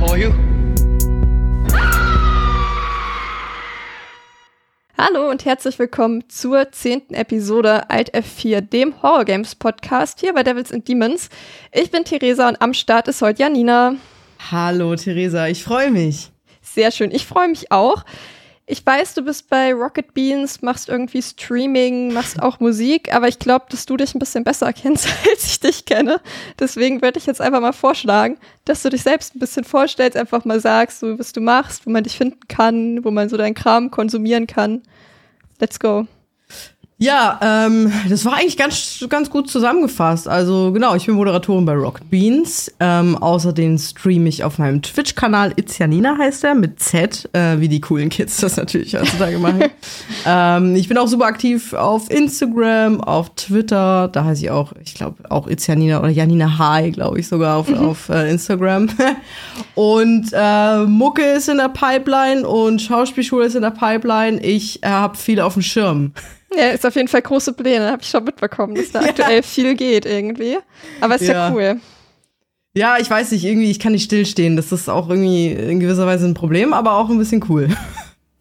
For you. Hallo und herzlich willkommen zur zehnten Episode Alt F4, dem Horror Games Podcast hier bei Devils and Demons. Ich bin Theresa und am Start ist heute Janina. Hallo Theresa, ich freue mich. Sehr schön, ich freue mich auch. Ich weiß, du bist bei Rocket Beans, machst irgendwie Streaming, machst auch Musik, aber ich glaube, dass du dich ein bisschen besser kennst, als ich dich kenne. Deswegen würde ich jetzt einfach mal vorschlagen, dass du dich selbst ein bisschen vorstellst, einfach mal sagst, so, was du machst, wo man dich finden kann, wo man so deinen Kram konsumieren kann. Let's go. Ja, ähm, das war eigentlich ganz, ganz gut zusammengefasst. Also genau, ich bin Moderatorin bei Rocket Beans. Ähm, außerdem streame ich auf meinem Twitch-Kanal It's Janina heißt er, mit Z, äh, wie die coolen Kids das natürlich heutzutage machen. ähm, ich bin auch super aktiv auf Instagram, auf Twitter, da heiße ich auch, ich glaube auch It's Janina oder Janina Hai, glaube ich sogar auf, auf äh, Instagram. und äh, Mucke ist in der Pipeline und Schauspielschule ist in der Pipeline. Ich äh, habe viel auf dem Schirm. Ja, ist auf jeden Fall große Pläne, habe ich schon mitbekommen, dass da ja. aktuell viel geht irgendwie. Aber ist ja. ja cool. Ja, ich weiß nicht, irgendwie, ich kann nicht stillstehen. Das ist auch irgendwie in gewisser Weise ein Problem, aber auch ein bisschen cool.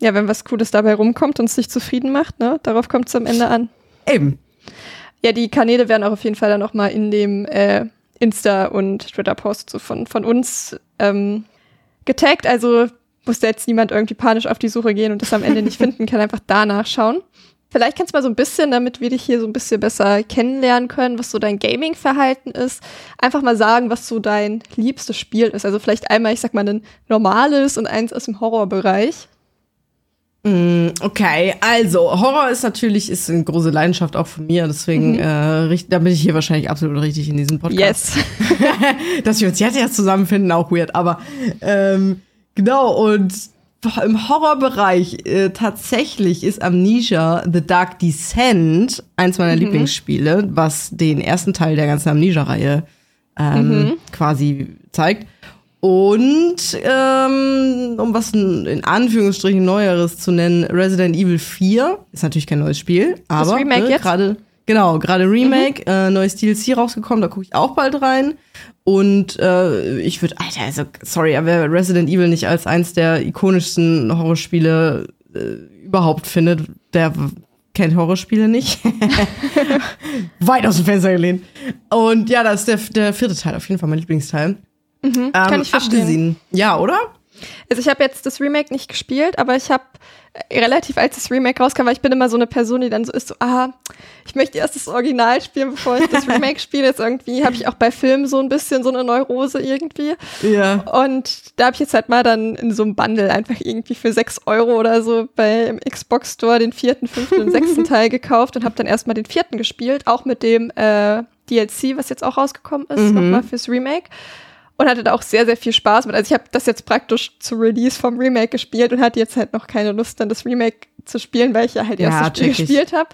Ja, wenn was Cooles dabei rumkommt und es dich zufrieden macht, ne? Darauf kommt es am Ende an. Eben. Ja, die Kanäle werden auch auf jeden Fall dann noch mal in dem äh, Insta- und Twitter-Post so von, von uns ähm, getaggt. Also muss da jetzt niemand irgendwie panisch auf die Suche gehen und das am Ende nicht finden, kann einfach da nachschauen. Vielleicht kannst du mal so ein bisschen, damit wir dich hier so ein bisschen besser kennenlernen können, was so dein Gaming-Verhalten ist, einfach mal sagen, was so dein liebstes Spiel ist. Also vielleicht einmal, ich sag mal, ein normales und eins aus dem Horrorbereich. Mm, okay, also Horror ist natürlich ist eine große Leidenschaft auch von mir, deswegen mhm. äh, da bin ich hier wahrscheinlich absolut richtig in diesem Podcast. Yes. Dass wir uns jetzt erst zusammenfinden, auch weird, aber ähm, genau und im Horrorbereich äh, tatsächlich ist Amnesia The Dark Descent eins meiner mhm. Lieblingsspiele, was den ersten Teil der ganzen Amnesia-Reihe ähm, mhm. quasi zeigt. Und ähm, um was in Anführungsstrichen Neueres zu nennen, Resident Evil 4 ist natürlich kein neues Spiel, aber ne, gerade genau gerade Remake, mhm. äh, neues DLC rausgekommen, da gucke ich auch bald rein. Und äh, ich würde, Alter, also, sorry, aber Resident Evil nicht als eins der ikonischsten Horrorspiele äh, überhaupt findet, der kennt Horrorspiele nicht. Weit aus dem Fenster gelehnt. Und ja, das ist der, der vierte Teil, auf jeden Fall mein Lieblingsteil. Mhm, ähm, kann ich verstehen. Abgesehen. Ja, oder? Also ich habe jetzt das Remake nicht gespielt, aber ich habe äh, relativ als das Remake rauskam, weil ich bin immer so eine Person, die dann so ist, so, ah, ich möchte erst das Original spielen, bevor ich das Remake spiele. Jetzt irgendwie habe ich auch bei Filmen so ein bisschen so eine Neurose irgendwie. Ja. Und da habe ich jetzt halt mal dann in so einem Bundle einfach irgendwie für sechs Euro oder so beim Xbox Store den vierten, fünften und sechsten Teil gekauft und habe dann erstmal den vierten gespielt, auch mit dem äh, DLC, was jetzt auch rausgekommen ist, mhm. nochmal fürs Remake und hatte da auch sehr, sehr viel Spaß mit. Also ich habe das jetzt praktisch zu Release vom Remake gespielt und hatte jetzt halt noch keine Lust, dann das Remake zu spielen, weil ich ja halt ja, erst das Spiel gespielt habe.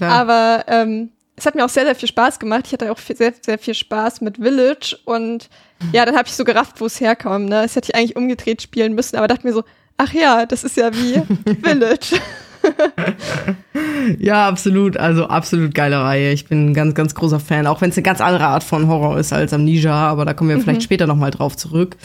Aber ähm, es hat mir auch sehr, sehr viel Spaß gemacht. Ich hatte auch viel, sehr, sehr viel Spaß mit Village und ja, dann habe ich so gerafft, wo es herkommt. Ne? Das hätte ich eigentlich umgedreht spielen müssen, aber dachte mir so, ach ja, das ist ja wie Village. ja, absolut. Also absolut geile Reihe. Ich bin ein ganz, ganz großer Fan, auch wenn es eine ganz andere Art von Horror ist als Amnesia, aber da kommen wir mhm. vielleicht später nochmal drauf zurück.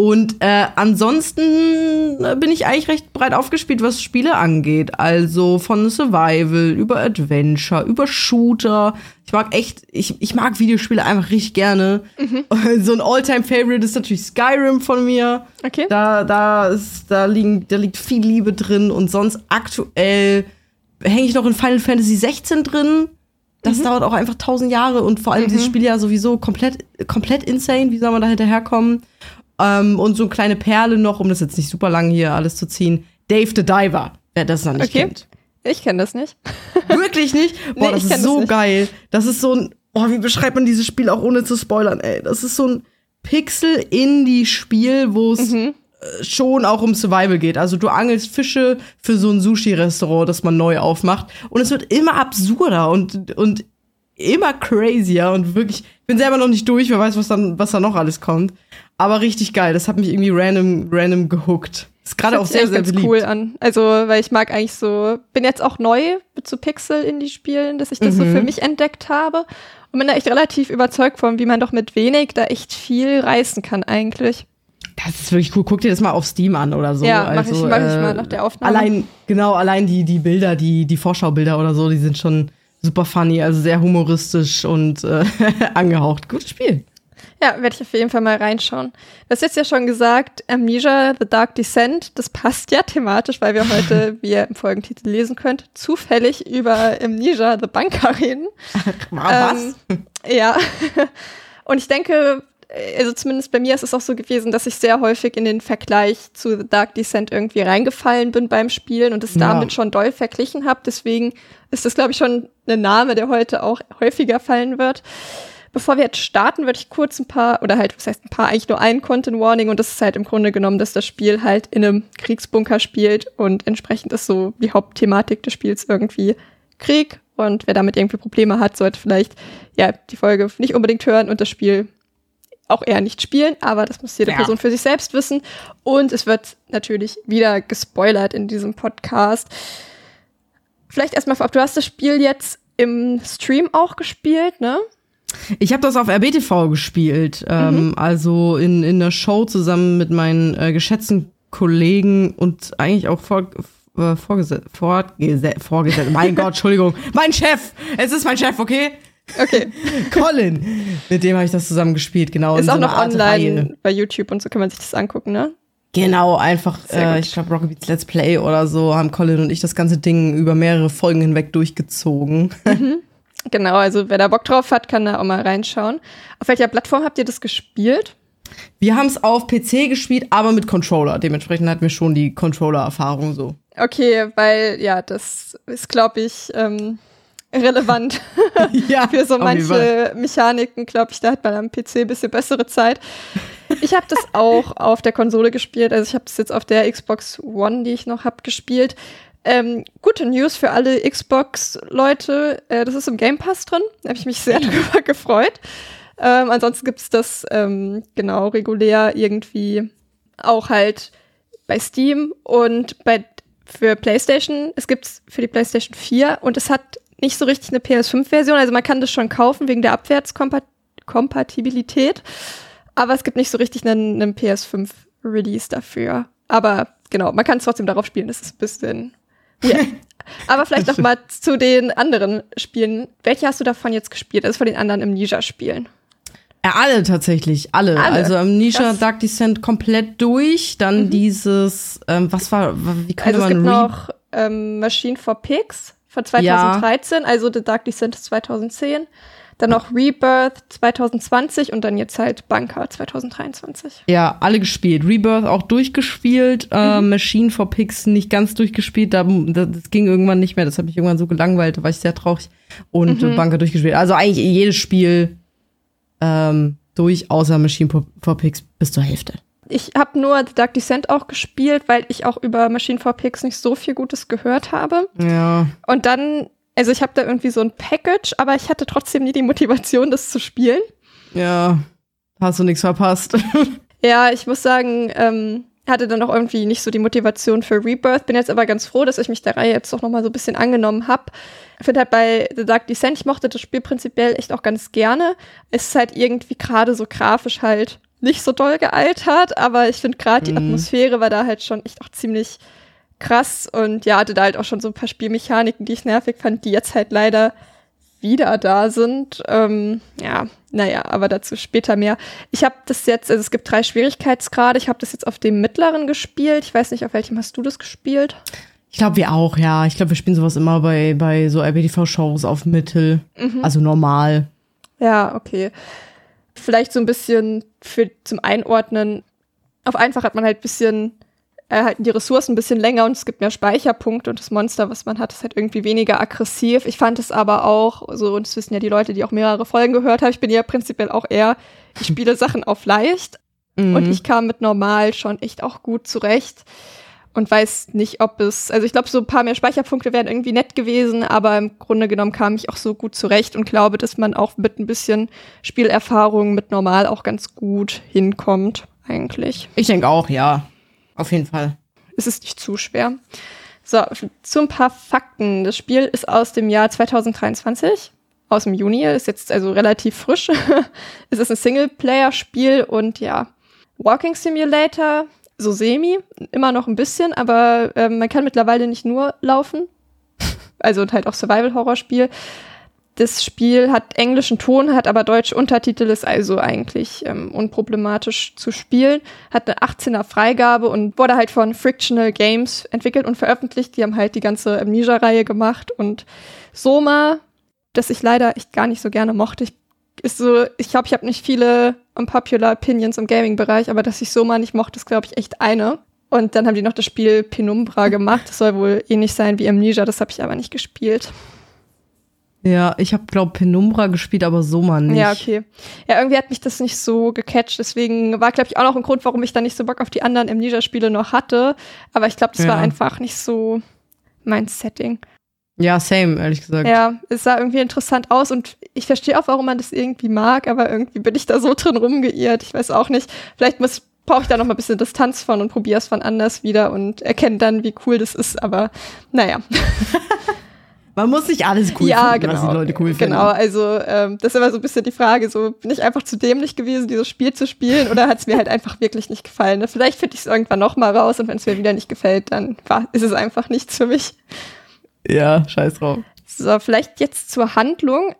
Und äh, ansonsten äh, bin ich eigentlich recht breit aufgespielt, was Spiele angeht. Also von Survival über Adventure, über Shooter. Ich mag echt, ich, ich mag Videospiele einfach richtig gerne. Mhm. So ein All-Time-Favorite ist natürlich Skyrim von mir. Okay. Da, da, ist, da, liegen, da liegt viel Liebe drin. Und sonst aktuell hänge ich noch in Final Fantasy 16 drin. Das mhm. dauert auch einfach tausend Jahre und vor allem mhm. dieses Spiel ja sowieso komplett, komplett insane. Wie soll man da hinterherkommen? Ähm, und so eine kleine Perle noch, um das jetzt nicht super lang hier alles zu ziehen. Dave the Diver, wer das noch nicht okay. kennt. Ich kenne das nicht. Wirklich nicht? Boah, nee, das ist so das geil. Das ist so ein oh, wie beschreibt man dieses Spiel auch ohne zu spoilern, ey? Das ist so ein Pixel-Indie-Spiel, wo es Mhm. äh, schon auch um Survival geht. Also du angelst Fische für so ein Sushi-Restaurant, das man neu aufmacht. Und es wird immer absurder und, und immer crazier und wirklich, ich bin selber noch nicht durch, wer weiß, was dann, was da noch alles kommt. Aber richtig geil. Das hat mich irgendwie random, random gehuckt. Ist gerade auch sehr, sehr ganz beliebt. cool an. Also, weil ich mag eigentlich so, bin jetzt auch neu zu Pixel in die Spielen, dass ich das so Mhm. für mich entdeckt habe. Und bin da echt relativ überzeugt von, wie man doch mit wenig da echt viel reißen kann eigentlich. Das ist wirklich cool. Guck dir das mal auf Steam an oder so. Ja, mach also, ich- mach ich äh, mal nach der Aufnahme. Allein, genau, allein die, die Bilder, die, die Vorschaubilder oder so, die sind schon super funny, also sehr humoristisch und äh, angehaucht. Gutes Spiel. Ja, werde ich auf jeden Fall mal reinschauen. Du hast jetzt ja schon gesagt, Amnesia, The Dark Descent, das passt ja thematisch, weil wir heute, wie ihr im Folgentitel lesen könnt, zufällig über Amnesia, The Bunker reden. Was? Ähm, ja. Und ich denke, also zumindest bei mir ist es auch so gewesen, dass ich sehr häufig in den Vergleich zu The Dark Descent irgendwie reingefallen bin beim Spielen und es Ja. damit schon doll verglichen habe. Deswegen ist das, glaube ich, schon ein Name, der heute auch häufiger fallen wird. Bevor wir jetzt starten, würde ich kurz ein paar, oder halt, was heißt ein paar, eigentlich nur ein Content Warning und das ist halt im Grunde genommen, dass das Spiel halt in einem Kriegsbunker spielt und entsprechend ist so die Hauptthematik des Spiels irgendwie Krieg und wer damit irgendwie Probleme hat, sollte vielleicht ja die Folge nicht unbedingt hören und das Spiel auch eher nicht spielen, aber das muss jede Ja. Person für sich selbst wissen und es wird natürlich wieder gespoilert in diesem Podcast. Vielleicht erstmal vorab, du hast das Spiel jetzt im Stream auch gespielt, ne? Ich habe das auf RBTV gespielt, ähm, also in, in der Show zusammen mit meinen äh, geschätzten Kollegen und eigentlich auch vor, äh, vorgesetzt, vorgesetzt, vorgesetzt, mein Gott, Entschuldigung, mein Chef, es ist mein Chef, okay? Okay. Colin, mit dem habe ich das zusammen gespielt, genau. Ist so auch einer noch online Reihe. bei YouTube und so kann man sich das angucken, ne? Genau, einfach, äh, ich glaube, Rocket Beats Let's Play oder so haben Colin und ich das ganze Ding über mehrere Folgen hinweg durchgezogen. Genau, also wer da Bock drauf hat, kann da auch mal reinschauen. Auf welcher Plattform habt ihr das gespielt? Wir haben es auf PC gespielt, aber mit Controller. Dementsprechend hatten wir schon die Controller-Erfahrung so. Okay, weil ja, das ist, glaube ich, ähm, relevant ja, für so manche Mechaniken, glaube ich, da hat man am PC ein bisschen bessere Zeit. Ich habe das auch auf der Konsole gespielt, also ich habe das jetzt auf der Xbox One, die ich noch habe, gespielt. Ähm, gute News für alle Xbox-Leute, äh, das ist im Game Pass drin, da habe ich mich sehr drüber gefreut. Ähm, ansonsten gibt es das ähm, genau regulär irgendwie auch halt bei Steam und bei für PlayStation. Es gibt's für die PlayStation 4 und es hat nicht so richtig eine PS5-Version. Also man kann das schon kaufen wegen der Abwärtskompatibilität, aber es gibt nicht so richtig einen, einen PS5-Release dafür. Aber genau, man kann es trotzdem darauf spielen. Das ist ein bisschen weird. aber vielleicht noch mal zu den anderen Spielen. Welche hast du davon jetzt gespielt? Also von den anderen Amnesia-Spielen. Ja, alle tatsächlich, alle. Alle? Also Amnesia Krass. Mhm. Dark Descent komplett durch. Dann dieses, ähm, was war, wie könnte Also es gibt man Re- noch ähm, Machine for Pigs von 2013, also The Dark Descent ist 2010. Dann noch Rebirth 2020 und dann jetzt halt Bunker 2023. Ja, alle gespielt. Rebirth auch durchgespielt. Äh, Machine for Pigs nicht ganz durchgespielt. Da, da, das ging irgendwann nicht mehr. Das hat mich irgendwann so gelangweilt. Da war ich sehr traurig. Und äh, Bunker durchgespielt. Also eigentlich jedes Spiel ähm, durch, außer Machine for- for Pigs bis zur Hälfte. Ich habe nur The Dark Descent auch gespielt, weil ich auch über Machine for Pigs nicht so viel Gutes gehört habe. Ja. Und dann, also ich habe da irgendwie so ein Package, aber ich hatte trotzdem nie die Motivation, das zu spielen. Ja. Hast du nichts verpasst. Ja, ich muss sagen, ähm, hatte dann auch irgendwie nicht so die Motivation für Rebirth. Bin jetzt aber ganz froh, dass ich mich der Reihe jetzt doch noch mal so ein bisschen angenommen habe. Ich finde halt bei The Dark Descent, ich mochte das Spiel prinzipiell echt auch ganz gerne. Es ist halt irgendwie gerade so grafisch halt nicht so doll gealtert, aber ich finde gerade die Mhm. Atmosphäre war da halt schon echt auch ziemlich krass und ja, hatte da halt auch schon so ein paar Spielmechaniken, die ich nervig fand, die jetzt halt leider wieder da sind. Ähm, ja, naja, aber dazu später mehr. Ich habe das jetzt, also es gibt drei Schwierigkeitsgrade. Ich habe das jetzt auf dem mittleren gespielt. Ich weiß nicht, auf welchem hast du das gespielt? Ich glaube, wir auch, ja. Ich glaube, wir spielen sowas immer bei, bei so RBTV-Shows auf Mittel. Also normal. Ja, okay. Vielleicht so ein bisschen für zum Einordnen. Auf einfach hat man halt ein bisschen äh, halten die Ressourcen ein bisschen länger und es gibt mehr Speicherpunkte und das Monster, was man hat, ist halt irgendwie weniger aggressiv. Ich fand es aber auch, so, und das wissen ja die Leute, die auch mehrere Folgen gehört haben, ich bin ja prinzipiell auch eher, ich spiele Sachen auf leicht Mhm. und ich kam mit normal schon echt auch gut zurecht und weiß nicht, ob es, also ich glaube, so ein paar mehr Speicherpunkte wären irgendwie nett gewesen, aber im Grunde genommen kam ich auch so gut zurecht und glaube, dass man auch mit ein bisschen Spielerfahrung mit normal auch ganz gut hinkommt, eigentlich. Ich denke auch, ja. Auf jeden Fall. Es ist nicht zu schwer. So, zu ein paar Fakten. Das Spiel ist aus dem Jahr 2023, aus dem Juni, ist jetzt also relativ frisch. es ist ein Singleplayer-Spiel und ja, Walking Simulator, so semi, immer noch ein bisschen, aber ähm, man kann mittlerweile nicht nur laufen. Also halt auch Survival-Horror-Spiel. Das Spiel hat englischen Ton, hat aber deutsche Untertitel, ist also eigentlich ähm, unproblematisch zu spielen. Hat eine 18er Freigabe und wurde halt von Frictional Games entwickelt und veröffentlicht. Die haben halt die ganze Amnesia-Reihe gemacht und Soma, das ich leider echt gar nicht so gerne mochte. Ich ist so, ich glaube, ich habe nicht viele unpopular Opinions im Gaming-Bereich, aber dass ich Soma nicht mochte, ist, glaube ich, echt eine. Und dann haben die noch das Spiel Penumbra gemacht. Das soll wohl ähnlich sein wie Amnesia, das habe ich aber nicht gespielt. Ja, ich habe, glaube Penumbra gespielt, aber Soma nicht. Ja, okay. Ja, irgendwie hat mich das nicht so gecatcht. Deswegen war, glaube ich, auch noch ein Grund, warum ich dann nicht so Bock auf die anderen Amnesia-Spiele noch hatte. Aber ich glaube, das Ja. war einfach nicht so mein Setting. Ja, same, ehrlich gesagt. Ja, es sah irgendwie interessant aus und ich verstehe auch, warum man das irgendwie mag, aber irgendwie bin ich da so drin rumgeirrt. Ich weiß auch nicht. Vielleicht muss brauche ich da noch mal ein bisschen Distanz von und probiere es von anders wieder und erkenne dann, wie cool das ist. Aber naja. Man muss nicht alles cool ja, finden, genau. was die Leute cool finden. Genau, also ähm, das ist immer so ein bisschen die Frage, so bin ich einfach zu dämlich gewesen, dieses Spiel zu spielen oder hat es mir halt einfach wirklich nicht gefallen? Ne? Vielleicht finde ich es irgendwann noch mal raus und wenn es mir wieder nicht gefällt, dann war, ist es einfach nichts für mich. Ja, scheiß drauf. So, vielleicht jetzt zur Handlung.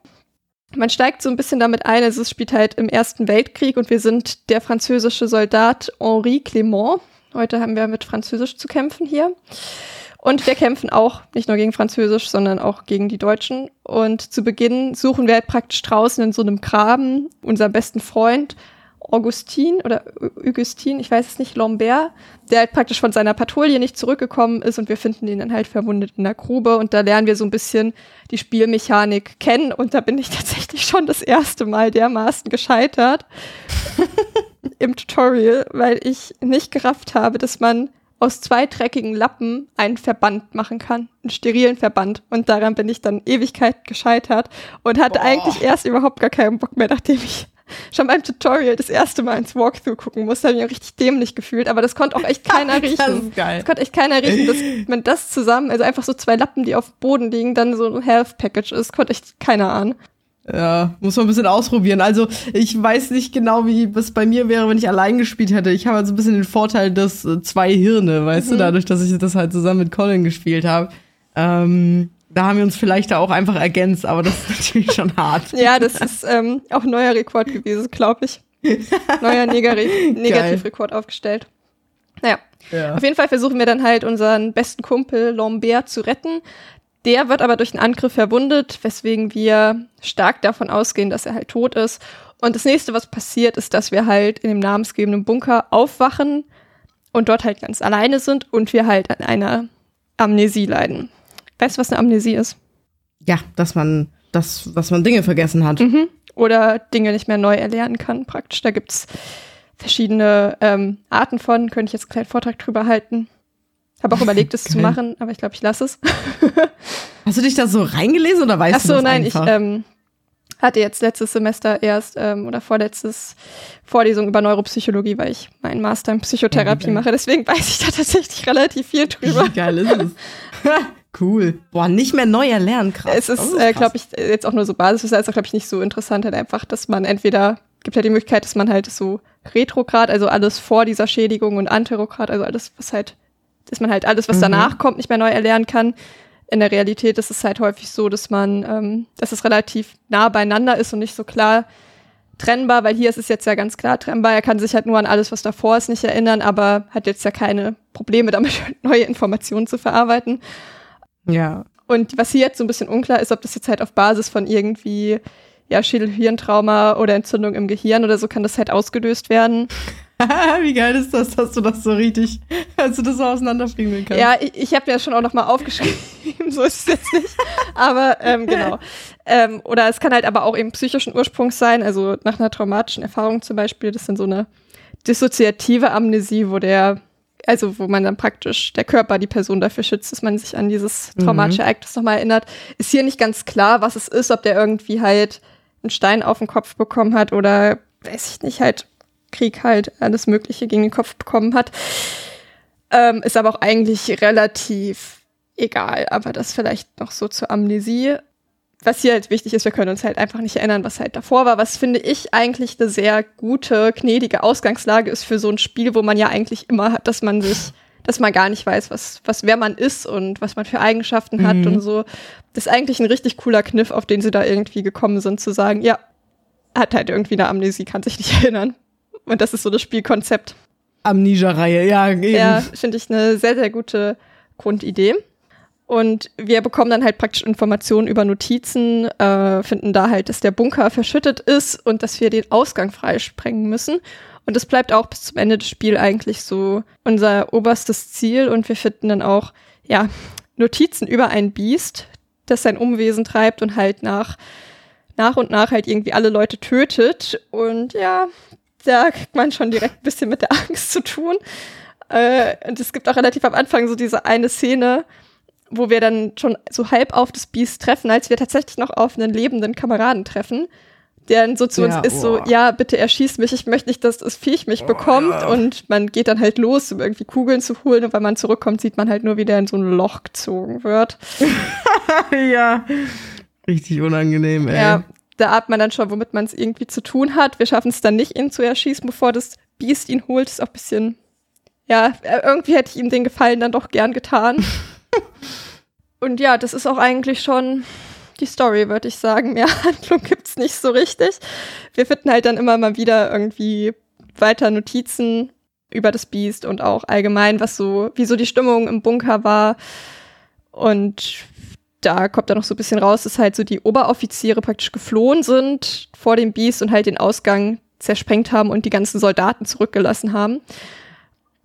Man steigt so ein bisschen damit ein, also es spielt halt im Ersten Weltkrieg und wir sind der französische Soldat Henri Clément. Heute haben wir mit Französisch zu kämpfen hier. Und wir kämpfen auch nicht nur gegen Französisch, sondern auch gegen die Deutschen. Und zu Beginn suchen wir halt praktisch draußen in so einem Graben unseren besten Freund Augustin oder Augustin, ich weiß es nicht, Lambert, der halt praktisch von seiner Patrouille nicht zurückgekommen ist. Und wir finden ihn dann halt verwundet in der Grube. Und da lernen wir so ein bisschen die Spielmechanik kennen. Und da bin ich tatsächlich schon das erste Mal dermaßen gescheitert im Tutorial, weil ich nicht gerafft habe, dass man aus zwei dreckigen Lappen einen Verband machen kann, einen sterilen Verband. Und daran bin ich dann Ewigkeit gescheitert und hatte Boah. eigentlich erst überhaupt gar keinen Bock mehr, nachdem ich schon beim Tutorial das erste Mal ins Walkthrough gucken musste, habe ich mich richtig dämlich gefühlt, aber das konnte auch echt keiner riechen. Das ist geil. Das konnte echt keiner riechen, dass man das zusammen, also einfach so zwei Lappen, die auf dem Boden liegen, dann so ein Health Package ist, konnte echt keiner ahnen. Ja, muss man ein bisschen ausprobieren. Also, ich weiß nicht genau, wie es bei mir wäre, wenn ich allein gespielt hätte. Ich habe halt so ein bisschen den Vorteil, dass äh, zwei Hirne, weißt du, dadurch, dass ich das halt zusammen mit Colin gespielt habe. Ähm, da haben wir uns vielleicht da auch einfach ergänzt, aber das ist natürlich schon hart. Ja, das ist ähm, auch ein neuer Rekord gewesen, glaube ich. Neuer Negari- Negativrekord aufgestellt. Naja, Ja. auf jeden Fall versuchen wir dann halt unseren besten Kumpel Lambert zu retten. Der wird aber durch einen Angriff verwundet, weswegen wir stark davon ausgehen, dass er halt tot ist. Und das nächste, was passiert, ist, dass wir halt in dem namensgebenden Bunker aufwachen und dort halt ganz alleine sind und wir halt an einer Amnesie leiden. Weißt du, was eine Amnesie ist? Ja, dass man, dass, dass man Dinge vergessen hat. Mhm. Oder Dinge nicht mehr neu erlernen kann, praktisch. Da gibt's verschiedene ähm, Arten von, könnte ich jetzt einen kleinen Vortrag drüber halten. Habe auch überlegt, es zu machen, aber ich glaube, ich lasse es. Hast du dich da so reingelesen oder weißt Ach du so, das nein, einfach? ich ähm, hatte jetzt letztes Semester erst ähm, oder vorletztes Vorlesung über Neuropsychologie, weil ich meinen Master in Psychotherapie geil. mache. Deswegen weiß ich da tatsächlich relativ viel drüber. Wie geil ist es? cool. Boah, nicht mehr neu erlernen, krass. Es ist, krass. äh, glaube ich, jetzt auch nur so Basis, ist glaube ich, nicht so interessant, halt einfach, dass man entweder, gibt ja die Möglichkeit, dass man halt so retrograd, also alles vor dieser Schädigung und anterograd, also alles, was halt, dass man halt alles, was Mhm. danach kommt, nicht mehr neu erlernen kann. In der Realität ist es halt häufig so, dass man, ähm, dass es relativ nah beieinander ist und nicht so klar trennbar, weil hier ist es jetzt ja ganz klar trennbar. Er kann sich halt nur an alles, was davor ist, nicht erinnern, aber hat jetzt ja keine Probleme damit, neue Informationen zu verarbeiten. Ja. Und was hier jetzt so ein bisschen unklar ist, ob das jetzt halt auf Basis von irgendwie ja, Schädelhirntrauma oder Entzündung im Gehirn oder so kann das halt ausgelöst werden. Wie geil ist das, dass du das so richtig, als du das so auseinanderfriemeln kannst. Ja, ich, ich habe ja schon auch noch mal aufgeschrieben, so ist es jetzt nicht. Aber ähm, genau. Ähm, oder es kann halt aber auch eben psychischen Ursprungs sein, also nach einer traumatischen Erfahrung zum Beispiel. Das sind so eine dissoziative Amnesie, wo der, also wo man dann praktisch der Körper die Person dafür schützt, dass man sich an dieses traumatische Ereignis nochmal erinnert. Ist hier nicht ganz klar, was es ist, ob der irgendwie halt einen Stein auf den Kopf bekommen hat oder weiß ich nicht, halt Krieg halt alles Mögliche gegen den Kopf bekommen hat. Ähm, ist aber auch eigentlich relativ egal, aber das vielleicht noch so zur Amnesie. Was hier halt wichtig ist, wir können uns halt einfach nicht erinnern, was halt davor war. Was finde ich eigentlich eine sehr gute, gnädige Ausgangslage ist für so ein Spiel, wo man ja eigentlich immer hat, dass man sich, dass man gar nicht weiß, was, was wer man ist und was man für Eigenschaften hat Mhm. und so. Das ist eigentlich ein richtig cooler Kniff, auf den sie da irgendwie gekommen sind, zu sagen, ja, hat halt irgendwie eine Amnesie, kann sich nicht erinnern. Und das ist so das Spielkonzept. Amnesia-Reihe, ja, eben. Ja, finde ich eine sehr, sehr gute Grundidee. Und wir bekommen dann halt praktisch Informationen über Notizen, äh, finden da halt, dass der Bunker verschüttet ist und dass wir den Ausgang freisprengen müssen. Und das bleibt auch bis zum Ende des Spiels eigentlich so unser oberstes Ziel. Und wir finden dann auch, ja, Notizen über ein Biest, das sein Umwesen treibt und halt nach, nach und nach halt irgendwie alle Leute tötet. Und ja, da kriegt man schon direkt ein bisschen mit der Angst zu tun. Äh, und es gibt auch relativ am Anfang so diese eine Szene, wo wir dann schon so halb auf das Biest treffen, als wir tatsächlich noch auf einen lebenden Kameraden treffen, der dann so zu Ja, uns ist, so, boah. ja, bitte erschieß mich, ich möchte nicht, dass das Viech mich bekommt. Und man geht dann halt los, um irgendwie Kugeln zu holen. Und wenn man zurückkommt, sieht man halt nur, wie der in so ein Loch gezogen wird. ja. Richtig unangenehm, ey. Ja, da ahnt man dann schon, womit man es irgendwie zu tun hat. Wir schaffen es dann nicht, ihn zu erschießen, bevor das Biest ihn holt. Ist auch ein bisschen, ja, äh, irgendwie hätte ich ihm den Gefallen dann doch gern getan. Und ja, das ist auch eigentlich schon die Story, würde ich sagen. Mehr Handlung gibt's nicht so richtig. Wir finden halt dann immer mal wieder irgendwie weiter Notizen über das Biest und auch allgemein, was so, wie so die Stimmung im Bunker war. Und da kommt dann noch so ein bisschen raus, dass halt so die Oberoffiziere praktisch geflohen sind vor dem Biest und halt den Ausgang zersprengt haben und die ganzen Soldaten zurückgelassen haben.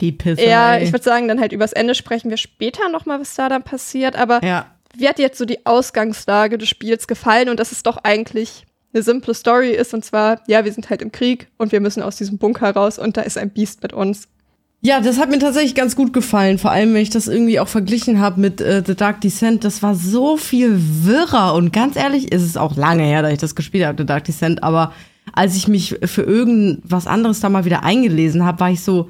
Die Pisse. Ja, ich würde sagen, dann halt übers Ende sprechen wir später nochmal, was da dann passiert. Aber Ja. wie hat dir jetzt so die Ausgangslage des Spiels gefallen und dass es doch eigentlich eine simple Story ist und zwar, ja, wir sind halt im Krieg und wir müssen aus diesem Bunker raus und da ist ein Biest mit uns. Ja, das hat mir tatsächlich ganz gut gefallen. Vor allem, wenn ich das irgendwie auch verglichen habe mit äh, The Dark Descent. Das war so viel wirrer. Und ganz ehrlich, ist es auch lange her, dass ich das gespielt habe, The Dark Descent. Aber als ich mich für irgendwas anderes da mal wieder eingelesen habe, war ich so,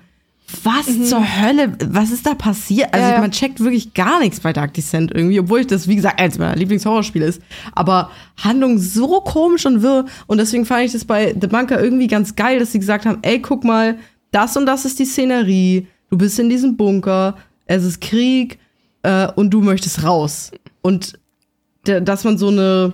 was zur Hölle? Was ist da passiert? Also Mhm. Ja. man checkt wirklich gar nichts bei Dark Descent irgendwie, obwohl ich das, wie gesagt, eins meiner Lieblingshorrorspiele ist. Aber Handlung so komisch und wirr. Und deswegen fand ich das bei The Bunker irgendwie ganz geil, dass sie gesagt haben, ey, guck mal, das und das ist die Szenerie. Du bist in diesem Bunker, es ist Krieg äh, und du möchtest raus. Und dass man so eine,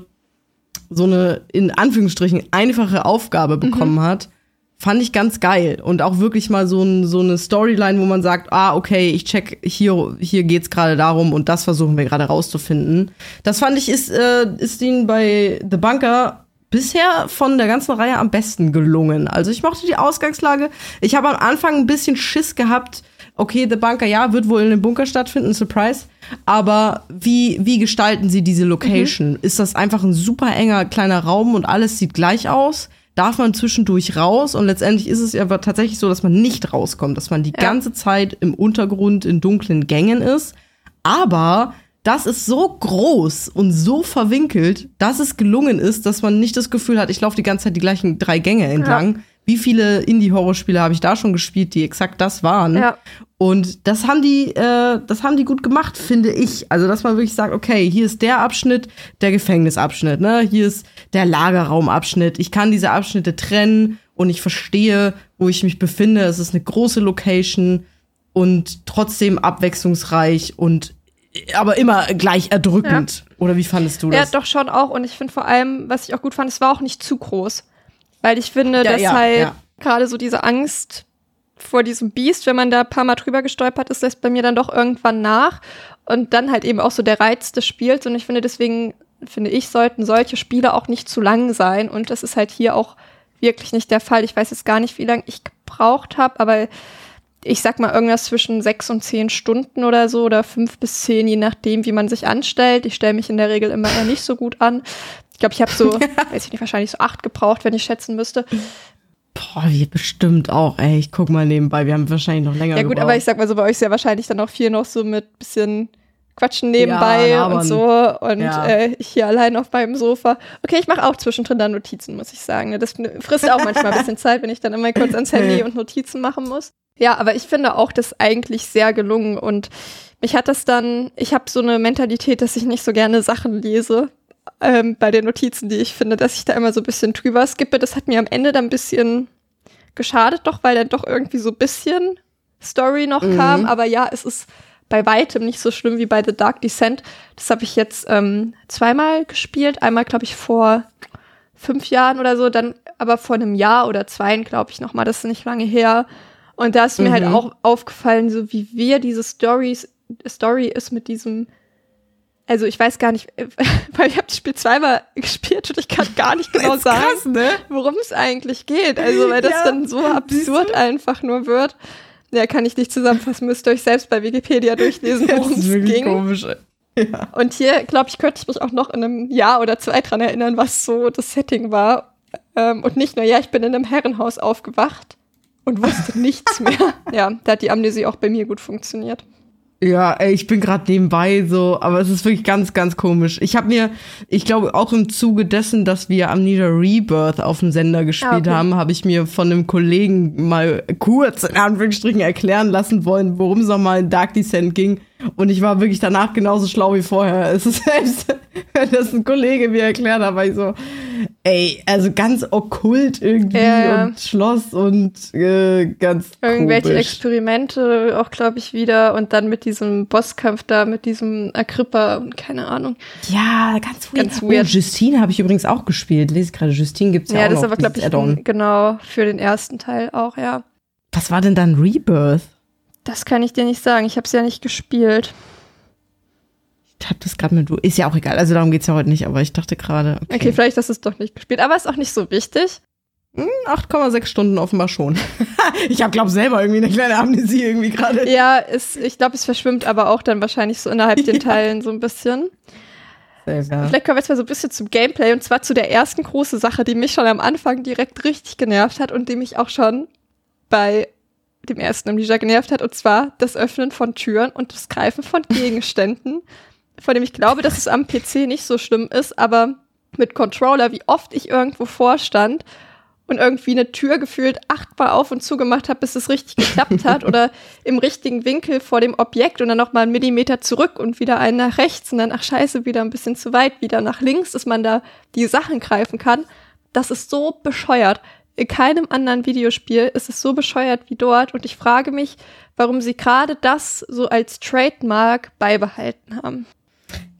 so eine, in Anführungsstrichen, einfache Aufgabe bekommen hat, fand ich ganz geil. Und auch wirklich mal so, ein, so eine Storyline, wo man sagt, ah, okay, ich check, hier, hier geht's gerade darum und das versuchen wir gerade rauszufinden. Das fand ich, ist, äh, ist ihnen bei The Bunker bisher von der ganzen Reihe am besten gelungen. Also ich mochte die Ausgangslage. Ich habe am Anfang ein bisschen Schiss gehabt. Okay, The Bunker, ja, wird wohl in einem Bunker stattfinden, Surprise. Aber wie, wie gestalten sie diese Location? Ist das einfach ein super enger kleiner Raum und alles sieht gleich aus? Darf man zwischendurch raus? Und letztendlich ist es ja aber tatsächlich so, dass man nicht rauskommt, dass man die Ja. ganze Zeit im Untergrund in dunklen Gängen ist. Aber das ist so groß und so verwinkelt, dass es gelungen ist, dass man nicht das Gefühl hat, ich laufe die ganze Zeit die gleichen drei Gänge entlang. Wie viele Indie-Horrorspiele habe ich da schon gespielt, die exakt das waren? Ja. Und das haben die, äh, das haben die gut gemacht, finde ich. Also, dass man wirklich sagt, okay, hier ist der Abschnitt, der Gefängnisabschnitt, ne? Hier ist der Lagerraumabschnitt. Ich kann diese Abschnitte trennen und ich verstehe, wo ich mich befinde. Es ist eine große Location und trotzdem abwechslungsreich und aber immer gleich erdrückend. Oder wie fandest du Ja, das? doch schon auch. Und ich finde vor allem, was ich auch gut fand, es war auch nicht zu groß. Weil ich finde, Ja, dass ja, halt ja. gerade so diese Angst vor diesem Biest, wenn man da ein paar Mal drüber gestolpert ist, lässt bei mir dann doch irgendwann nach. Und dann halt eben auch so der Reiz des Spiels. Und ich finde, deswegen, finde ich, sollten solche Spiele auch nicht zu lang sein. Und das ist halt hier auch wirklich nicht der Fall. Ich weiß jetzt gar nicht, wie lang. Ich gebraucht habe, aber ich sag mal irgendwas zwischen sechs und zehn Stunden oder so oder fünf bis zehn, je nachdem, wie man sich anstellt. Ich stelle mich in der Regel immer eher nicht so gut an. Ich glaube, ich habe so, weiß ich nicht, wahrscheinlich so acht gebraucht, wenn ich schätzen müsste. Boah, wir bestimmt auch, ey. Ich guck mal nebenbei, wir haben wahrscheinlich noch länger Ja gut, gebraucht. aber ich sag mal so, bei euch ist ja wahrscheinlich dann auch viel noch so mit bisschen Quatschen nebenbei Ja, und so und Ja. äh, ich hier allein auf meinem Sofa. Okay, ich mache auch zwischendrin dann Notizen, muss ich sagen. Das frisst auch manchmal ein bisschen Zeit, wenn ich dann immer kurz ans Handy und Notizen machen muss. Ja, aber ich finde auch das eigentlich sehr gelungen und mich hat das dann, ich habe so eine Mentalität, dass ich nicht so gerne Sachen lese ähm, bei den Notizen, die ich finde, dass ich da immer so ein bisschen drüber skippe. Das hat mir am Ende dann ein bisschen geschadet, doch, weil dann doch irgendwie so ein bisschen Story noch kam. Aber ja, es ist bei weitem nicht so schlimm wie bei The Dark Descent. Das habe ich jetzt ähm, zweimal gespielt. Einmal, glaube ich, vor fünf Jahren oder so, dann aber vor einem Jahr oder zweien, glaube ich, noch mal. Das ist nicht lange her. Und da ist mir halt auch aufgefallen, so wie wir diese Stories, Story ist mit diesem also ich weiß gar nicht, weil ich habe das Spiel zweimal gespielt und ich kann gar nicht genau sagen, ne? worum es eigentlich geht. Also weil das Ja, dann so absurd einfach nur wird. Ja, kann ich nicht zusammenfassen, müsst ihr euch selbst bei Wikipedia durchlesen, worum es ging. komisch. Ja. Und hier, glaube ich, könnte ich mich auch noch in einem Jahr oder zwei dran erinnern, was so das Setting war. Ähm, und nicht nur, ja, ich bin in einem Herrenhaus aufgewacht und wusste nichts mehr. Ja, da hat die Amnesie auch bei mir gut funktioniert. Ja, ey, ich bin gerade nebenbei so, aber es ist wirklich ganz, ganz komisch. Ich habe mir, ich glaube auch im Zuge dessen, dass wir Amnesia Rebirth auf dem Sender gespielt Ah, okay. haben, habe ich mir von einem Kollegen mal kurz in Anführungsstrichen erklären lassen wollen, worum es nochmal in Dark Descent ging. Und ich war wirklich danach genauso schlau wie vorher. Es ist selbst, wenn das ein Kollege mir erklärt hat, war ich so, ey, also ganz okkult irgendwie Ja, ja. und Schloss und äh, ganz Irgendwelche komisch. Experimente auch, glaube ich, wieder. Und dann mit diesem Bosskampf da, mit diesem Agrippa und keine Ahnung. Ja, ganz weird. Ganz weird. Oh, Justine habe ich übrigens auch gespielt. Lese ich gerade. Justine gibt's ja, Ja, auch das ist aber, glaube ich, genau für den ersten Teil auch, ja. Was war denn dann Rebirth? Das kann ich dir nicht sagen. Ich habe es ja nicht gespielt. Ich hab das gerade mit du. Ist ja auch egal. Also darum geht's ja heute nicht, aber ich dachte gerade, Okay, okay. vielleicht hast du es doch nicht gespielt. Aber ist auch nicht so wichtig. 8,6 Stunden offenbar schon. ich habe, glaube selber irgendwie eine kleine Amnesie irgendwie gerade. Ja, ist, ich glaube, es verschwimmt aber auch dann wahrscheinlich so innerhalb den Teilen so ein bisschen. Ja. Vielleicht kommen wir jetzt mal so ein bisschen zum Gameplay und zwar zu der ersten großen Sache, die mich schon am Anfang direkt richtig genervt hat und die mich auch schon bei dem ersten Amnesia genervt hat und zwar das Öffnen von Türen und das Greifen von Gegenständen, von dem ich glaube, dass es am PC nicht so schlimm ist, aber mit Controller, wie oft ich irgendwo vorstand und irgendwie eine Tür gefühlt achtmal auf und zugemacht habe, bis es richtig geklappt hat oder im richtigen Winkel vor dem Objekt und dann noch mal einen Millimeter zurück und wieder einen nach rechts und dann, ach scheiße, wieder ein bisschen zu weit, wieder nach links, dass man da die Sachen greifen kann. Das ist so bescheuert. In keinem anderen Videospiel ist es so bescheuert wie dort und ich frage mich, warum sie gerade das so als Trademark beibehalten haben.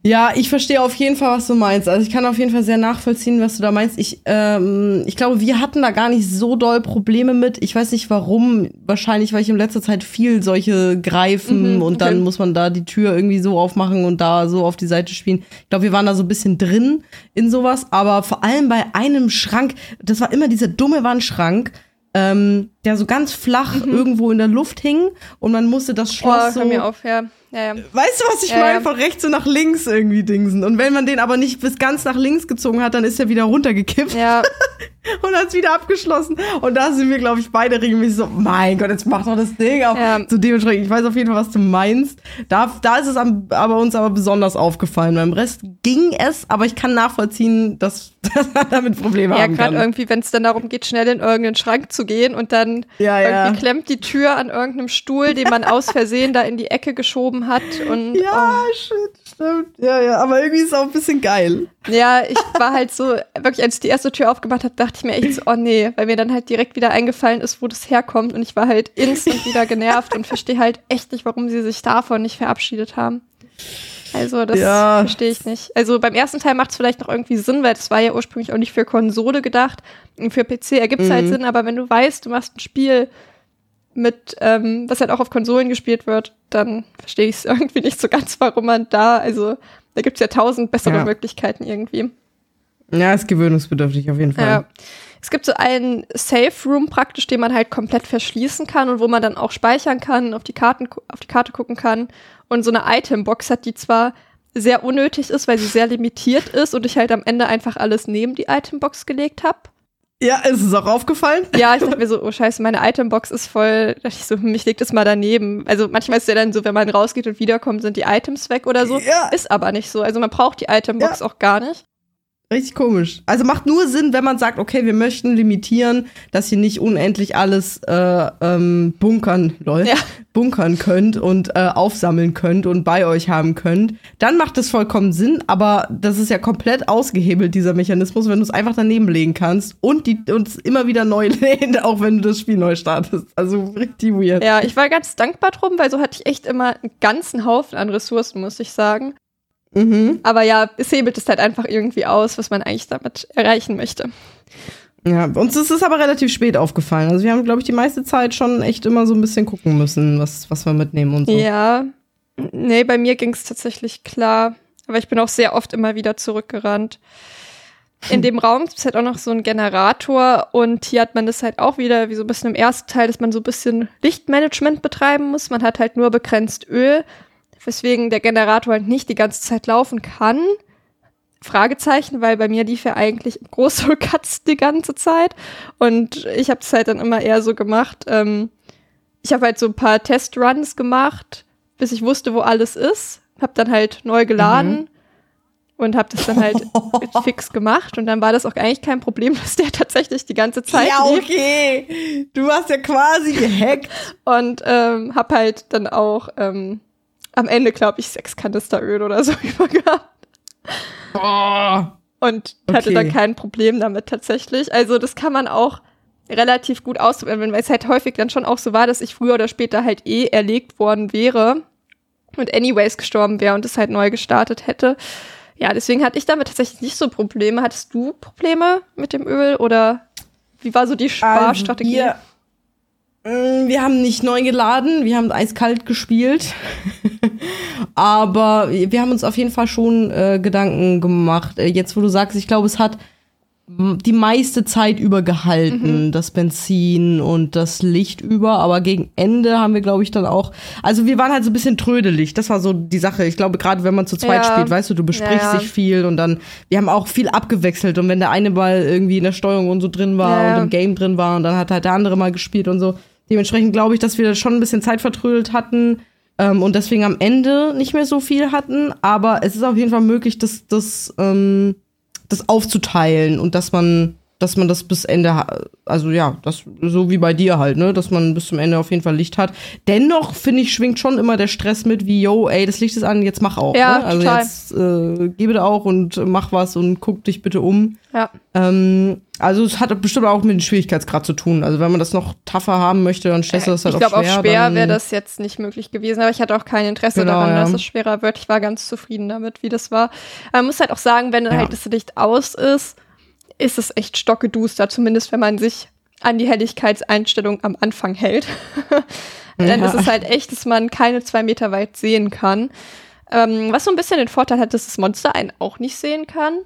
Ja, ich verstehe auf jeden Fall, was du meinst. Also ich kann auf jeden Fall sehr nachvollziehen, was du da meinst. Ich, ähm, ich glaube, wir hatten da gar nicht so doll Probleme mit. Ich weiß nicht warum. Wahrscheinlich, weil ich in letzter Zeit viel solche greifen Mhm, und dann muss man da die Tür irgendwie so aufmachen und da so auf die Seite spielen. Ich glaube, wir waren da so ein bisschen drin in sowas. Aber vor allem bei einem Schrank, das war immer dieser dumme Wandschrank, ähm, der so ganz flach irgendwo in der Luft hing und man musste das Oh, Schloss hör so mir auf, ja. Ja, ja. Weißt du, was ich Ja, meine? ja. Von rechts so nach links irgendwie dingsen. Und wenn man den aber nicht bis ganz nach links gezogen hat, dann ist er wieder runtergekippt ja. und hat es wieder abgeschlossen. Und da sind wir, glaube ich, beide regelmäßig so, mein Gott, jetzt mach doch das Ding auf. Ja. So dementsprechend, ich weiß auf jeden Fall, was du meinst. Da, da ist es am, aber uns aber besonders aufgefallen. Beim Rest ging es, aber ich kann nachvollziehen, dass, dass man damit Probleme Ja, haben gerade kann. irgendwie, wenn es dann darum geht, schnell in irgendeinen Schrank zu gehen und dann Ja, ja. irgendwie klemmt die Tür an irgendeinem Stuhl, den man aus Versehen da in die Ecke geschoben hat. Und Ja, shit, stimmt. Ja, ja, aber irgendwie ist es auch ein bisschen geil. oh, ja, ich war halt so, wirklich, als ich die erste Tür aufgemacht habe, dachte ich mir echt so, oh nee, weil mir dann halt direkt wieder eingefallen ist, wo das herkommt. Und ich war halt instant wieder genervt und verstehe halt echt nicht, warum sie sich davon nicht verabschiedet haben. Also, das Ja. verstehe ich nicht. Also beim ersten Teil macht es vielleicht noch irgendwie Sinn, weil das war ja ursprünglich auch nicht für Konsole gedacht. Und für PC ergibt es halt Sinn, aber wenn du weißt, du machst ein Spiel mit, ähm, was halt auch auf Konsolen gespielt wird, dann verstehe ich es irgendwie nicht so ganz, warum man da, also da gibt es ja tausend bessere Ja. Möglichkeiten irgendwie. Ja, ist gewöhnungsbedürftig auf jeden Fall. Ja. Es gibt so einen Safe Room praktisch, den man halt komplett verschließen kann und wo man dann auch speichern kann, auf die Karten, auf die Karte gucken kann. Und so eine Itembox hat, die zwar sehr unnötig ist, weil sie sehr limitiert ist und ich halt am Ende einfach alles neben die Itembox gelegt habe. Ja, ist es auch aufgefallen? Ja, ich dachte mir so, oh scheiße, meine Itembox ist voll. Da dachte ich so, mich legt das mal daneben. Also manchmal ist ja dann so, wenn man rausgeht und wiederkommt, sind die Items weg oder so. Ja. Ist aber nicht so. Also man braucht die Itembox Ja. auch gar nicht. Richtig komisch. Also macht nur Sinn, wenn man sagt, okay, wir möchten limitieren, dass ihr nicht unendlich alles äh, ähm, bunkern, lol, Ja. bunkern könnt und äh, aufsammeln könnt und bei euch haben könnt. Dann macht es vollkommen Sinn, aber das ist ja komplett ausgehebelt, dieser Mechanismus, wenn du es einfach daneben legen kannst und die uns immer wieder neu lädt, auch wenn du das Spiel neu startest. Also richtig weird. Ja, ich war ganz dankbar drum, weil so hatte ich echt immer einen ganzen Haufen an Ressourcen, muss ich sagen. Mhm. Aber ja, es hebelt es halt einfach irgendwie aus, was man eigentlich damit erreichen möchte. Ja, uns ist es aber relativ spät aufgefallen. Also wir haben, glaube ich, die meiste Zeit schon echt immer so ein bisschen gucken müssen, was, was wir mitnehmen und so. Ja, nee, bei mir ging es tatsächlich klar. Aber ich bin auch sehr oft immer wieder zurückgerannt. In dem Raum gibt es halt auch noch so einen Generator und hier hat man das halt auch wieder, wie so ein bisschen im ersten Teil, dass man so ein bisschen Lichtmanagement betreiben muss. Man hat halt nur begrenzt Öl, weswegen der Generator halt nicht die ganze Zeit laufen kann. Fragezeichen, weil bei mir lief ja eigentlich Großhol Cuts die ganze Zeit und ich habe das halt dann immer eher so gemacht. Ähm, ich habe halt so ein paar Testruns gemacht, bis ich wusste, wo alles ist. Hab dann halt neu geladen und hab das dann halt fix gemacht und dann war das auch eigentlich kein Problem, dass der tatsächlich die ganze Zeit Ja, lief okay. Du hast ja quasi gehackt. und ähm, hab halt dann auch ähm, am Ende, glaube ich, sechs Kanister Öl oder so über gehabt. Und hatte Okay. dann kein Problem damit tatsächlich. Also das kann man auch relativ gut ausprobieren, weil es halt häufig dann schon auch so war, dass ich früher oder später halt eh erlegt worden wäre und anyways gestorben wäre und es halt neu gestartet hätte. Ja, deswegen hatte ich damit tatsächlich nicht so Probleme. Hattest du Probleme mit dem Öl oder wie war so die Sparstrategie? Also wir, Mm, wir haben nicht neu geladen, wir haben eiskalt gespielt. Aber wir haben uns auf jeden Fall schon äh, Gedanken gemacht. Äh, jetzt, wo du sagst, ich glaube, es hat die meiste Zeit über gehalten, Mhm. das Benzin und das Licht über, aber gegen Ende haben wir, glaube ich, dann auch, also wir waren halt so ein bisschen trödelig, das war so die Sache. Ich glaube, gerade wenn man zu zweit Ja. spielt, weißt du, du besprichst Ja, ja. dich viel und dann, wir haben auch viel abgewechselt und wenn der eine mal irgendwie in der Steuerung und so drin war und im Game drin war und dann hat halt der andere mal gespielt und so. Dementsprechend glaube ich, dass wir schon ein bisschen Zeit vertrödelt hatten ähm, und deswegen am Ende nicht mehr so viel hatten, aber es ist auf jeden Fall möglich, dass das ähm, das aufzuteilen und dass man, dass man das bis Ende, also ja, das so wie bei dir halt, ne, dass man bis zum Ende auf jeden Fall Licht hat. Dennoch finde ich schwingt schon immer der Stress mit, wie yo, ey, das Licht ist an, jetzt mach auch. Ja, ne? Also total. jetzt äh, gebe da auch und mach was und guck dich bitte um. Ja. Ähm, also es hat bestimmt auch mit dem Schwierigkeitsgrad zu tun. Also wenn man das noch tougher haben möchte, dann stellst du das halt ich glaube, auf auf schwer. schwer dann- wäre das jetzt nicht möglich gewesen, aber ich hatte auch kein Interesse Genau, daran, ja. dass es schwerer wird. Ich war ganz zufrieden damit, wie das war. Man muss halt auch sagen, wenn Ja. halt das Licht aus ist, ist es echt stockeduster, zumindest wenn man sich an die Helligkeitseinstellung am Anfang hält. Dann Ja. ist es halt echt, dass man keine zwei Meter weit sehen kann. Ähm, was so ein bisschen den Vorteil hat, dass das Monster einen auch nicht sehen kann.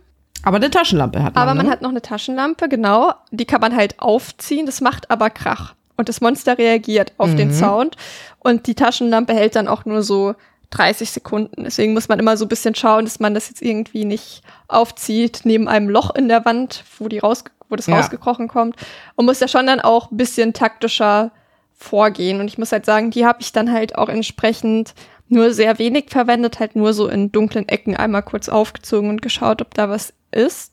Aber eine Taschenlampe hat man. Aber man ne? hat noch eine Taschenlampe, genau. Die kann man halt aufziehen. Das macht aber Krach. Und das Monster reagiert auf den Sound. Und die Taschenlampe hält dann auch nur so 30 Sekunden. Deswegen muss man immer so ein bisschen schauen, dass man das jetzt irgendwie nicht aufzieht neben einem Loch in der Wand, wo, die raus, wo das Ja. rausgekrochen kommt. Und muss ja schon dann auch ein bisschen taktischer vorgehen. Und ich muss halt sagen, die habe ich dann halt auch entsprechend nur sehr wenig verwendet, halt nur so in dunklen Ecken einmal kurz aufgezogen und geschaut, ob da was ist.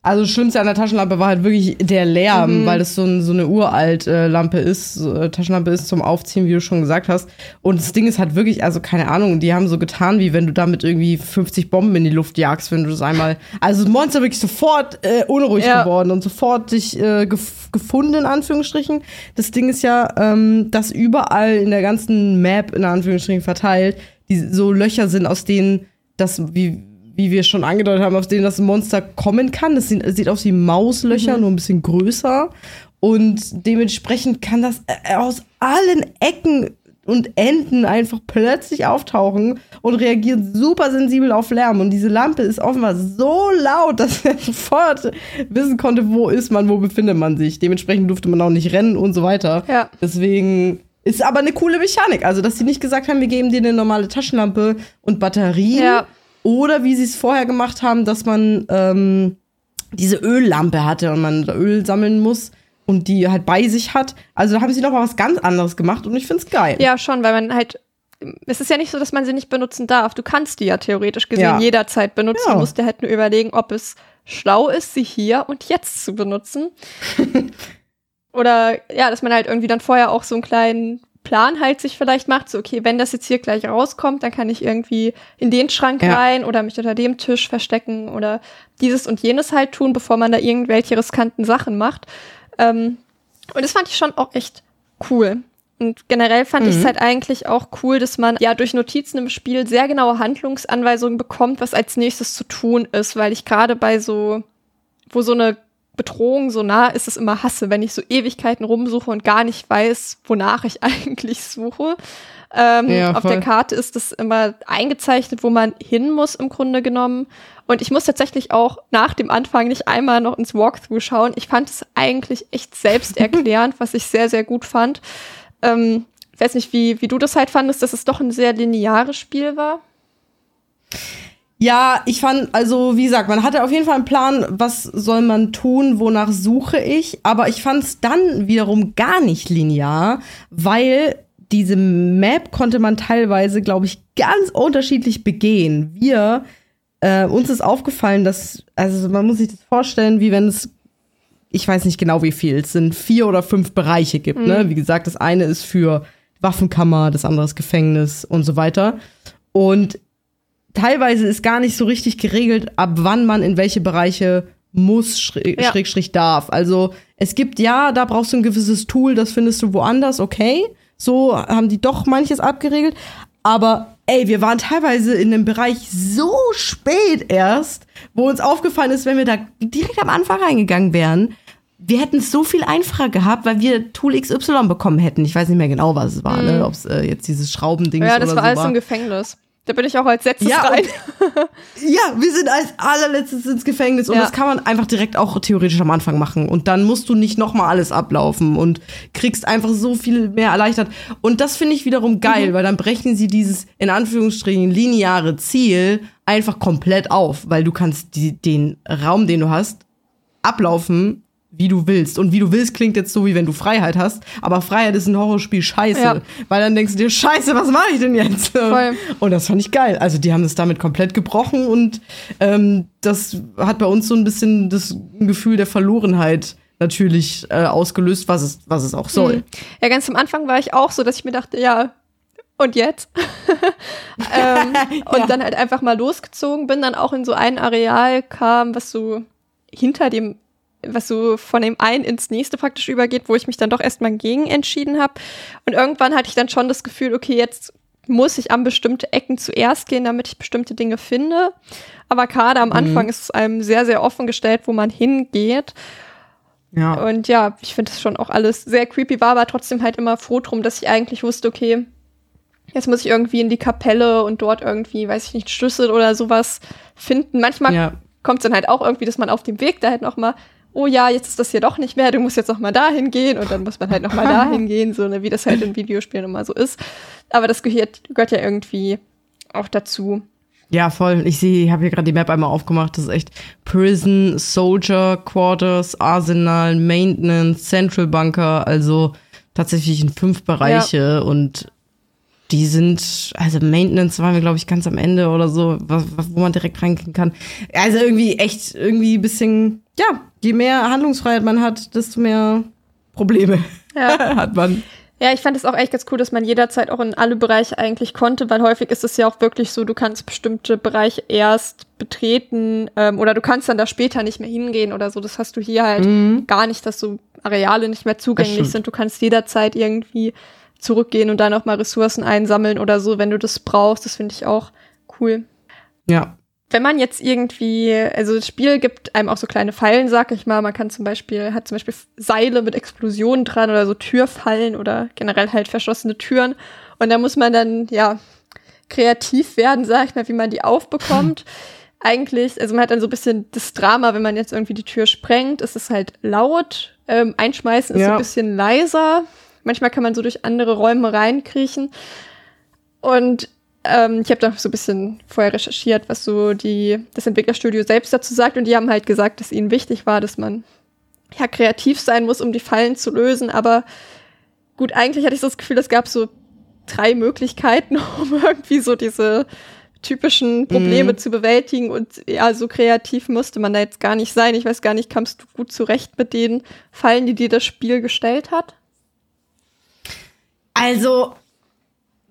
Also das Schlimmste an der Taschenlampe war halt wirklich der Lärm, weil das so, ein, so eine uralt äh, Lampe ist, so, äh, Taschenlampe ist zum Aufziehen, wie du schon gesagt hast. Und das Ding ist halt wirklich, also keine Ahnung, die haben so getan, wie wenn du damit irgendwie 50 Bomben in die Luft jagst, wenn du das einmal. Also das Monster wirklich sofort äh, unruhig Ja. geworden und sofort dich äh, gef gefunden, in Anführungsstrichen. Das Ding ist ja, ähm, dass überall in der ganzen Map, in Anführungsstrichen verteilt, die so Löcher sind, aus denen das, wie, wie wir schon angedeutet haben, aus denen das Monster kommen kann. Das sieht, sieht aus wie Mauslöcher, nur ein bisschen größer. Und dementsprechend kann das äh, aus allen Ecken und Enten einfach plötzlich auftauchen und reagiert super sensibel auf Lärm. Und diese Lampe ist offenbar so laut, dass er sofort wissen konnte, wo ist man, wo befindet man sich. Dementsprechend durfte man auch nicht rennen und so weiter. Ja. Deswegen ist aber eine coole Mechanik. Also, dass sie nicht gesagt haben, wir geben dir eine normale Taschenlampe und Batterien. Ja. Oder wie sie es vorher gemacht haben, dass man ähm, diese Öllampe hatte und man Öl sammeln muss und die halt bei sich hat. Also da haben sie noch mal was ganz anderes gemacht und ich find's geil. Ja, schon, weil man halt. Es ist ja nicht so, dass man sie nicht benutzen darf. Du kannst die ja theoretisch gesehen Ja. jederzeit benutzen. Ja. Du musst dir halt nur überlegen, ob es schlau ist, sie hier und jetzt zu benutzen. Oder ja, dass man halt irgendwie dann vorher auch so einen kleinen Plan halt sich vielleicht macht. So, okay, wenn das jetzt hier gleich rauskommt, dann kann ich irgendwie in den Schrank Ja. rein oder mich unter dem Tisch verstecken oder dieses und jenes halt tun, bevor man da irgendwelche riskanten Sachen macht. Ähm, und das fand ich schon auch echt cool. Und generell fand ich es halt eigentlich auch cool, dass man ja durch Notizen im Spiel sehr genaue Handlungsanweisungen bekommt, was als nächstes zu tun ist, weil ich gerade bei so, wo so eine Bedrohung so nah ist, es immer hasse, wenn ich so Ewigkeiten rumsuche und gar nicht weiß, wonach ich eigentlich suche. Ähm, Ja, auf der Karte ist es immer eingezeichnet, wo man hin muss im Grunde genommen. Und ich muss tatsächlich auch nach dem Anfang nicht einmal noch ins Walkthrough schauen. Ich fand es eigentlich echt selbsterklärend, was ich sehr, sehr gut fand. Ähm, ich weiß nicht, wie, wie du das halt fandest, dass es doch ein sehr lineares Spiel war. Ja, ich fand, also wie gesagt, man hatte auf jeden Fall einen Plan, was soll man tun, wonach suche ich, aber ich fand es dann wiederum gar nicht linear, weil diese Map konnte man teilweise, glaube ich, ganz unterschiedlich begehen. Wir, äh, uns ist aufgefallen, dass, also man muss sich das vorstellen, wie wenn es, ich weiß nicht genau wie viel, es sind vier oder fünf Bereiche gibt, ne? Wie gesagt, das eine ist für Waffenkammer, das andere ist Gefängnis und so weiter. Und teilweise ist gar nicht so richtig geregelt, ab wann man in welche Bereiche muss, schräg, Ja. schrägstrich darf. Also es gibt ja, da brauchst du ein gewisses Tool, das findest du woanders, okay. So haben die doch manches abgeregelt. Aber ey, wir waren teilweise in einem Bereich so spät erst, wo uns aufgefallen ist, wenn wir da direkt am Anfang reingegangen wären, wir hätten es so viel einfacher gehabt, weil wir Tool XY bekommen hätten. Ich weiß nicht mehr genau, was es war, ne? Ob es äh, jetzt dieses Schraubending Ja, oder das so war alles war. im Gefängnis. Da bin ich auch als letztes Ja, rein. Ja, wir sind als allerletztes ins Gefängnis und Ja. das kann man einfach direkt auch theoretisch am Anfang machen und dann musst du nicht noch mal alles ablaufen und kriegst einfach so viel mehr erleichtert und das finde ich wiederum Mhm. geil, weil dann brechen sie dieses in Anführungsstrichen lineare Ziel einfach komplett auf, weil du kannst die, den Raum, den du hast, ablaufen wie du willst. Und wie du willst klingt jetzt so, wie wenn du Freiheit hast. Aber Freiheit ist ein Horrorspiel scheiße. Ja. Weil dann denkst du dir, scheiße, was mache ich denn jetzt? Voll. Und das fand ich geil. Also die haben es damit komplett gebrochen und ähm, das hat bei uns so ein bisschen das Gefühl der Verlorenheit natürlich äh, ausgelöst, was es, was es auch soll. Mhm. Ja, ganz am Anfang war ich auch so, dass ich mir dachte, ja, und jetzt? ähm, und Ja. dann halt einfach mal losgezogen bin, dann auch in so ein Areal kam, was so hinter dem, was so von dem einen ins nächste praktisch übergeht, wo ich mich dann doch erstmal gegen entschieden habe. Und irgendwann hatte ich dann schon das Gefühl, okay, jetzt muss ich an bestimmte Ecken zuerst gehen, damit ich bestimmte Dinge finde. Aber gerade am Anfang ist es einem sehr, sehr offen gestellt, wo man hingeht. Ja. Und ja, ich finde das schon auch alles sehr creepy, war aber trotzdem halt immer froh drum, dass ich eigentlich wusste, okay, jetzt muss ich irgendwie in die Kapelle und dort irgendwie, weiß ich nicht, Schlüssel oder sowas finden. Manchmal Ja. kommt es dann halt auch irgendwie, dass man auf dem Weg da halt noch mal, oh ja, jetzt ist das hier doch nicht mehr, du musst jetzt noch mal dahin gehen und dann muss man halt noch mal dahin gehen, so ne, wie das halt in Videospielen immer so ist. Aber das gehört, gehört ja irgendwie auch dazu. Ja, voll. Ich sehe, ich habe hier gerade die Map einmal aufgemacht. Das ist echt Prison, Soldier, Quarters, Arsenal, Maintenance, Central Bunker. Also tatsächlich in fünf Bereiche und die sind, also Maintenance waren wir, glaube ich, ganz am Ende oder so, wo man direkt reingehen kann. Also irgendwie echt, irgendwie ein bisschen, ja, je mehr Handlungsfreiheit man hat, desto mehr Probleme Ja. hat man. Ja, ich fand es auch echt ganz cool, dass man jederzeit auch in alle Bereiche eigentlich konnte, weil häufig ist es ja auch wirklich so, du kannst bestimmte Bereiche erst betreten ähm, oder du kannst dann da später nicht mehr hingehen oder so. Das hast du hier halt gar nicht, dass so Areale nicht mehr zugänglich sind. Du kannst jederzeit irgendwie zurückgehen und dann auch mal Ressourcen einsammeln oder so, wenn du das brauchst. Das finde ich auch cool. Ja. Wenn man jetzt irgendwie, also das Spiel gibt einem auch so kleine Fallen, sag ich mal. Man kann zum Beispiel, hat zum Beispiel Seile mit Explosionen dran oder so Türfallen oder generell halt verschlossene Türen. Und da muss man dann, ja, kreativ werden, sag ich mal, wie man die aufbekommt. Eigentlich, also man hat dann so ein bisschen das Drama, wenn man jetzt irgendwie die Tür sprengt, ist es halt laut. Ähm, einschmeißen ist Ja. so ein bisschen leiser. Manchmal kann man so durch andere Räume reinkriechen. Und ähm, ich habe da so ein bisschen vorher recherchiert, was so die, das Entwicklerstudio selbst dazu sagt. Und die haben halt gesagt, dass ihnen wichtig war, dass man ja kreativ sein muss, um die Fallen zu lösen. Aber gut, eigentlich hatte ich so das Gefühl, es gab so drei Möglichkeiten, um irgendwie so diese typischen Probleme zu bewältigen. Und ja, so kreativ musste man da jetzt gar nicht sein. Ich weiß gar nicht, kamst du gut zurecht mit den Fallen, die dir das Spiel gestellt hat? Also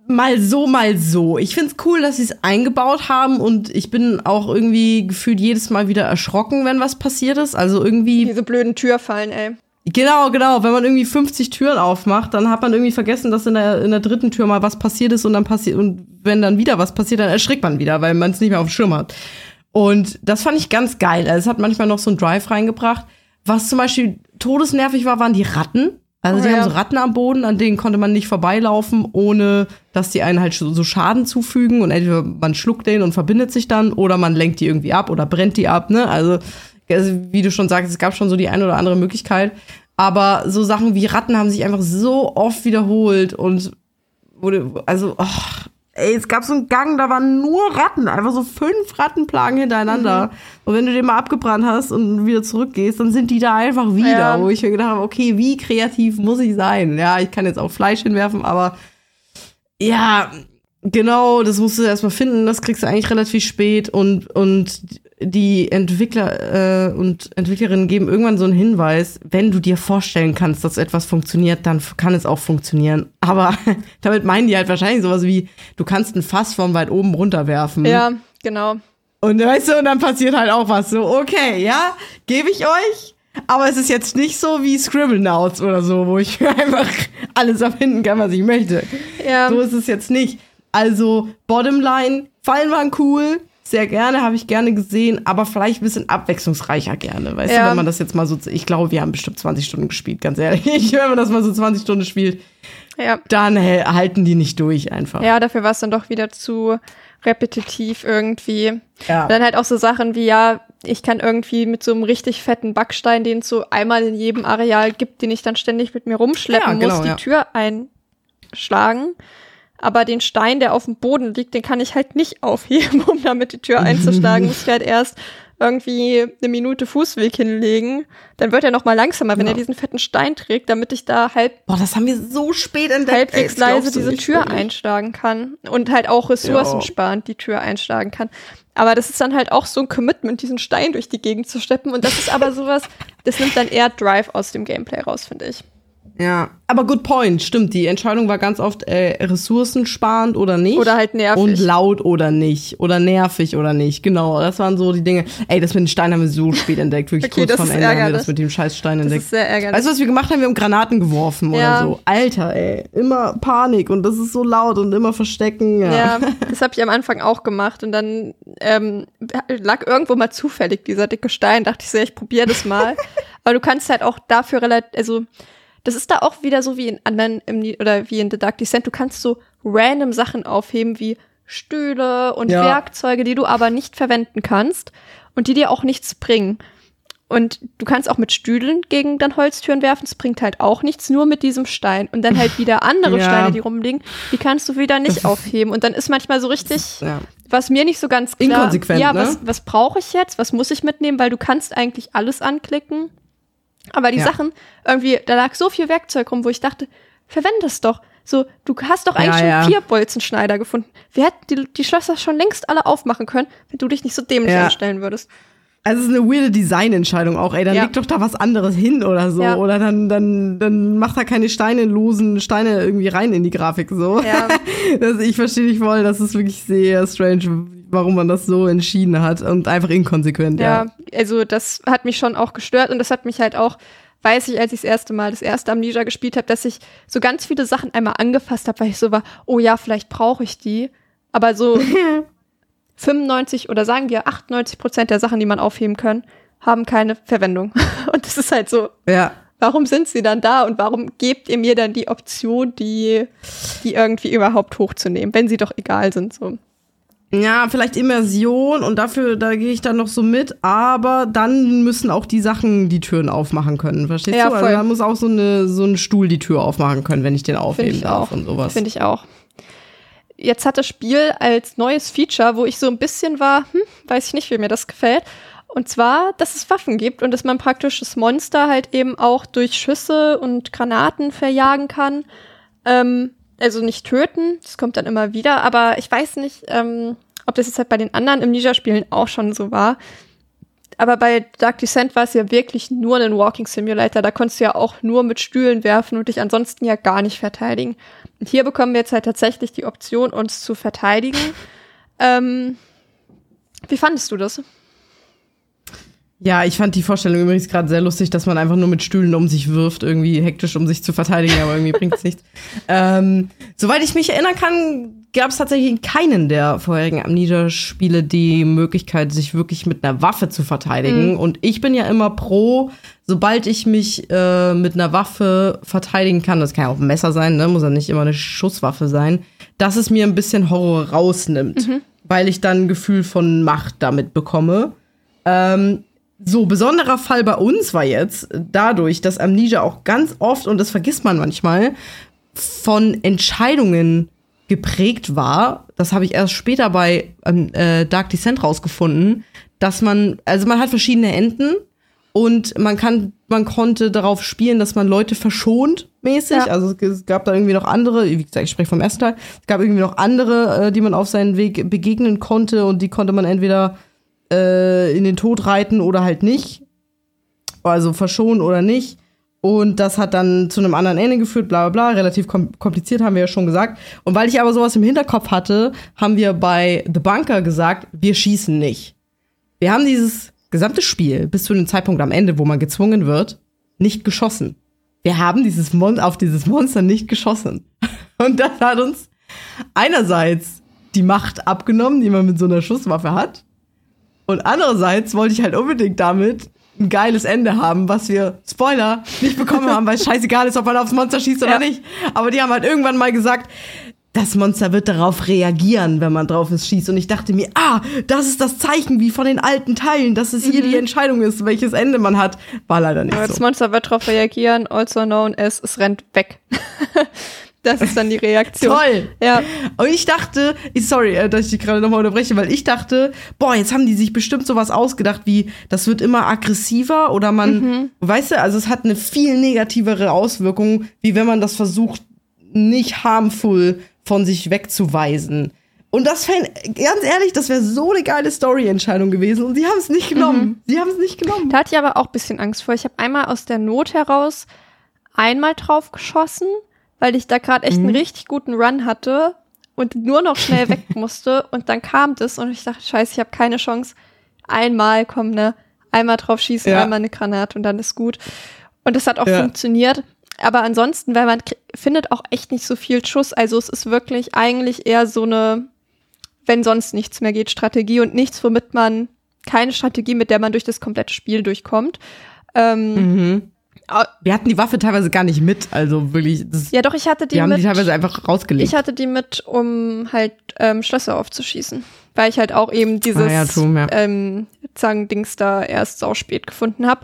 mal so, mal so. Ich find's cool, dass sie es eingebaut haben und ich bin auch irgendwie gefühlt jedes Mal wieder erschrocken, wenn was passiert ist. Also irgendwie Diese blöden Türfallen, ey. Genau, genau. Wenn man irgendwie 50 Türen aufmacht, dann hat man irgendwie vergessen, dass in der, in der dritten Tür mal was passiert ist und dann passiert, und wenn dann wieder was passiert, dann erschrickt man wieder, weil man es nicht mehr auf dem Schirm hat. Und das fand ich ganz geil. Also es hat manchmal noch so einen Drive reingebracht. Was zum Beispiel todesnervig war, waren die Ratten. Also Oh, die ja. haben so Ratten am Boden, an denen konnte man nicht vorbeilaufen, ohne dass die einen halt so Schaden zufügen. Und entweder man schluckt den und verbindet sich dann, oder man lenkt die irgendwie ab oder brennt die ab. Ne? Also also, wie du schon sagst, es gab schon so die eine oder andere Möglichkeit. Aber so Sachen wie Ratten haben sich einfach so oft wiederholt und wurde, also, oh, ey, es gab so einen Gang, da waren nur Ratten, einfach so fünf Rattenplagen hintereinander. Und wenn du den mal abgebrannt hast und wieder zurückgehst, dann sind die da einfach wieder, Ja. wo ich mir gedacht habe, okay, wie kreativ muss ich sein? Ja, ich kann jetzt auch Fleisch hinwerfen, aber ja, genau, das musst du erstmal finden, das kriegst du eigentlich relativ spät und, und die Entwickler äh, und Entwicklerinnen geben irgendwann so einen Hinweis, wenn du dir vorstellen kannst, dass etwas funktioniert, dann kann es auch funktionieren. Aber damit meinen die halt wahrscheinlich sowas wie, du kannst ein Fass von weit oben runterwerfen. Ja, genau. Und weißt du, und dann passiert halt auch was. So, okay, ja, gebe ich euch. Aber es ist jetzt nicht so wie Scribblenauts oder so, wo ich einfach alles erfinden kann, was ich möchte. Ja. So ist es jetzt nicht. Also, Bottomline, Fallen waren cool. Sehr gerne, habe ich gerne gesehen, aber vielleicht ein bisschen abwechslungsreicher gerne. Weißt Ja. du, wenn man das jetzt mal so, ich glaube, wir haben bestimmt 20 Stunden gespielt, ganz ehrlich. Wenn man das mal so 20 Stunden spielt, Ja. dann halten die nicht durch einfach. Ja, dafür war es dann doch wieder zu repetitiv irgendwie. Ja. Dann halt auch so Sachen wie, ja, ich kann irgendwie mit so einem richtig fetten Backstein, den es so einmal in jedem Areal gibt, den ich dann ständig mit mir rumschleppen Ja, genau, muss, die. Tür einschlagen. Aber den Stein, der auf dem Boden liegt, den kann ich halt nicht aufheben, um damit die Tür einzuschlagen. muss ich halt erst irgendwie eine Minute Fußweg hinlegen. Dann wird er noch mal langsamer, wenn Ja. er diesen fetten Stein trägt, damit ich da halb Boah, das haben wir so spät entdeckt. ey, halbwegs glaubst leise diese nicht, Tür einschlagen kann und halt auch ressourcensparend die Tür einschlagen kann. Aber das ist dann halt auch so ein Commitment, diesen Stein durch die Gegend zu steppen. Und das ist aber sowas, das nimmt dann eher Drive aus dem Gameplay raus, finde ich. Ja, aber good point, stimmt. Die Entscheidung war ganz oft äh, ressourcensparend oder nicht. Oder halt nervig. Und laut oder nicht. Oder nervig oder nicht. Genau, das waren so die Dinge. Ey, das mit den Steinen haben wir so spät entdeckt. Wirklich Okay, kurz das vorm Ende haben wir ärgerlich. das mit dem scheiß Stein Das entdeckt. ist sehr ärgerlich. Weißt du, was wir gemacht haben? Wir haben Granaten geworfen Ja. oder so. Alter, ey. Immer Panik und das ist so laut und immer verstecken. Ja. ja, das habe ich am Anfang auch gemacht und dann ähm, lag irgendwo mal zufällig dieser dicke Stein. Dachte ich so, ja, ich probiere das mal. Aber du kannst halt auch dafür relativ, also das ist da auch wieder so wie in anderen im, oder wie in The Dark Descent. Du kannst so random Sachen aufheben wie Stühle und Ja. Werkzeuge, die du aber nicht verwenden kannst und die dir auch nichts bringen. Und du kannst auch mit Stühlen gegen dann Holztüren werfen, es bringt halt auch nichts, nur mit diesem Stein. Und dann halt wieder andere Ja. Steine, die rumliegen, die kannst du wieder nicht aufheben. Und dann ist manchmal so richtig, Ja. was mir nicht so ganz klar Inkonsequent, Ja, ne? was, was brauche ich jetzt? Was muss ich mitnehmen? Weil du kannst eigentlich alles anklicken. Aber die Ja. Sachen, irgendwie, da lag so viel Werkzeug rum, wo ich dachte, verwende es doch. So, du hast doch eigentlich Ja, schon vier Bolzenschneider gefunden. Wir hätten die, die Schlösser schon längst alle aufmachen können, wenn du dich nicht so dämlich anstellen würdest. Also es ist eine weirde Designentscheidung auch, ey. Dann Ja. leg doch da was anderes hin oder so. Ja. Oder dann, dann, dann mach da keine Steine losen Steine irgendwie rein in die Grafik so. Ja. Das, ich verstehe dich voll, das ist wirklich sehr strange, warum man das so entschieden hat und einfach inkonsequent, ja. Ja, also das hat mich schon auch gestört und das hat mich halt auch, weiß ich, als ich das erste Mal das erste Amnesia gespielt habe, dass ich so ganz viele Sachen einmal angefasst habe, weil ich so war, oh ja, vielleicht brauche ich die. Aber so 95 oder sagen wir 98 Prozent der Sachen, die man aufheben kann, haben keine Verwendung. Und das ist halt so, Ja. warum sind sie dann da und warum gebt ihr mir dann die Option, die, die irgendwie überhaupt hochzunehmen, wenn sie doch egal sind, so. Ja, vielleicht Immersion und dafür, da gehe ich dann noch so mit, aber dann müssen auch die Sachen die Türen aufmachen können, verstehst Ja, du? Also voll. da muss auch so, eine, so ein Stuhl die Tür aufmachen können, wenn ich den aufheben ich darf auch. und sowas. Finde ich auch. Jetzt hat das Spiel als neues Feature, wo ich so ein bisschen war, hm, weiß ich nicht, wie mir das gefällt. Und zwar, dass es Waffen gibt und dass man praktisch das Monster halt eben auch durch Schüsse und Granaten verjagen kann. Ähm, also nicht töten, das kommt dann immer wieder, aber ich weiß nicht, ähm, ob das jetzt halt bei den anderen Amnesia-Spielen auch schon so war. Aber bei Dark Descent war es ja wirklich nur ein Walking Simulator. Da konntest du ja auch nur mit Stühlen werfen und dich ansonsten ja gar nicht verteidigen. Und hier bekommen wir jetzt halt tatsächlich die Option, uns zu verteidigen. ähm, wie fandest du das? Ja, ich fand die Vorstellung übrigens gerade sehr lustig, dass man einfach nur mit Stühlen um sich wirft, irgendwie hektisch, um sich zu verteidigen, aber irgendwie bringt's nichts. Ähm, soweit ich mich erinnern kann, gab es tatsächlich in keinen der vorherigen Amnesia-Spiele die Möglichkeit, sich wirklich mit einer Waffe zu verteidigen. Und ich bin ja immer pro, sobald ich mich äh, mit einer Waffe verteidigen kann, das kann ja auch ein Messer sein, ne? muss ja nicht immer eine Schusswaffe sein, dass es mir ein bisschen Horror rausnimmt, weil ich dann ein Gefühl von Macht damit bekomme. Ähm, so, besonderer Fall bei uns war jetzt dadurch, dass Amnesia auch ganz oft, und das vergisst man manchmal, von Entscheidungen geprägt war. Das habe ich erst später bei ähm, äh, Dark Descent rausgefunden, dass man, also man hat verschiedene Enden und man kann, man konnte darauf spielen, dass man Leute verschont mäßig. Ja. Also es, es gab da irgendwie noch andere, wie gesagt, ich spreche vom ersten Teil, es gab irgendwie noch andere, äh, die man auf seinen Weg begegnen konnte und die konnte man entweder äh, in den Tod reiten oder halt nicht. Also verschonen oder nicht. Und das hat dann zu einem anderen Ende geführt, bla bla bla. Relativ kom kompliziert, haben wir ja schon gesagt. Und weil ich aber sowas im Hinterkopf hatte, haben wir bei The Bunker gesagt, wir schießen nicht. Wir haben dieses gesamte Spiel bis zu dem Zeitpunkt am Ende, wo man gezwungen wird, nicht geschossen. Wir haben dieses Mon auf dieses Monster nicht geschossen. Und das hat uns einerseits die Macht abgenommen, die man mit so einer Schusswaffe hat. Und andererseits wollte ich halt unbedingt damit ein geiles Ende haben, was wir, Spoiler, nicht bekommen haben, weil es scheißegal ist, ob man aufs Monster schießt oder Ja. nicht. Aber die haben halt irgendwann mal gesagt, das Monster wird darauf reagieren, wenn man drauf ist, schießt. Und ich dachte mir, ah, das ist das Zeichen wie von den alten Teilen, dass es hier die Entscheidung ist, welches Ende man hat. War leider nicht Aber das so. Monster wird darauf reagieren, also known as, es rennt weg. das ist dann die Reaktion. Toll. Ja, Und ich dachte, sorry, äh, dass ich dich gerade nochmal unterbreche, weil ich dachte, boah, jetzt haben die sich bestimmt sowas ausgedacht, wie das wird immer aggressiver oder man, weißt du, also es hat eine viel negativere Auswirkung, wie wenn man das versucht, nicht harmful von sich wegzuweisen. Und das fände, ganz ehrlich, das wäre so eine geile Story-Entscheidung gewesen und sie haben es nicht genommen. Sie haben es nicht genommen. da hatte ich aber auch ein bisschen Angst vor. Ich habe einmal aus der Not heraus einmal drauf geschossen, weil ich da gerade echt einen richtig guten Run hatte und nur noch schnell weg musste. Und dann kam das und ich dachte, scheiße, ich habe keine Chance. Einmal, komm, ne? Einmal drauf schießen, Ja. einmal eine Granate und dann ist gut. Und das hat auch Ja. funktioniert. Aber ansonsten, weil man findet auch echt nicht so viel Schuss. Also es ist wirklich eigentlich eher so eine, wenn sonst nichts mehr geht, Strategie und nichts, womit man, keine Strategie, mit der man durch das komplette Spiel durchkommt. Ähm, Mhm. Wir hatten die Waffe teilweise gar nicht mit, also wirklich, das, ja, doch, ich hatte die die haben mit. die teilweise einfach rausgelegt. Ich hatte die mit, um halt ähm, Schlösser aufzuschießen. Weil ich halt auch eben dieses Ah ja, true, ja. ähm, Zangendings da erst sau spät gefunden habe.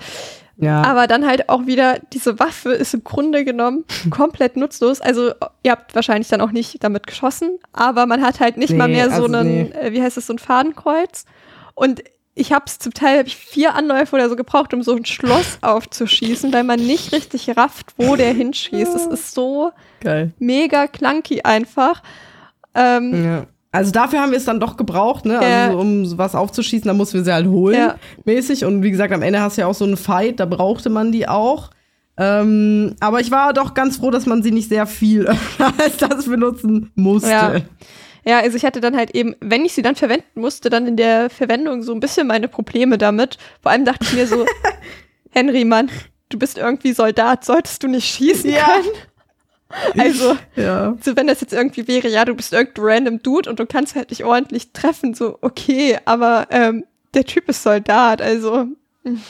ja. Aber dann halt auch wieder, diese Waffe ist im Grunde genommen komplett nutzlos. Also ihr habt wahrscheinlich dann auch nicht damit geschossen, aber man hat halt nicht mal Nee, mehr so also einen, nee. äh, wie heißt es, so ein Fadenkreuz. Und ich habe es zum Teil hab ich vier Anläufe oder so gebraucht, um so ein Schloss aufzuschießen, weil man nicht richtig rafft, wo der hinschießt. Es ist so Geil. mega clunky einfach. Ähm, Ja. Also dafür haben wir es dann doch gebraucht, ne? Ja. Also um was aufzuschießen, da mussten wir sie halt holen, Ja. mäßig. Und wie gesagt, am Ende hast du ja auch so einen Fight, da brauchte man die auch. Ähm, aber ich war doch ganz froh, dass man sie nicht sehr viel als das benutzen musste. Ja. Ja, also ich hatte dann halt eben, wenn ich sie dann verwenden musste, dann in der Verwendung so ein bisschen meine Probleme damit. Vor allem dachte ich mir so, Henry, Mann, du bist irgendwie Soldat, solltest du nicht schießen Ja. können? Also, Ja. so wenn das jetzt irgendwie wäre, ja, du bist irgendein random Dude und du kannst halt nicht ordentlich treffen, so, okay, aber ähm, der Typ ist Soldat, also, hm.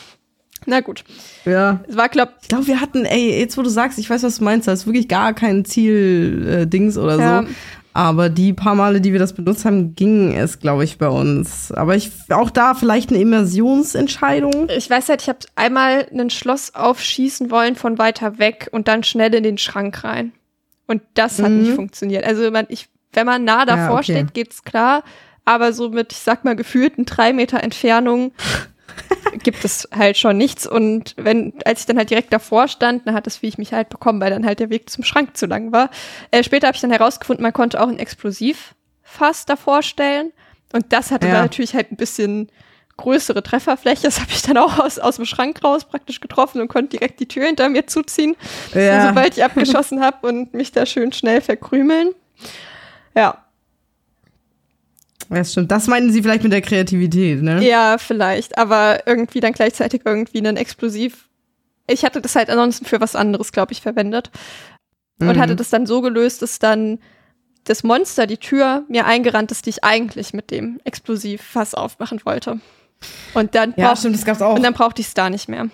na gut. Ja. Es war, glaub, Ich glaube, wir hatten, ey, jetzt wo du sagst, ich weiß, was du meinst, da ist wirklich gar kein Ziel-Dings oder Ja. so. Aber die paar Male, die wir das benutzt haben, ging es, glaube ich, bei uns. Aber ich auch da vielleicht eine Immersionsentscheidung. ich weiß halt, ich habe einmal ein Schloss aufschießen wollen von weiter weg und dann schnell in den Schrank rein. Und das hat Mhm. nicht funktioniert. Also man, ich, wenn man nah davor okay. steht, geht's klar. Aber so mit, ich sag mal, gefühlten drei Meter Entfernung gibt es halt schon nichts. Und wenn, als ich dann halt direkt davor stand, dann hat das, wie ich mich halt bekommen, weil dann halt der Weg zum Schrank zu lang war. Äh, später habe ich dann herausgefunden, man konnte auch ein Explosivfass davor stellen. Und das hatte Ja. dann natürlich halt ein bisschen größere Trefferfläche. Das habe ich dann auch aus, aus dem Schrank raus praktisch getroffen und konnte direkt die Tür hinter mir zuziehen, Ja. sobald ich abgeschossen habe und mich da schön schnell verkrümeln. Ja, Ja, stimmt. Das meinten sie vielleicht mit der Kreativität, ne? ja, vielleicht. Aber irgendwie dann gleichzeitig irgendwie einen Explosiv. Ich hatte das halt ansonsten für was anderes, glaube ich, verwendet. Und Mhm. hatte das dann so gelöst, dass dann das Monster die Tür mir eingerannt ist, die ich eigentlich mit dem Explosivfass aufmachen wollte. Und dann, Ja, brauch- stimmt, das gab's auch. und dann brauchte ich es da nicht mehr.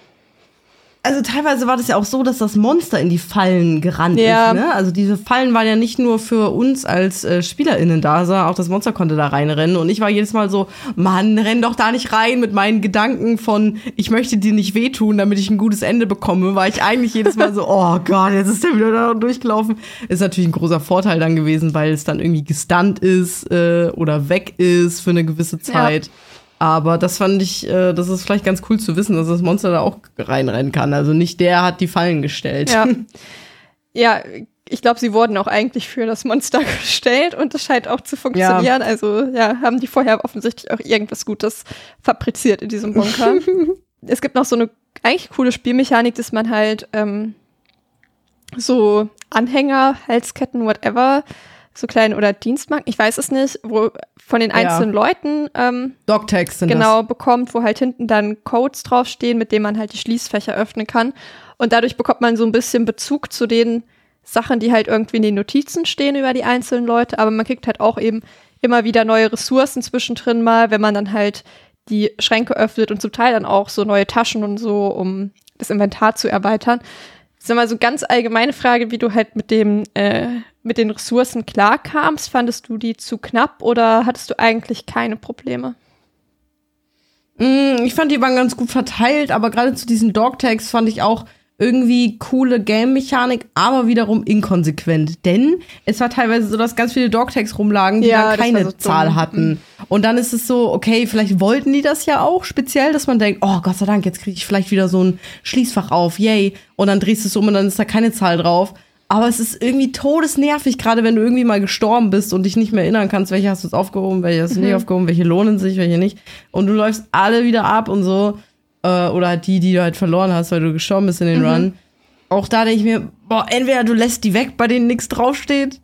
Also teilweise war das ja auch so, dass das Monster in die Fallen gerannt Ja. ist. Ne? Also diese Fallen waren ja nicht nur für uns als äh, SpielerInnen da, sondern auch das Monster konnte da reinrennen. Und ich war jedes Mal so, Mann, renn doch da nicht rein mit meinen Gedanken von, ich möchte dir nicht wehtun, damit ich ein gutes Ende bekomme, war ich eigentlich jedes Mal so, oh Gott, jetzt ist der wieder da durchgelaufen. Ist natürlich ein großer Vorteil dann gewesen, weil es dann irgendwie gestunt ist äh, oder weg ist für eine gewisse Zeit. Aber das fand ich, äh, das ist vielleicht ganz cool zu wissen, dass das Monster da auch reinrennen kann. Also nicht der hat die Fallen gestellt. Ja. ja, ich glaube, sie wurden auch eigentlich für das Monster gestellt und das scheint auch zu funktionieren. Also ja, haben die vorher offensichtlich auch irgendwas Gutes fabriziert in diesem Bunker. es gibt noch so eine eigentlich coole Spielmechanik, dass man halt ähm, so Anhänger, Halsketten, whatever, so kleine oder Dienstmarken, ich weiß es nicht, wo von den Ja. einzelnen Leuten ähm, Dogtags sind genau bekommt, wo halt hinten dann Codes draufstehen, mit denen man halt die Schließfächer öffnen kann. Und dadurch bekommt man so ein bisschen Bezug zu den Sachen, die halt irgendwie in den Notizen stehen über die einzelnen Leute. Aber man kriegt halt auch eben immer wieder neue Ressourcen zwischendrin mal, wenn man dann halt die Schränke öffnet und zum Teil dann auch so neue Taschen und so, um das Inventar zu erweitern. Ist immer so ganz allgemeine Frage, wie du halt mit dem, äh, mit den Ressourcen klarkamst. Fandest du die zu knapp oder hattest du eigentlich keine Probleme? Mm, Ich fand, die waren ganz gut verteilt, aber gerade zu diesen Dogtags fand ich auch irgendwie coole Game-Mechanik, aber wiederum inkonsequent. Denn es war teilweise so, dass ganz viele Dogtags rumlagen, die Ja, dann keine so. Zahl hatten. Und dann ist es so, okay, vielleicht wollten die das ja auch speziell, dass man denkt, oh Gott sei Dank, jetzt kriege ich vielleicht wieder so ein Schließfach auf, yay. Und dann drehst du es um und dann ist da keine Zahl drauf. Aber es ist irgendwie todesnervig, gerade wenn du irgendwie mal gestorben bist und dich nicht mehr erinnern kannst, welche hast du jetzt aufgehoben, welche hast du nicht aufgehoben, welche lohnen sich, welche nicht. Und du läufst alle wieder ab und so. Äh, oder die, die du halt verloren hast, weil du gestorben bist in den Run. Auch da denke ich mir, boah, entweder du lässt die weg, bei denen nichts draufsteht,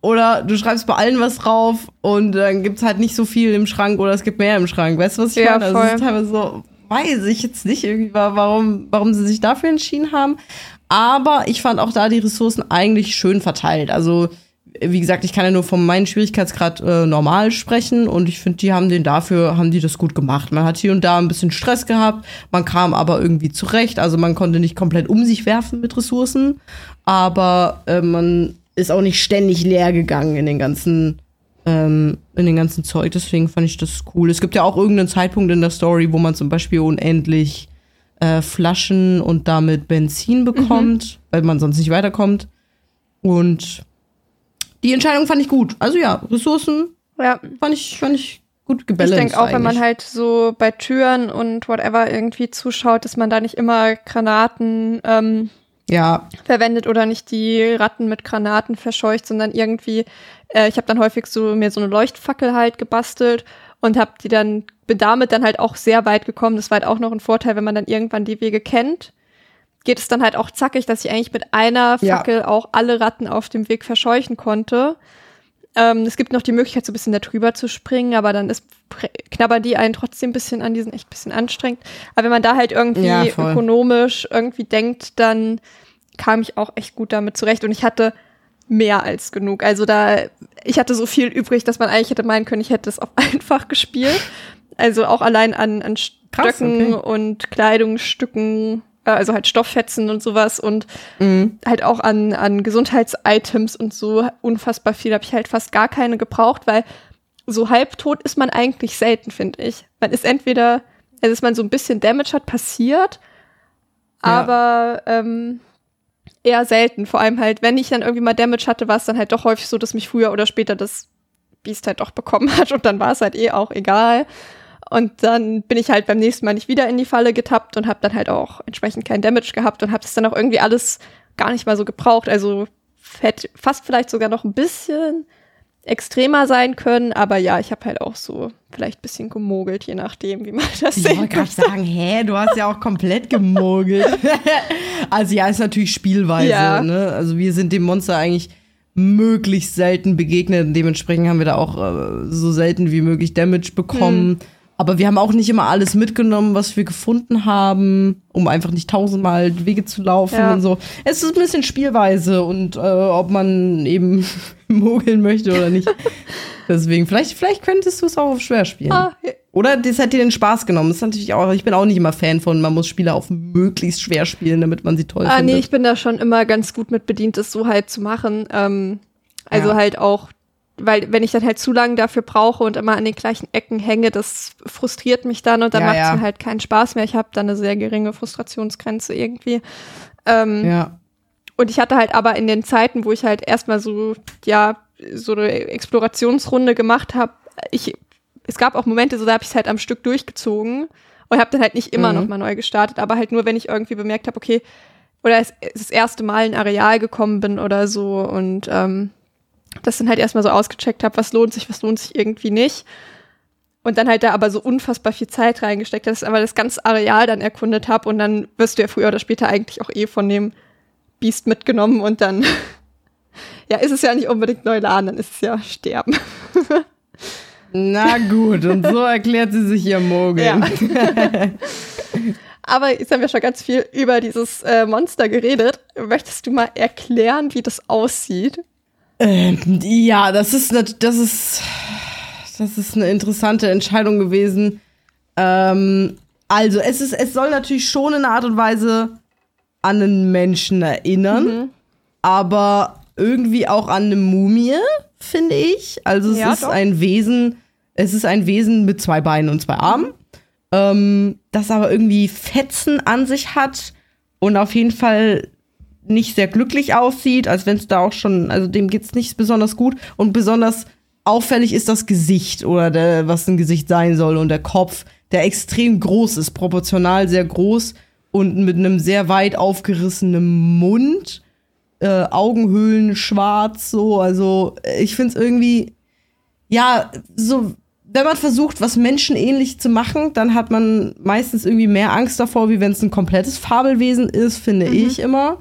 oder du schreibst bei allen was drauf und dann gibt's halt nicht so viel im Schrank oder es gibt mehr im Schrank. Weißt du, was ich Ja, meine? Also es ist teilweise so, weiß ich jetzt nicht irgendwie, wa- warum, warum sie sich dafür entschieden haben. Aber ich fand auch da die Ressourcen eigentlich schön verteilt. Also, wie gesagt, ich kann ja nur von meinem Schwierigkeitsgrad äh, normal sprechen und ich finde, die haben den dafür, haben die das gut gemacht. Man hat hier und da ein bisschen Stress gehabt, man kam aber irgendwie zurecht, also man konnte nicht komplett um sich werfen mit Ressourcen, aber äh, man ist auch nicht ständig leer gegangen in den ganzen ähm, in den ganzen Zeug, deswegen fand ich das cool. Es gibt ja auch irgendeinen Zeitpunkt in der Story, wo man zum Beispiel unendlich äh, Flaschen und damit Benzin bekommt, weil man sonst nicht weiterkommt. Und die Entscheidung fand ich gut. Also ja, Ressourcen Ja, fand ich, fand ich gut ich gebalanced. denke auch, wenn man eigentlich. halt so bei Türen und whatever irgendwie zuschaut, dass man da nicht immer Granaten ähm, Ja, verwendet oder nicht die Ratten mit Granaten verscheucht, sondern irgendwie, äh, ich habe dann häufig so mir so eine Leuchtfackel halt gebastelt und habe die dann, bin damit dann halt auch sehr weit gekommen. Das war halt auch noch ein Vorteil, wenn man dann irgendwann die Wege kennt. Geht es dann halt auch zackig, dass ich eigentlich mit einer Ja. Fackel auch alle Ratten auf dem Weg verscheuchen konnte. Ähm, es gibt noch die Möglichkeit, so ein bisschen darüber zu springen, aber dann ist, knabbern die einen trotzdem ein bisschen an, die sind echt ein bisschen anstrengend. Aber wenn man da halt irgendwie Ja, ökonomisch irgendwie denkt, dann kam ich auch echt gut damit zurecht und ich hatte mehr als genug. Also da, ich hatte so viel übrig, dass man eigentlich hätte meinen können, ich hätte es auf einfach gespielt. Also auch allein an, an Krass, Stöcken okay. und Kleidungsstücken, also halt Stofffetzen und sowas und Mhm. halt auch an, an Gesundheitsitems und so unfassbar viel. Habe ich halt fast gar keine gebraucht, weil so halbtot ist man eigentlich selten, finde ich. Man ist entweder, also dass man so ein bisschen Damage hat, passiert, Ja. aber ähm, eher selten. Vor allem halt, wenn ich dann irgendwie mal Damage hatte, war es dann halt doch häufig so, dass mich früher oder später das Biest halt doch bekommen hat und dann war es halt eh auch egal. Und dann bin ich halt beim nächsten Mal nicht wieder in die Falle getappt und habe dann halt auch entsprechend kein Damage gehabt und habe das dann auch irgendwie alles gar nicht mal so gebraucht. Also hätte fast vielleicht sogar noch ein bisschen extremer sein können, aber ja, ich habe halt auch so vielleicht ein bisschen gemogelt, je nachdem, wie man das Ich sehen wollte gerade sagen, hä, du hast ja auch komplett gemogelt. also ja, ist natürlich Spielweise. Ja. Ne? Also wir sind dem Monster eigentlich möglichst selten begegnet. Und dementsprechend haben wir da auch äh, so selten wie möglich Damage bekommen. Aber wir haben auch nicht immer alles mitgenommen, was wir gefunden haben, um einfach nicht tausendmal Wege zu laufen Ja. und so. Es ist ein bisschen Spielweise und äh, ob man eben mogeln möchte oder nicht. Deswegen, vielleicht, vielleicht könntest du es auch auf schwer spielen. Ah, Oder das hat dir den Spaß genommen. Das ist natürlich auch, ich bin auch nicht immer Fan von, man muss Spiele auf möglichst schwer spielen, damit man sie toll Ah, findet. nee, ich bin da schon immer ganz gut mit bedient, das so halt zu machen. Ähm, also Ja. halt auch, weil wenn ich dann halt zu lange dafür brauche und immer an den gleichen Ecken hänge, das frustriert mich dann und dann Ja, macht es ja. mir halt keinen Spaß mehr. Ich habe da eine sehr geringe Frustrationsgrenze irgendwie. Ähm, ja. Und ich hatte halt aber in den Zeiten, wo ich halt erstmal so, ja, so eine Explorationsrunde gemacht habe, ich, es gab auch Momente, so da habe ich es halt am Stück durchgezogen und habe dann halt nicht immer Mhm. noch mal neu gestartet, aber halt nur, wenn ich irgendwie bemerkt habe, okay, oder es, es das erste Mal in ein Areal gekommen bin oder so und ähm, das dann halt erstmal so ausgecheckt habe, was lohnt sich, was lohnt sich irgendwie nicht. Und dann halt da aber so unfassbar viel Zeit reingesteckt, dass ich aber das ganze Areal dann erkundet habe und dann wirst du ja früher oder später eigentlich auch eh von dem Biest mitgenommen und dann ja, ist es ja nicht unbedingt neu laden, dann ist es ja sterben. Na gut, und so erklärt sie sich ihr Mogeln. Aber jetzt haben wir schon ganz viel über dieses äh, Monster geredet. Möchtest du mal erklären, wie das aussieht? Ähm, ja, das ist, ne, das ist, das ist eine interessante Entscheidung gewesen. Ähm, also, es ist, es soll natürlich schon in einer Art und Weise an einen Menschen erinnern, Mhm. aber irgendwie auch an eine Mumie, finde ich. Also, es Ja, ist doch. ein Wesen, es ist ein Wesen mit zwei Beinen und zwei Armen, ähm, das aber irgendwie Fetzen an sich hat und auf jeden Fall nicht sehr glücklich aussieht, als wenn es da auch schon, also dem geht's nicht besonders gut. Und besonders auffällig ist das Gesicht oder der, was ein Gesicht sein soll und der Kopf, der extrem groß ist, proportional sehr groß und mit einem sehr weit aufgerissenen Mund, äh, Augenhöhlen schwarz, so, also äh, ich find's irgendwie, ja, so, wenn man versucht, was menschenähnlich zu machen, dann hat man meistens irgendwie mehr Angst davor, wie wenn es ein komplettes Fabelwesen ist, finde ich immer.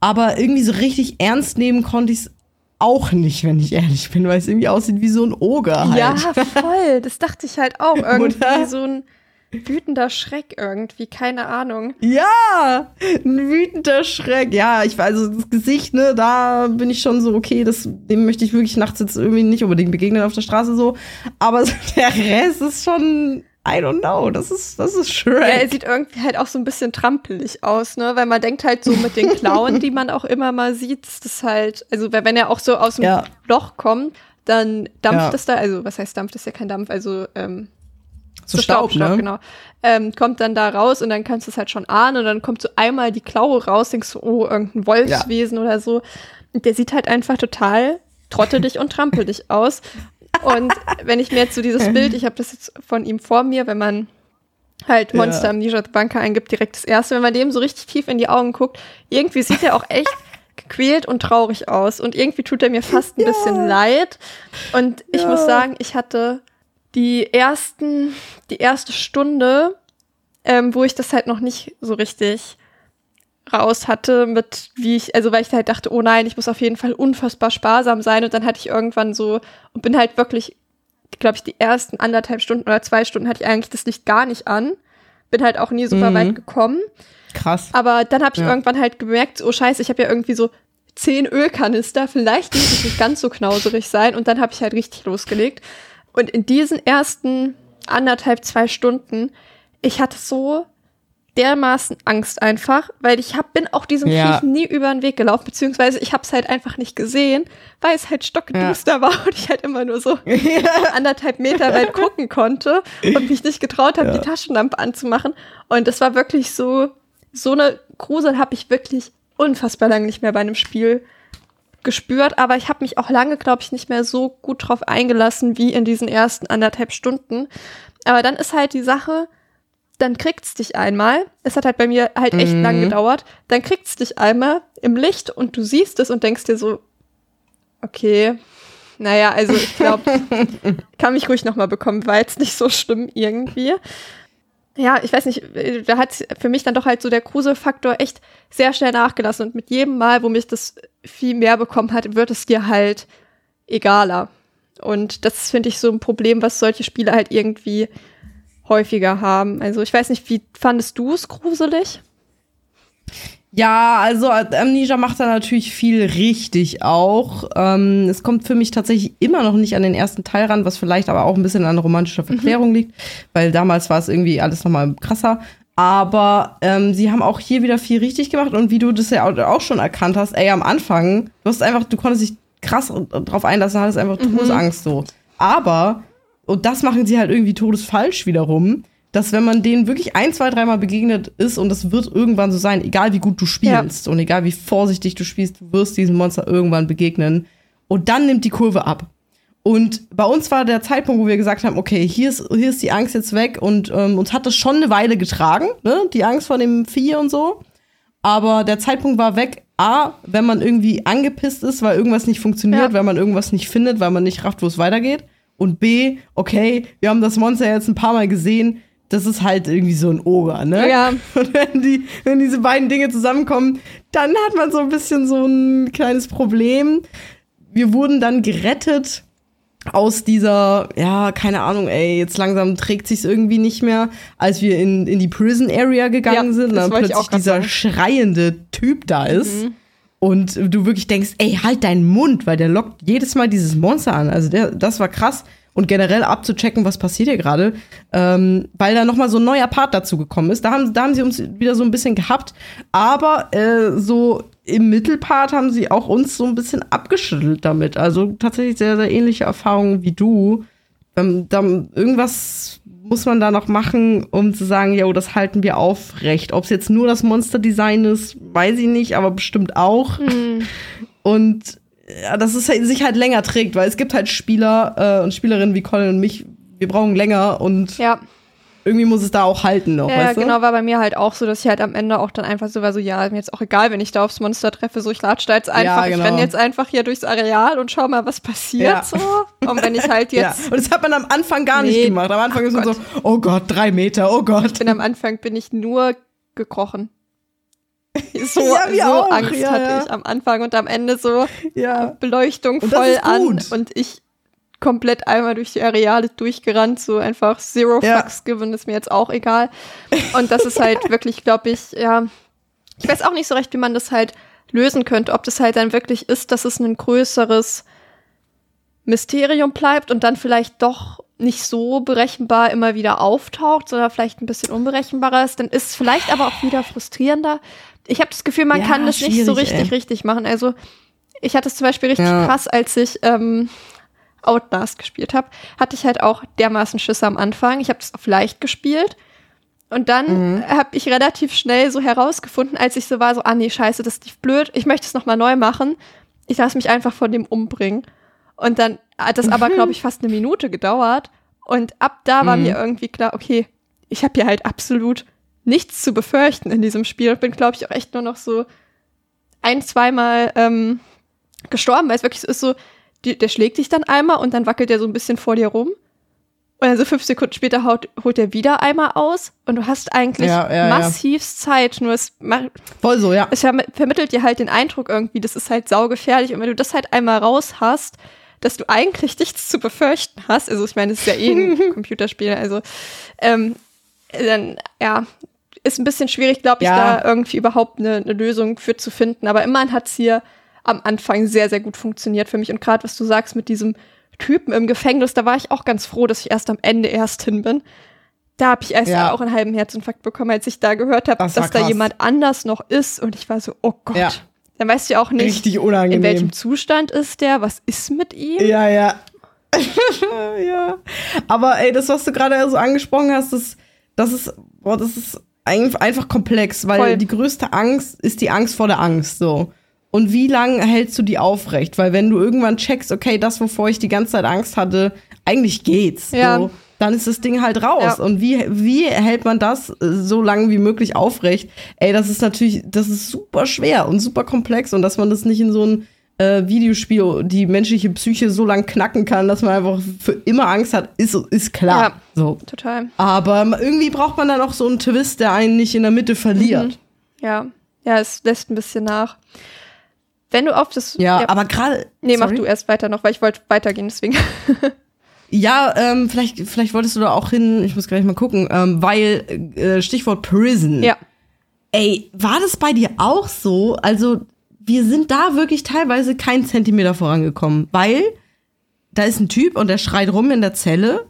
Aber irgendwie so richtig ernst nehmen konnte ich es auch nicht, wenn ich ehrlich bin, weil es irgendwie aussieht wie so ein Oger halt. Ja, voll. Das dachte ich halt auch. Irgendwie Oder? so ein wütender Schreck irgendwie. Keine Ahnung. Ja, ein wütender Schreck. Ja, ich weiß, also das Gesicht, ne, da bin ich schon so, okay, das, dem möchte ich wirklich nachts jetzt irgendwie nicht unbedingt begegnen auf der Straße so. Aber so der Rest ist schon, I don't know, das ist, das ist Ja, er Shrek. sieht irgendwie halt auch so ein bisschen trampelig aus, ne? Weil man denkt halt so mit den Klauen, die man auch immer mal sieht, ist das halt, also wenn er auch so aus dem Ja. Loch kommt, dann dampft Ja. es da, also was heißt dampft, ist ja kein Dampf, also ähm, so Staub, ne? genau. Ähm, kommt dann da raus und dann kannst du es halt schon ahnen und dann kommt so einmal die Klaue raus, denkst du, oh, irgendein Wolfswesen oder so. Und der sieht halt einfach total trottelig und trampelig aus. Und wenn ich mir jetzt so dieses Bild, ich habe das jetzt von ihm vor mir, wenn man halt Monster Ja. am Nijat Banka eingibt, direkt das erste, wenn man dem so richtig tief in die Augen guckt, irgendwie sieht er auch echt gequält und traurig aus und irgendwie tut er mir fast ein bisschen leid und ich Ja. muss sagen, ich hatte die ersten, die erste Stunde, ähm, wo ich das halt noch nicht so richtig raus hatte mit wie ich, also weil ich halt dachte, oh nein, ich muss auf jeden Fall unfassbar sparsam sein und dann hatte ich irgendwann so und bin halt wirklich, glaube ich, die ersten anderthalb Stunden oder zwei Stunden hatte ich eigentlich das Licht gar nicht an, bin halt auch nie super Mhm. weit gekommen Krass. Aber dann habe ich Ja. irgendwann halt gemerkt, oh scheiße, ich habe ja irgendwie so zehn Ölkanister, vielleicht muss ich nicht ganz so knauserig sein. Und dann habe ich halt richtig losgelegt. Und in diesen ersten anderthalb, zwei Stunden, ich hatte so dermaßen Angst einfach, weil ich hab, bin auch diesem Ja. Viech nie über den Weg gelaufen, beziehungsweise ich habe es halt einfach nicht gesehen, weil es halt stockduster war und ich halt immer nur so anderthalb Meter weit gucken konnte und mich nicht getraut habe, die Taschenlampe anzumachen. Und das war wirklich so, so eine Grusel habe ich wirklich unfassbar lange nicht mehr bei einem Spiel gespürt, aber ich habe mich auch lange, glaube ich, nicht mehr so gut drauf eingelassen wie in diesen ersten anderthalb Stunden. Aber dann ist halt die Sache, dann kriegt's dich einmal. Es hat halt bei mir halt echt Mhm. lang gedauert. Dann kriegt's dich einmal im Licht und du siehst es und denkst dir so, okay, naja, also ich glaube, kann mich ruhig nochmal bekommen, war jetzt nicht so schlimm irgendwie. Ja, ich weiß nicht, da hat für mich dann doch halt so der Gruselfaktor echt sehr schnell nachgelassen und mit jedem Mal, wo mich das viel mehr bekommen hat, wird es dir halt egaler. Und das finde ich so ein Problem, was solche Spiele halt irgendwie häufiger haben. Also ich weiß nicht, wie fandest du es gruselig? Ja, also Amnesia macht da natürlich viel richtig auch. Ähm, es kommt für mich tatsächlich immer noch nicht an den ersten Teil ran, was vielleicht aber auch ein bisschen an romantischer Verklärung liegt, weil damals war es irgendwie alles noch mal krasser. Aber ähm, sie haben auch hier wieder viel richtig gemacht und wie du das ja auch- schon erkannt hast, ey, am Anfang, du hast einfach, du konntest dich krass drauf einlassen, hattest einfach Todesangst so. Aber, und das machen sie halt irgendwie todesfalsch wiederum, dass wenn man denen wirklich ein, zwei, dreimal begegnet ist und das wird irgendwann so sein, egal wie gut du spielst und egal wie vorsichtig du spielst, du wirst diesem Monster irgendwann begegnen. Und dann nimmt die Kurve ab. Und bei uns war der Zeitpunkt, wo wir gesagt haben, okay, hier ist, hier ist die Angst jetzt weg und ähm, uns hat das schon eine Weile getragen, ne? die Angst vor dem Vieh und so. Aber der Zeitpunkt war weg, A, wenn man irgendwie angepisst ist, weil irgendwas nicht funktioniert, Ja. weil man irgendwas nicht findet, weil man nicht rafft, wo es weitergeht. Und B, okay, wir haben das Monster jetzt ein paar Mal gesehen, das ist halt irgendwie so ein Oger, ne? Ja. Und wenn, die, wenn diese beiden Dinge zusammenkommen, dann hat man so ein bisschen so ein kleines Problem. Wir wurden dann gerettet aus dieser, ja, keine Ahnung, ey, jetzt langsam trägt sich's irgendwie nicht mehr, als wir in, in die Prison Area gegangen Ja, sind dann ich plötzlich dieser sagen. Mhm. schreiende Typ da ist. Und du wirklich denkst, ey, halt deinen Mund, weil der lockt jedes Mal dieses Monster an. Also der, das war krass. Und generell abzuchecken, was passiert hier gerade, ähm, weil da noch mal so ein neuer Part dazu gekommen ist. Da haben, da haben sie uns wieder so ein bisschen gehabt. Aber äh, so im Mittelpart haben sie auch uns so ein bisschen abgeschüttelt damit. Also tatsächlich sehr, sehr ähnliche Erfahrungen wie du. Ähm, dann irgendwas muss man da noch machen, um zu sagen, ja, das halten wir aufrecht. Ob es jetzt nur das Monster-Design ist, weiß ich nicht, aber bestimmt auch. Und ja, dass es halt, sich halt länger trägt, weil es gibt halt Spieler äh, und Spielerinnen wie Colin und mich, wir brauchen länger und Ja, irgendwie muss es da auch halten noch, ja weißt du? genau, war bei mir halt auch so, dass ich halt am Ende auch dann einfach so war, so, ja, mir jetzt auch egal, wenn ich da aufs Monster treffe, so ich latsche da jetzt einfach, genau. ich renne jetzt einfach hier durchs Areal und schau mal, was passiert Ja. so. Und wenn ich halt Ja, jetzt, und das hat man am Anfang gar nicht Nee. gemacht. Am Anfang Ach ist man Gott. so, oh Gott, drei Meter, oh Gott. bin am Anfang bin ich nur gekrochen. So, Ja, so Angst ja, hatte ja. ich am Anfang und am Ende so Ja. Beleuchtung voll an und ich komplett einmal durch die Areale durchgerannt, so einfach zero Ja. fucks given, ist mir jetzt auch egal. Und das ist halt wirklich, glaube ich, ja, ich weiß auch nicht so recht, wie man das halt lösen könnte, ob das halt dann wirklich ist, dass es ein größeres Mysterium bleibt und dann vielleicht doch nicht so berechenbar immer wieder auftaucht, sondern vielleicht ein bisschen unberechenbarer ist, dann ist es vielleicht aber auch wieder frustrierender. Ich habe das Gefühl, man Ja, kann das nicht so richtig ey. richtig machen. Also ich hatte es zum Beispiel richtig Ja. krass, als ich ähm, Outlast gespielt habe, hatte ich halt auch dermaßen Schüsse am Anfang. Ich habe das auf leicht gespielt. Und dann Mhm. habe ich relativ schnell so herausgefunden, als ich so war, so, ah nee, scheiße, das ist blöd, ich möchte es nochmal neu machen. Ich lasse mich einfach von dem umbringen. Und dann hat das aber, glaube ich, fast eine Minute gedauert. Und ab da war Mhm. mir irgendwie klar, okay, ich habe hier halt absolut nichts zu befürchten in diesem Spiel und bin, glaube ich, auch echt nur noch so ein, zweimal ähm, gestorben, weil es wirklich so ist so, die, der schlägt dich dann einmal und dann wackelt er so ein bisschen vor dir rum. Und dann so fünf Sekunden später haut, holt er wieder einmal aus und du hast eigentlich Ja, ja, ja. massiv Zeit, nur es, Voll so, ja. es verm vermittelt dir halt den Eindruck irgendwie, das ist halt saugefährlich und wenn du das halt einmal raus hast, dass du eigentlich nichts zu befürchten hast, also ich meine, es ist ja eh ein Computerspiel, also ähm, dann, ja, ist ein bisschen schwierig, glaube ich, Ja. da irgendwie überhaupt eine, eine Lösung für zu finden. Aber immerhin hat es hier am Anfang sehr, sehr gut funktioniert für mich. Und gerade was du sagst mit diesem Typen im Gefängnis, da war ich auch ganz froh, dass ich erst am Ende erst hin bin. Da habe ich erst Ja. auch einen halben Herzinfarkt bekommen, als ich da gehört habe, Das dass da jemand anders noch ist. Und ich war so, oh Gott. Ja. Dann weißt du ja auch nicht, in welchem Zustand ist der, was ist mit ihm. Ja, ja. ja. Aber ey, das, was du gerade so angesprochen hast, das, das ist, boah, das ist ein- einfach komplex, weil Voll. die größte Angst ist die Angst vor der Angst, so. Und wie lange hältst du die aufrecht? Weil wenn du irgendwann checkst, okay, das, wovor ich die ganze Zeit Angst hatte, eigentlich geht's. Ja. So, dann ist das Ding halt raus. Ja. Und wie, wie hält man das äh, so lange wie möglich aufrecht? Ey, das ist natürlich, das ist super schwer und super komplex und dass man das nicht in so ein äh, Videospiel die menschliche Psyche so lang knacken kann, dass man einfach für immer Angst hat, ist, ist klar. Ja. So. Total. Aber irgendwie braucht man dann auch so einen Twist, der einen nicht in der Mitte verliert. Ja. Ja, es lässt ein bisschen nach. Wenn du auf das. Ja, aber gerade. Nee, mach sorry. du erst weiter noch, weil ich wollte weitergehen, deswegen. Ja, ähm, vielleicht, vielleicht wolltest du da auch hin, ich muss gleich mal gucken, ähm, weil äh, Stichwort Prison. ja. Ey, war das bei dir auch so? Also, wir sind da wirklich teilweise keinen Zentimeter vorangekommen, weil da ist ein Typ und der schreit rum in der Zelle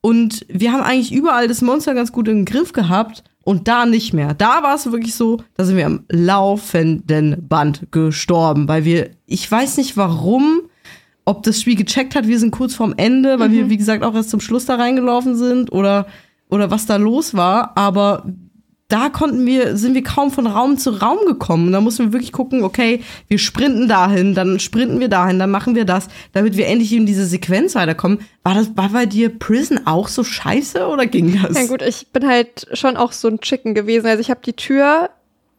und wir haben eigentlich überall das Monster ganz gut im Griff gehabt und da nicht mehr. Da war es wirklich so, da sind wir am laufenden Band gestorben, weil wir, ich weiß nicht warum, ob das Spiel gecheckt hat, wir sind kurz vorm Ende, weil wir, wie gesagt, auch erst zum Schluss da reingelaufen sind oder, oder was da los war, aber da konnten wir, sind wir kaum von Raum zu Raum gekommen. Und da mussten wir wirklich gucken, okay, wir sprinten dahin, dann sprinten wir dahin, dann machen wir das, damit wir endlich in diese Sequenz weiterkommen. War das, war bei dir Prison auch so scheiße oder ging das? Ja gut, ich bin halt schon auch so ein Chicken gewesen. Also ich habe die Tür,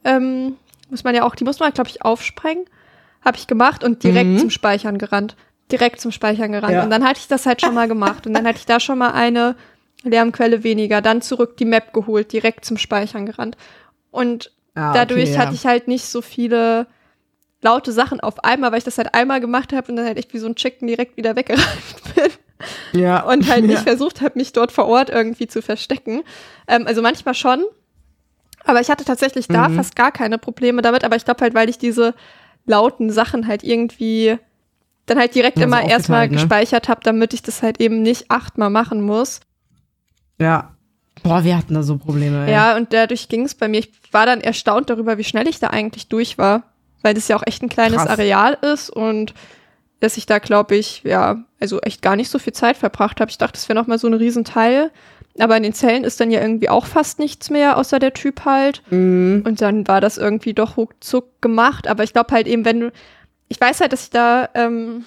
ähm, muss man ja auch, die muss man, glaube ich, aufsprengen. Habe ich gemacht und direkt zum Speichern gerannt. Direkt zum Speichern gerannt. Ja. Und dann hatte ich das halt schon mal gemacht. Und dann hatte ich da schon mal eine Lärmquelle weniger. Dann zurück die Map geholt, direkt zum Speichern gerannt. Und Ah, okay, dadurch ja. hatte ich halt nicht so viele laute Sachen auf einmal, weil ich das halt einmal gemacht habe und dann halt echt wie so ein Chicken direkt wieder weggerannt bin ja. und halt nicht Ja. versucht habe, mich dort vor Ort irgendwie zu verstecken. Ähm, also manchmal schon. Aber ich hatte tatsächlich da Mhm. fast gar keine Probleme damit. Aber ich glaube halt, weil ich diese lauten Sachen halt irgendwie dann halt direkt immer erstmal ne? gespeichert habe, damit ich das halt eben nicht achtmal machen muss. Ja. Boah, wir hatten da so Probleme, ey. Ja, und dadurch ging es bei mir. Ich war dann erstaunt darüber, wie schnell ich da eigentlich durch war, weil das ja auch echt ein kleines Krass. Areal ist und dass ich da, glaube ich, ja, also echt gar nicht so viel Zeit verbracht habe. Ich dachte, das wäre noch mal so ein Riesenteil. Aber in den Zellen ist dann ja irgendwie auch fast nichts mehr, außer der Typ halt. Mhm. Und dann war das irgendwie doch ruckzuck gemacht. Aber ich glaube halt eben, wenn du, ich weiß halt, dass ich da ähm,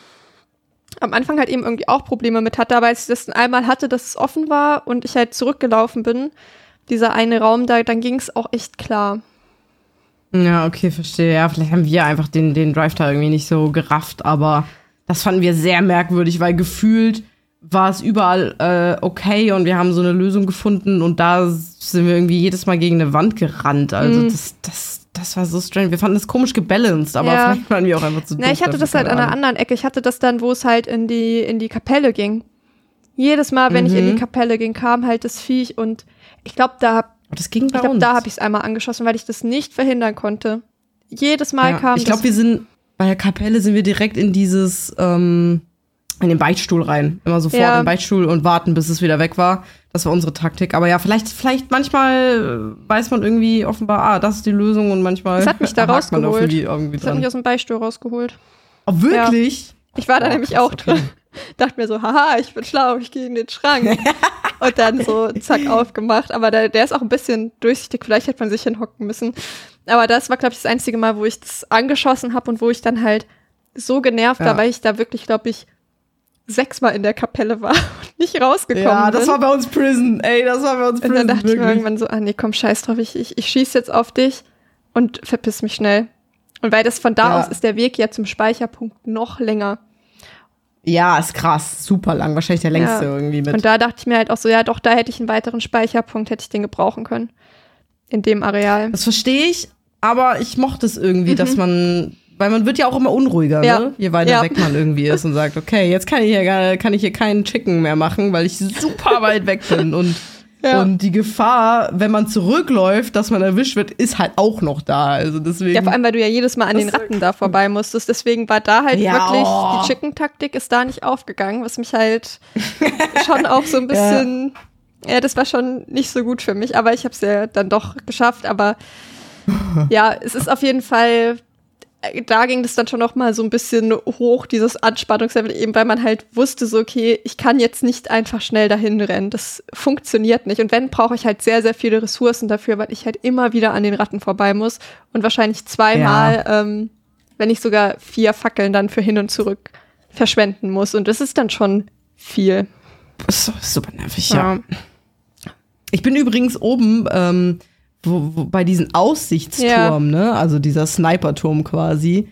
am Anfang halt eben irgendwie auch Probleme mit hatte, aber als ich das dann einmal hatte, dass es offen war und ich halt zurückgelaufen bin, dieser eine Raum da, dann ging es auch echt klar. Ja, okay, verstehe. Ja, vielleicht haben wir einfach den, den Drive da irgendwie nicht so gerafft, aber das fanden wir sehr merkwürdig, weil gefühlt war es überall äh, okay und wir haben so eine Lösung gefunden und da sind wir irgendwie jedes Mal gegen eine Wand gerannt. Also Mhm. das, das, das war so strange. Wir fanden das komisch gebalanced, aber Ja. vielleicht waren wir auch einfach zu Na, doof ich hatte das halt an einer anderen Ecke. Ich hatte das dann, wo es halt in die, in die Kapelle ging. Jedes Mal, wenn ich in die Mhm. Kapelle ging, kam halt das Viech und ich glaube, da das ging bei Ich glaube, uns. da habe ich es einmal angeschossen, weil ich das nicht verhindern konnte. Jedes Mal ja. kam Ich glaube, wir sind bei der Kapelle sind wir direkt in dieses ähm, in den Beichtstuhl rein. Immer sofort Ja. in den Beichtstuhl und warten, bis es wieder weg war. Das war unsere Taktik. Aber ja, vielleicht, vielleicht manchmal äh, weiß man irgendwie offenbar, ah, das ist die Lösung und manchmal Das hat mich da rausgeholt. das hat mich aus dem Beistuhl rausgeholt. Oh, wirklich? Ich war da Oh, nämlich krass, auch drin. Dachte mir so, haha, ich bin schlau, ich gehe in den Schrank. und dann so zack aufgemacht. Aber der, der ist auch ein bisschen durchsichtig, vielleicht hätte man sich hinhocken müssen. Aber das war, glaube ich, das einzige Mal, wo ich das angeschossen habe und wo ich dann halt so genervt Ja. war, weil ich da wirklich, glaube ich, sechsmal in der Kapelle war und nicht rausgekommen Ja, das bin. war bei uns Prison. Ey, das war bei uns Und Prison. dann dachte ich mir wirklich. irgendwann so, ah nee, komm, scheiß drauf, ich, ich, ich schieße jetzt auf dich und verpiss mich schnell. Und weil das von da Ja. aus ist der Weg ja zum Speicherpunkt noch länger. ja, ist krass. Super lang. Wahrscheinlich der längste Ja. irgendwie mit. Und da dachte ich mir halt auch so, ja doch, da hätte ich einen weiteren Speicherpunkt, hätte ich den gebrauchen können. In dem Areal. Das verstehe ich, aber ich mochte es irgendwie, dass man, weil man wird ja auch immer unruhiger. Ja. ne? je weiter Ja. weg man irgendwie ist und sagt, okay, jetzt kann ich hier, gar- kann ich hier keinen Chicken mehr machen, weil ich super weit weg bin und Ja. Und die Gefahr, wenn man zurückläuft, dass man erwischt wird, ist halt auch noch da. Also deswegen. Ja, vor allem, weil du ja jedes Mal an den Ratten da vorbei musstest. Deswegen war da halt Ja, wirklich, oh. die Chicken-Taktik ist da nicht aufgegangen, was mich halt schon auch so ein bisschen, ja. das war schon nicht so gut für mich, aber ich habe es ja dann doch geschafft. Aber ja, es ist auf jeden Fall, da ging das dann schon noch mal so ein bisschen hoch, dieses Anspannungslevel, eben weil man halt wusste, so, okay, ich kann jetzt nicht einfach schnell dahin rennen. Das funktioniert nicht. Und wenn, brauche ich halt sehr, sehr viele Ressourcen dafür, weil ich halt immer wieder an den Ratten vorbei muss und wahrscheinlich zweimal, ähm, wenn nicht sogar vier Fackeln dann für hin und zurück verschwenden muss. Und das ist dann schon viel. ist super nervig, ja. Ich bin übrigens oben ähm, wo, wo, bei diesem Aussichtsturm, ne? Also dieser Sniperturm quasi.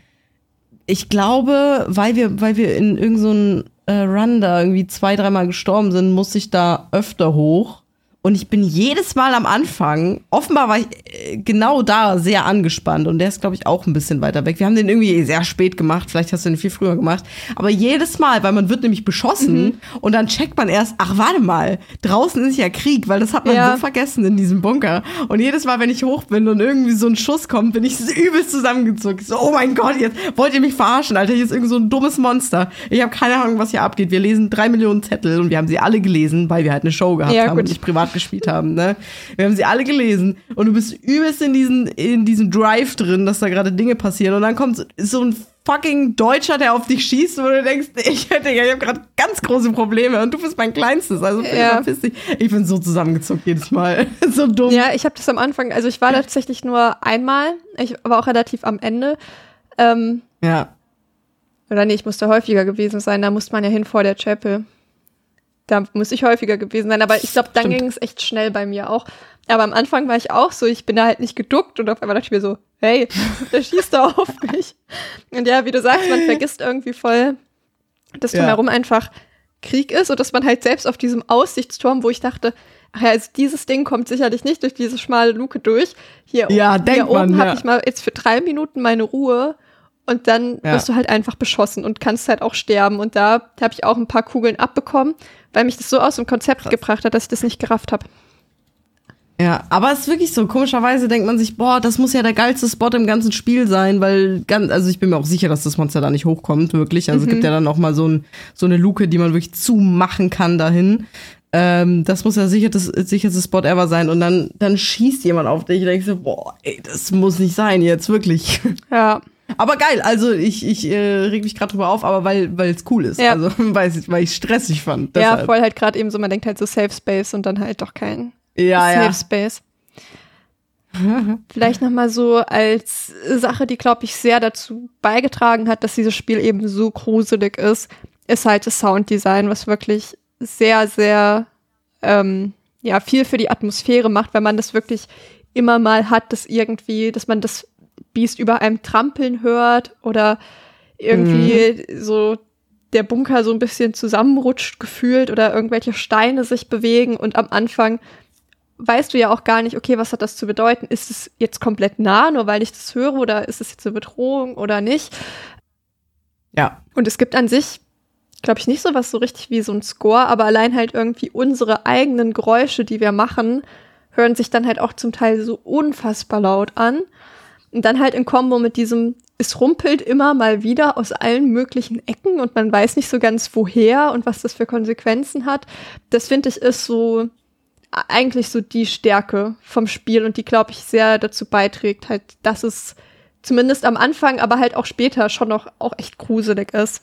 Ich glaube, weil wir, weil wir in irgendeinem so äh, Run da irgendwie zwei, dreimal gestorben sind, muss ich da öfter hoch. Und ich bin jedes Mal am Anfang, offenbar war ich äh, genau da sehr angespannt und der ist, glaube ich, auch ein bisschen weiter weg. Wir haben den irgendwie sehr spät gemacht, vielleicht hast du den viel früher gemacht. Aber jedes Mal, weil man wird nämlich beschossen Mhm. und dann checkt man erst, ach warte mal, draußen ist ja Krieg, weil das hat man Ja. so vergessen in diesem Bunker. Und jedes Mal, wenn ich hoch bin und irgendwie so ein Schuss kommt, bin ich so übelst zusammengezuckt. So, oh mein Gott, jetzt wollt ihr mich verarschen, Alter, hier ist irgend so ein dummes Monster. Ich habe keine Ahnung, was hier abgeht. Wir lesen drei Millionen Zettel und wir haben sie alle gelesen, weil wir halt eine Show gehabt Ja, haben gut. und nicht privat gespielt haben, ne? Wir haben sie alle gelesen und du bist übelst in diesen, in diesem Drive drin, dass da gerade Dinge passieren und dann kommt so- ein fucking Deutscher, der auf dich schießt, wo du denkst, ich hätte, ich habe gerade ganz große Probleme und du bist mein Kleinstes, also Ja. verpiss dich. Ich bin so zusammengezuckt jedes Mal. so dumm. Ja, ich habe das am Anfang, also ich war tatsächlich nur einmal, ich war auch relativ am Ende. Ähm, ja. Oder nee, ich musste häufiger gewesen sein. Da musste man ja hin vor der Chapel. Da muss ich häufiger gewesen sein. Aber ich glaube, dann ging es echt schnell bei mir auch. Aber am Anfang war ich auch so, ich bin da halt nicht geduckt und auf einmal dachte ich mir so, hey, der schießt da auf mich. Und ja, wie du sagst, man vergisst irgendwie voll, dass Ja. drumherum einfach Krieg ist und dass man halt selbst auf diesem Aussichtsturm, wo ich dachte, ach ja, also dieses Ding kommt sicherlich nicht durch diese schmale Luke durch. Hier, Ja, hier denkt oben habe ja. ich mal jetzt für drei Minuten meine Ruhe und dann Ja. wirst du halt einfach beschossen und kannst halt auch sterben. Und da habe ich auch ein paar Kugeln abbekommen, weil mich das so aus dem Konzept gebracht hat, dass ich das nicht gerafft habe. Ja, aber es ist wirklich so. Komischerweise denkt man sich, boah, das muss ja der geilste Spot im ganzen Spiel sein, weil ganz, also ich bin mir auch sicher, dass das Monster da nicht hochkommt, wirklich. Also es gibt ja dann auch mal so, ein, so eine Luke, die man wirklich zumachen kann dahin. Ähm, das muss ja sicher das sicherste Spot ever sein. Und dann, dann schießt jemand auf dich und denkst so, boah, ey, das muss nicht sein jetzt, wirklich. Ja, Aber geil, also ich, ich äh, reg mich gerade drüber auf, aber weil es cool ist. Ja. Also weil ich weil ich stressig fand. ja, Deshalb. voll halt gerade eben so, man denkt halt so Safe Space und dann halt doch kein ja, Safe ja. Space. Vielleicht noch mal so als Sache, die glaube ich sehr dazu beigetragen hat, dass dieses Spiel eben so gruselig ist, ist halt das Sounddesign, was wirklich sehr, sehr ähm, ja viel für die Atmosphäre macht, wenn man das wirklich immer mal hat, dass irgendwie, dass man das Biest über einem trampeln hört oder irgendwie so der Bunker so ein bisschen zusammenrutscht gefühlt oder irgendwelche Steine sich bewegen und am Anfang weißt du ja auch gar nicht, okay, was hat das zu bedeuten? Ist es jetzt komplett nah, nur weil ich das höre, oder ist es jetzt eine Bedrohung oder nicht? Ja. Und es gibt an sich, glaube ich, nicht so was so richtig wie so ein Score, aber allein halt irgendwie unsere eigenen Geräusche, die wir machen, hören sich dann halt auch zum Teil so unfassbar laut an. Und dann halt in Kombo mit diesem, es rumpelt immer mal wieder aus allen möglichen Ecken und man weiß nicht so ganz woher und was das für Konsequenzen hat. Das finde ich ist so eigentlich so die Stärke vom Spiel und die, glaube ich, sehr dazu beiträgt, halt, dass es zumindest am Anfang, aber halt auch später schon noch auch echt gruselig ist.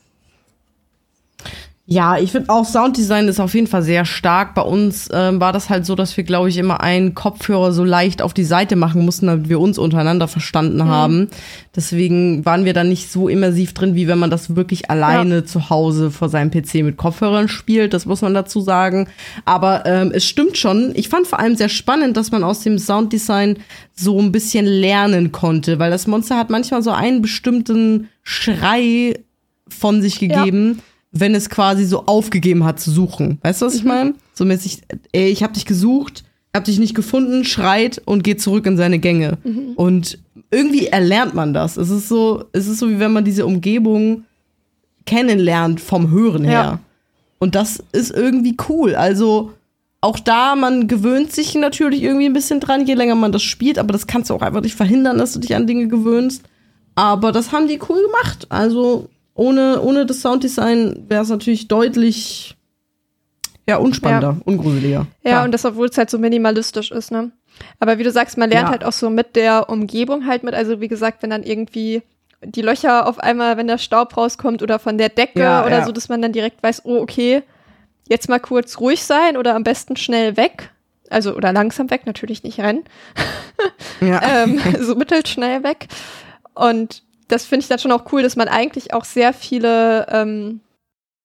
Ja, ich finde auch Sounddesign ist auf jeden Fall sehr stark. Bei uns ähm, war das halt so, dass wir, glaube ich, immer einen Kopfhörer so leicht auf die Seite machen mussten, damit wir uns untereinander verstanden haben. Deswegen waren wir da nicht so immersiv drin, wie wenn man das wirklich alleine zu Hause vor seinem PC mit Kopfhörern spielt. Das muss man dazu sagen. Aber ähm, es stimmt schon. Ich fand vor allem sehr spannend, dass man aus dem Sounddesign so ein bisschen lernen konnte, weil das Monster hat manchmal so einen bestimmten Schrei von sich gegeben wenn es quasi so aufgegeben hat zu suchen. Weißt du, was ich meine? So mäßig, ey, ich hab dich gesucht, hab dich nicht gefunden, schreit und geht zurück in seine Gänge. Und irgendwie erlernt man das. Es ist so, es ist so, wie wenn man diese Umgebung kennenlernt vom Hören her. Ja. Und das ist irgendwie cool. Also, auch da, man gewöhnt sich natürlich irgendwie ein bisschen dran, je länger man das spielt, aber das kannst du auch einfach nicht verhindern, dass du dich an Dinge gewöhnst. Aber das haben die cool gemacht. Also ohne, ohne das Sounddesign wäre es natürlich deutlich ja, unspannender, Ja. ungruseliger. Ja, Klar. und das, obwohl es halt so minimalistisch ist, ne? Aber wie du sagst, man lernt Ja. halt auch so mit der Umgebung halt mit. Also wie gesagt, wenn dann irgendwie die Löcher auf einmal, wenn der Staub rauskommt oder von der Decke Ja, oder ja. so, dass man dann direkt weiß, oh, okay, jetzt mal kurz ruhig sein oder am besten schnell weg. Also, oder langsam weg, natürlich nicht rennen. ja. ähm, so mittelschnell weg. Und das finde ich dann schon auch cool, dass man eigentlich auch sehr viele ähm,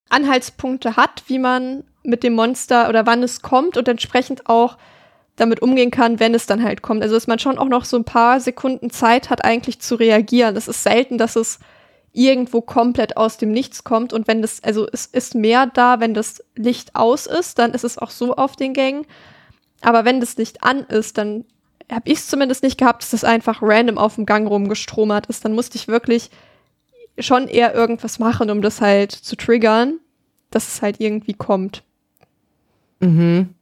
Anhaltspunkte hat, wie man mit dem Monster oder wann es kommt und entsprechend auch damit umgehen kann, wenn es dann halt kommt. Also dass man schon auch noch so ein paar Sekunden Zeit hat, eigentlich zu reagieren. Das ist selten, dass es irgendwo komplett aus dem Nichts kommt. Und wenn das, also es ist mehr da, wenn das Licht aus ist, dann ist es auch so auf den Gängen. Aber wenn das Licht an ist, dann habe ich es zumindest nicht gehabt, dass das einfach random auf dem Gang rumgestromert ist. Dann musste ich wirklich schon eher irgendwas machen, um das halt zu triggern, dass es halt irgendwie kommt. Mhm.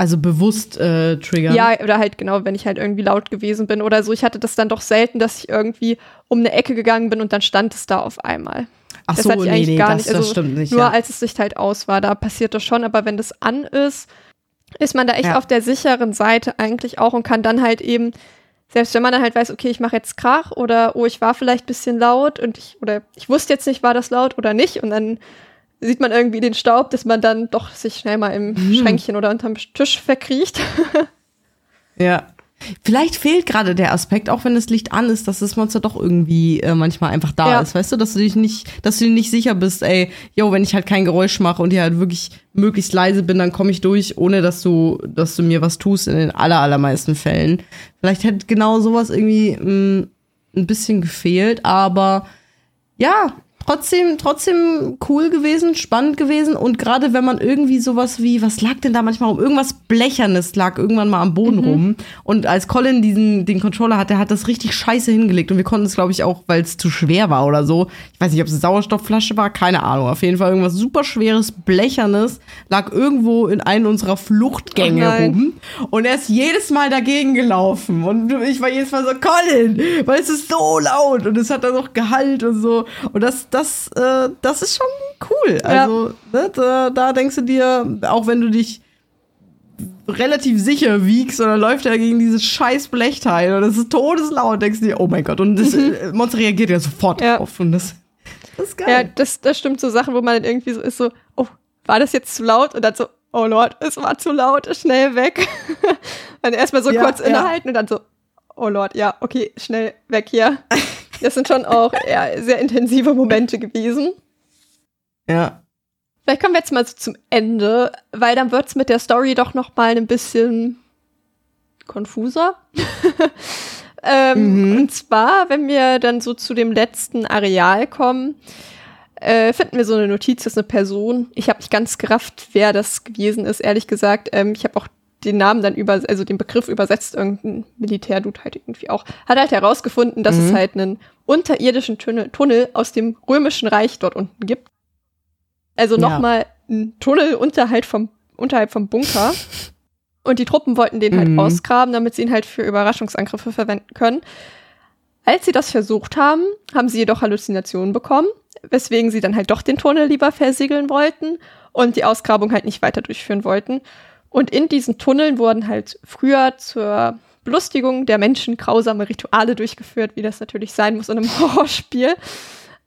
Also bewusst äh, triggern. Ja, oder halt genau, wenn ich halt irgendwie laut gewesen bin oder so. Ich hatte das dann doch selten, dass ich irgendwie um eine Ecke gegangen bin und dann stand es da auf einmal. Ach das so, nee, eigentlich nee, gar das, nicht. Also das stimmt nicht. Nur ja. als das Licht halt aus war, da passiert das schon. Aber wenn das an ist, ist man da echt Ja. auf der sicheren Seite eigentlich auch und kann dann halt eben, selbst wenn man dann halt weiß, okay, ich mache jetzt Krach oder oh, ich war vielleicht ein bisschen laut und ich, oder ich wusste jetzt nicht, war das laut oder nicht und dann sieht man irgendwie den Staub, dass man dann doch sich schnell mal im Mhm. Schränkchen oder unterm Tisch verkriecht. Ja. Vielleicht fehlt gerade der Aspekt, auch wenn das Licht an ist, dass das Monster doch irgendwie äh, manchmal einfach da Ja. ist, weißt du, dass du dich nicht, dass du dir nicht sicher bist, ey, yo, wenn ich halt kein Geräusch mache und hier halt wirklich möglichst leise bin, dann komme ich durch, ohne dass du, dass du mir was tust in den aller, allermeisten Fällen. Vielleicht hätte genau sowas irgendwie mh, ein bisschen gefehlt, aber ja, trotzdem, trotzdem cool gewesen, spannend gewesen. Und gerade wenn man irgendwie sowas wie, was lag denn da manchmal rum? Irgendwas Blechernes lag irgendwann mal am Boden rum. Und als Colin diesen, den Controller hat, der hat das richtig scheiße hingelegt. Und wir konnten es, glaube ich, auch, weil es zu schwer war oder so. Ich weiß nicht, ob es eine Sauerstoffflasche war, keine Ahnung. Auf jeden Fall irgendwas super schweres, Blechernes lag irgendwo in einem unserer Fluchtgänge Oh rum. Und er ist jedes Mal dagegen gelaufen. Und ich war jedes Mal so, Colin, weil es ist so laut. Und es hat dann noch Gehalt und so. Und das, das, äh, das ist schon cool. Also ne, da, da denkst du dir, auch wenn du dich relativ sicher wiegst oder läuft er gegen dieses scheiß Blechteil und es ist todeslaut, denkst du dir, oh mein Gott und das äh, Monster reagiert ja sofort Ja. drauf und das, das ist ja, geil. das, das stimmt so Sachen, wo man dann irgendwie so ist so, oh, war das jetzt zu laut? Und dann so, oh Lord, es war zu laut, schnell weg. dann erstmal so Ja, kurz ja. innehalten und dann so, oh Lord, ja, okay, schnell weg hier. Das sind schon auch eher sehr intensive Momente gewesen. Ja. Vielleicht kommen wir jetzt mal so zum Ende, weil dann wird's mit der Story doch noch mal ein bisschen konfuser. ähm, Mhm. Und zwar, wenn wir dann so zu dem letzten Areal kommen, äh, finden wir so eine Notiz, das ist eine Person. Ich habe nicht ganz gerafft, wer das gewesen ist, ehrlich gesagt. Ähm, ich habe auch den Namen dann über, also den Begriff übersetzt, irgendein Militärdude halt irgendwie auch. Hat halt herausgefunden, dass es halt einen unterirdischen Tunnel, Tunnel aus dem Römischen Reich dort unten gibt. Also Ja. nochmal ein Tunnel unterhalb vom, unterhalb vom Bunker. Und die Truppen wollten den halt Mhm. ausgraben, damit sie ihn halt für Überraschungsangriffe verwenden können. Als sie das versucht haben, haben sie jedoch Halluzinationen bekommen, weswegen sie dann halt doch den Tunnel lieber versiegeln wollten und die Ausgrabung halt nicht weiter durchführen wollten. Und in diesen Tunneln wurden halt früher zur Belustigung der Menschen grausame Rituale durchgeführt, wie das natürlich sein muss in einem Horrorspiel.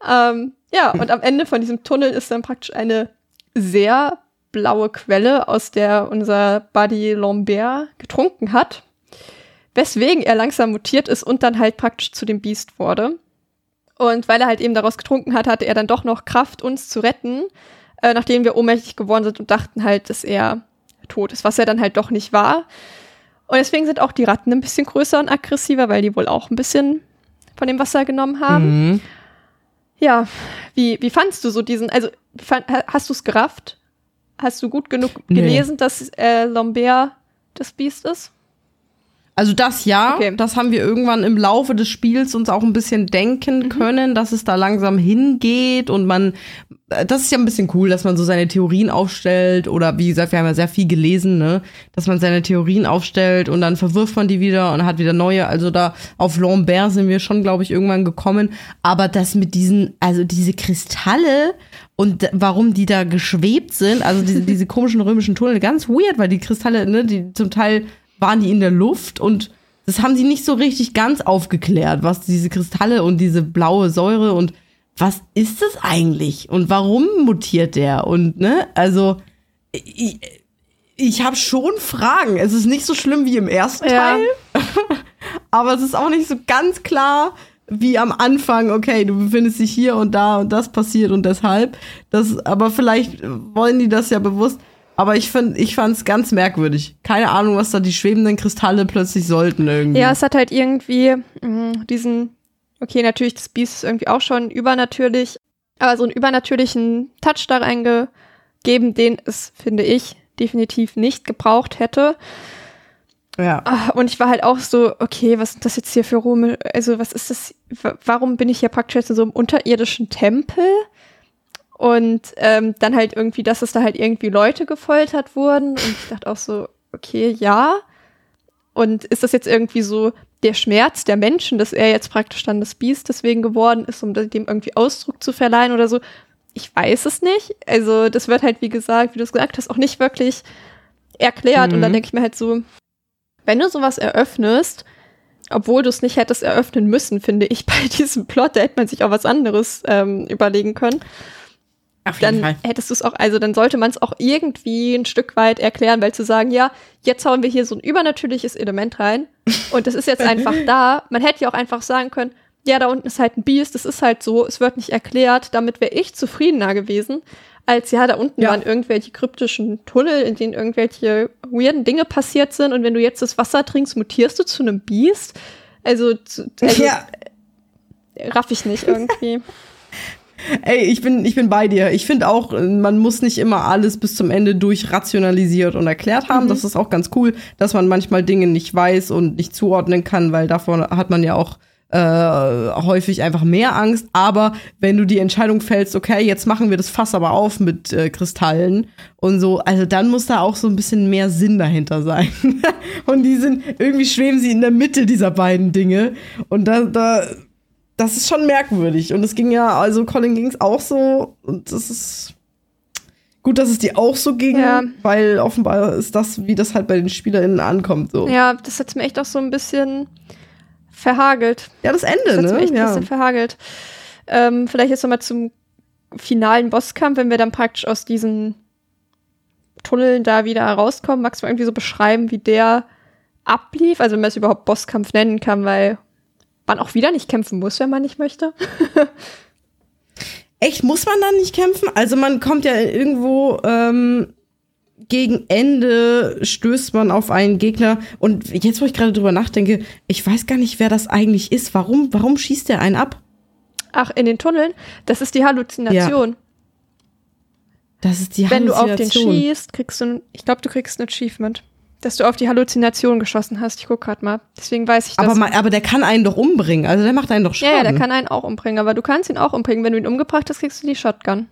Ähm, ja, und am Ende von diesem Tunnel ist dann praktisch eine sehr blaue Quelle, aus der unser Buddy Lambert getrunken hat, weswegen er langsam mutiert ist und dann halt praktisch zu dem Biest wurde. Und weil er halt eben daraus getrunken hat, hatte er dann doch noch Kraft, uns zu retten, äh, nachdem wir ohnmächtig geworden sind und dachten halt, dass er tot ist, was er dann halt doch nicht war. Und deswegen sind auch die Ratten ein bisschen größer und aggressiver, weil die wohl auch ein bisschen von dem Wasser genommen haben. Mhm. Ja, wie, wie fandst du so diesen, also fan- ha- hast du es gerafft? Hast du gut genug Nee. gelesen, dass äh, Lambert das Biest ist? Also das ja, Okay. das haben wir irgendwann im Laufe des Spiels uns auch ein bisschen Mhm. denken können, dass es da langsam hingeht und man, äh, das ist ja ein bisschen cool, dass man so seine Theorien aufstellt oder wie gesagt, wir haben ja sehr viel gelesen, ne, dass man seine Theorien aufstellt und dann verwirft man die wieder und hat wieder neue. Also da auf Lambert sind wir schon, glaube ich, irgendwann gekommen. Aber das mit diesen, also diese Kristalle und warum die da geschwebt sind, also diese, diese komischen römischen Tunnel, ganz weird, weil die Kristalle, ne, die zum Teil waren die in der Luft und das haben sie nicht so richtig ganz aufgeklärt, was diese Kristalle und diese blaue Säure und was ist das eigentlich und warum mutiert der und ne, also ich, ich habe schon Fragen. Es ist nicht so schlimm wie im ersten Ja. Teil, aber es ist auch nicht so ganz klar wie am Anfang, okay, du befindest dich hier und da und das passiert und deshalb. Das, aber vielleicht wollen die das ja bewusst. Aber ich find, ich fand's ganz merkwürdig. Keine Ahnung, was da die schwebenden Kristalle plötzlich sollten irgendwie. Ja, es hat halt irgendwie mh, diesen, okay, natürlich, das Biest ist irgendwie auch schon übernatürlich, aber so einen übernatürlichen Touch da reingegeben, den es, finde ich, definitiv nicht gebraucht hätte. ja. Ah, Und ich war halt auch so, okay, was sind das jetzt hier für Rome? Also, was ist das? wa- Warum bin ich hier praktisch jetzt in so einem unterirdischen Tempel? Und ähm, dann halt irgendwie, dass es da halt irgendwie Leute gefoltert wurden. Und ich dachte auch so, okay, ja. Und ist das jetzt irgendwie so der Schmerz der Menschen, dass er jetzt praktisch dann das Biest deswegen geworden ist, um dem irgendwie Ausdruck zu verleihen oder so? Ich weiß es nicht. Also, das wird halt, wie gesagt, wie du es gesagt hast, auch nicht wirklich erklärt. Und dann Mhm. denke ich mir halt so, wenn du sowas eröffnest, obwohl du es nicht hättest eröffnen müssen, finde ich, bei diesem Plot, da hätte man sich auch was anderes ähm, überlegen können. Auf Dann hättest du es auch, also dann sollte man es auch irgendwie ein Stück weit erklären, weil zu sagen, ja, jetzt hauen wir hier so ein übernatürliches Element rein und das ist jetzt einfach da. Man hätte ja auch einfach sagen können, ja, da unten ist halt ein Biest, das ist halt so, es wird nicht erklärt, damit wäre ich zufriedener gewesen, als ja, da unten Ja. waren irgendwelche kryptischen Tunnel, in denen irgendwelche weirden Dinge passiert sind und wenn du jetzt das Wasser trinkst, mutierst du zu einem Biest. Also, zu, also ja, raff ich nicht irgendwie. ey, ich bin, ich bin bei dir. Ich finde auch, man muss nicht immer alles bis zum Ende durchrationalisiert und erklärt haben. Das ist auch ganz cool, dass man manchmal Dinge nicht weiß und nicht zuordnen kann, weil davon hat man ja auch äh, häufig einfach mehr Angst. Aber wenn du die Entscheidung fällst, okay, jetzt machen wir das Fass aber auf mit äh, Kristallen und so, also dann muss da auch so ein bisschen mehr Sinn dahinter sein. und die sind, irgendwie schweben sie in der Mitte dieser beiden Dinge. Und da, da, das ist schon merkwürdig. Und es ging ja, also Colin ging es auch so. Und das ist gut, dass es dir auch so ging, Ja. weil offenbar ist das, wie das halt bei den SpielerInnen ankommt. So. Ja, das hat mir echt auch so ein bisschen verhagelt. Ja, das Das Ende, hat mir ne? echt ein Ja. bisschen verhagelt. Ähm, vielleicht jetzt nochmal zum finalen Bosskampf, wenn wir dann praktisch aus diesen Tunneln da wieder rauskommen. Magst du irgendwie so beschreiben, wie der ablief? Also wenn man es überhaupt Bosskampf nennen kann, weil man auch wieder nicht kämpfen muss, wenn man nicht möchte. Echt, muss man dann nicht kämpfen? Also man kommt ja irgendwo ähm, gegen Ende stößt man auf einen Gegner und jetzt, wo ich gerade drüber nachdenke, ich weiß gar nicht, wer das eigentlich ist. Warum, warum schießt der einen ab? Ach, in den Tunneln, das ist die Halluzination. Das ist die Wenn du auf den Halluzination. schießt, kriegst du, ein, ich glaube, du kriegst ein Achievement, dass du auf die Halluzination geschossen hast. Ich guck grad mal. Deswegen weiß ich das. aber, aber der kann einen doch umbringen. Also der macht einen doch ja, Schaden. ja, der kann einen auch umbringen, aber du kannst ihn auch umbringen. Wenn du ihn umgebracht hast, kriegst du die Shotgun.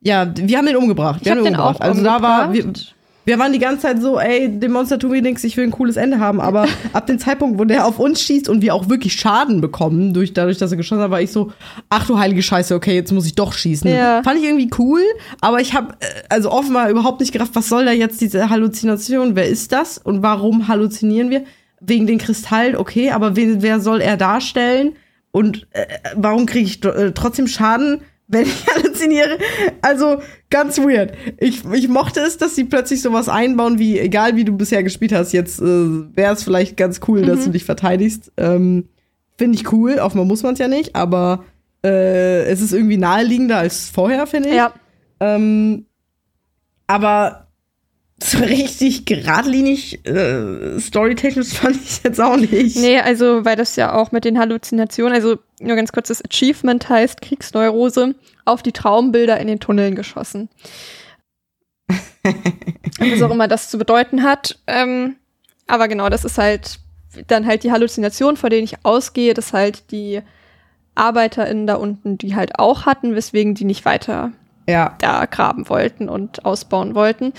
Ja, wir haben den umgebracht. Ich Wir hab haben den auch umgebracht. Also da war, wir, umgebracht. Wir waren die ganze Zeit so, ey, dem Monster tun wir nichts, ich will ein cooles Ende haben. Aber ab dem Zeitpunkt, wo der auf uns schießt und wir auch wirklich Schaden bekommen, durch, dadurch, dass er geschossen hat, war ich so, ach du heilige Scheiße, okay, jetzt muss ich doch schießen. Ja. Fand ich irgendwie cool, aber ich habe also offenbar überhaupt nicht gerafft, was soll da jetzt diese Halluzination? Wer ist das und warum halluzinieren wir? Wegen den Kristallen, okay, aber wen, wer soll er darstellen? Und äh, warum kriege ich äh, trotzdem Schaden, wenn ich halluziniere? Also ganz weird. Ich, ich mochte es, dass sie plötzlich sowas einbauen, wie egal wie du bisher gespielt hast, jetzt äh, wäre es vielleicht ganz cool, dass du dich verteidigst. Ähm, finde ich cool, offenbar muss man es ja nicht, aber äh, es ist irgendwie naheliegender als vorher, finde ich. Ja, Ähm, aber so richtig geradlinig äh, storytechnisch fand ich jetzt auch nicht. nee, also, weil das ja auch mit den Halluzinationen, also nur ganz kurz, das Achievement heißt Kriegsneurose auf die Traumbilder in den Tunneln geschossen. Was auch immer das zu bedeuten hat. Ähm, aber genau, das ist halt dann halt die Halluzinationen, vor denen ich ausgehe, dass halt die ArbeiterInnen da unten die halt auch hatten, weswegen die nicht weiter Ja. da graben wollten und ausbauen wollten.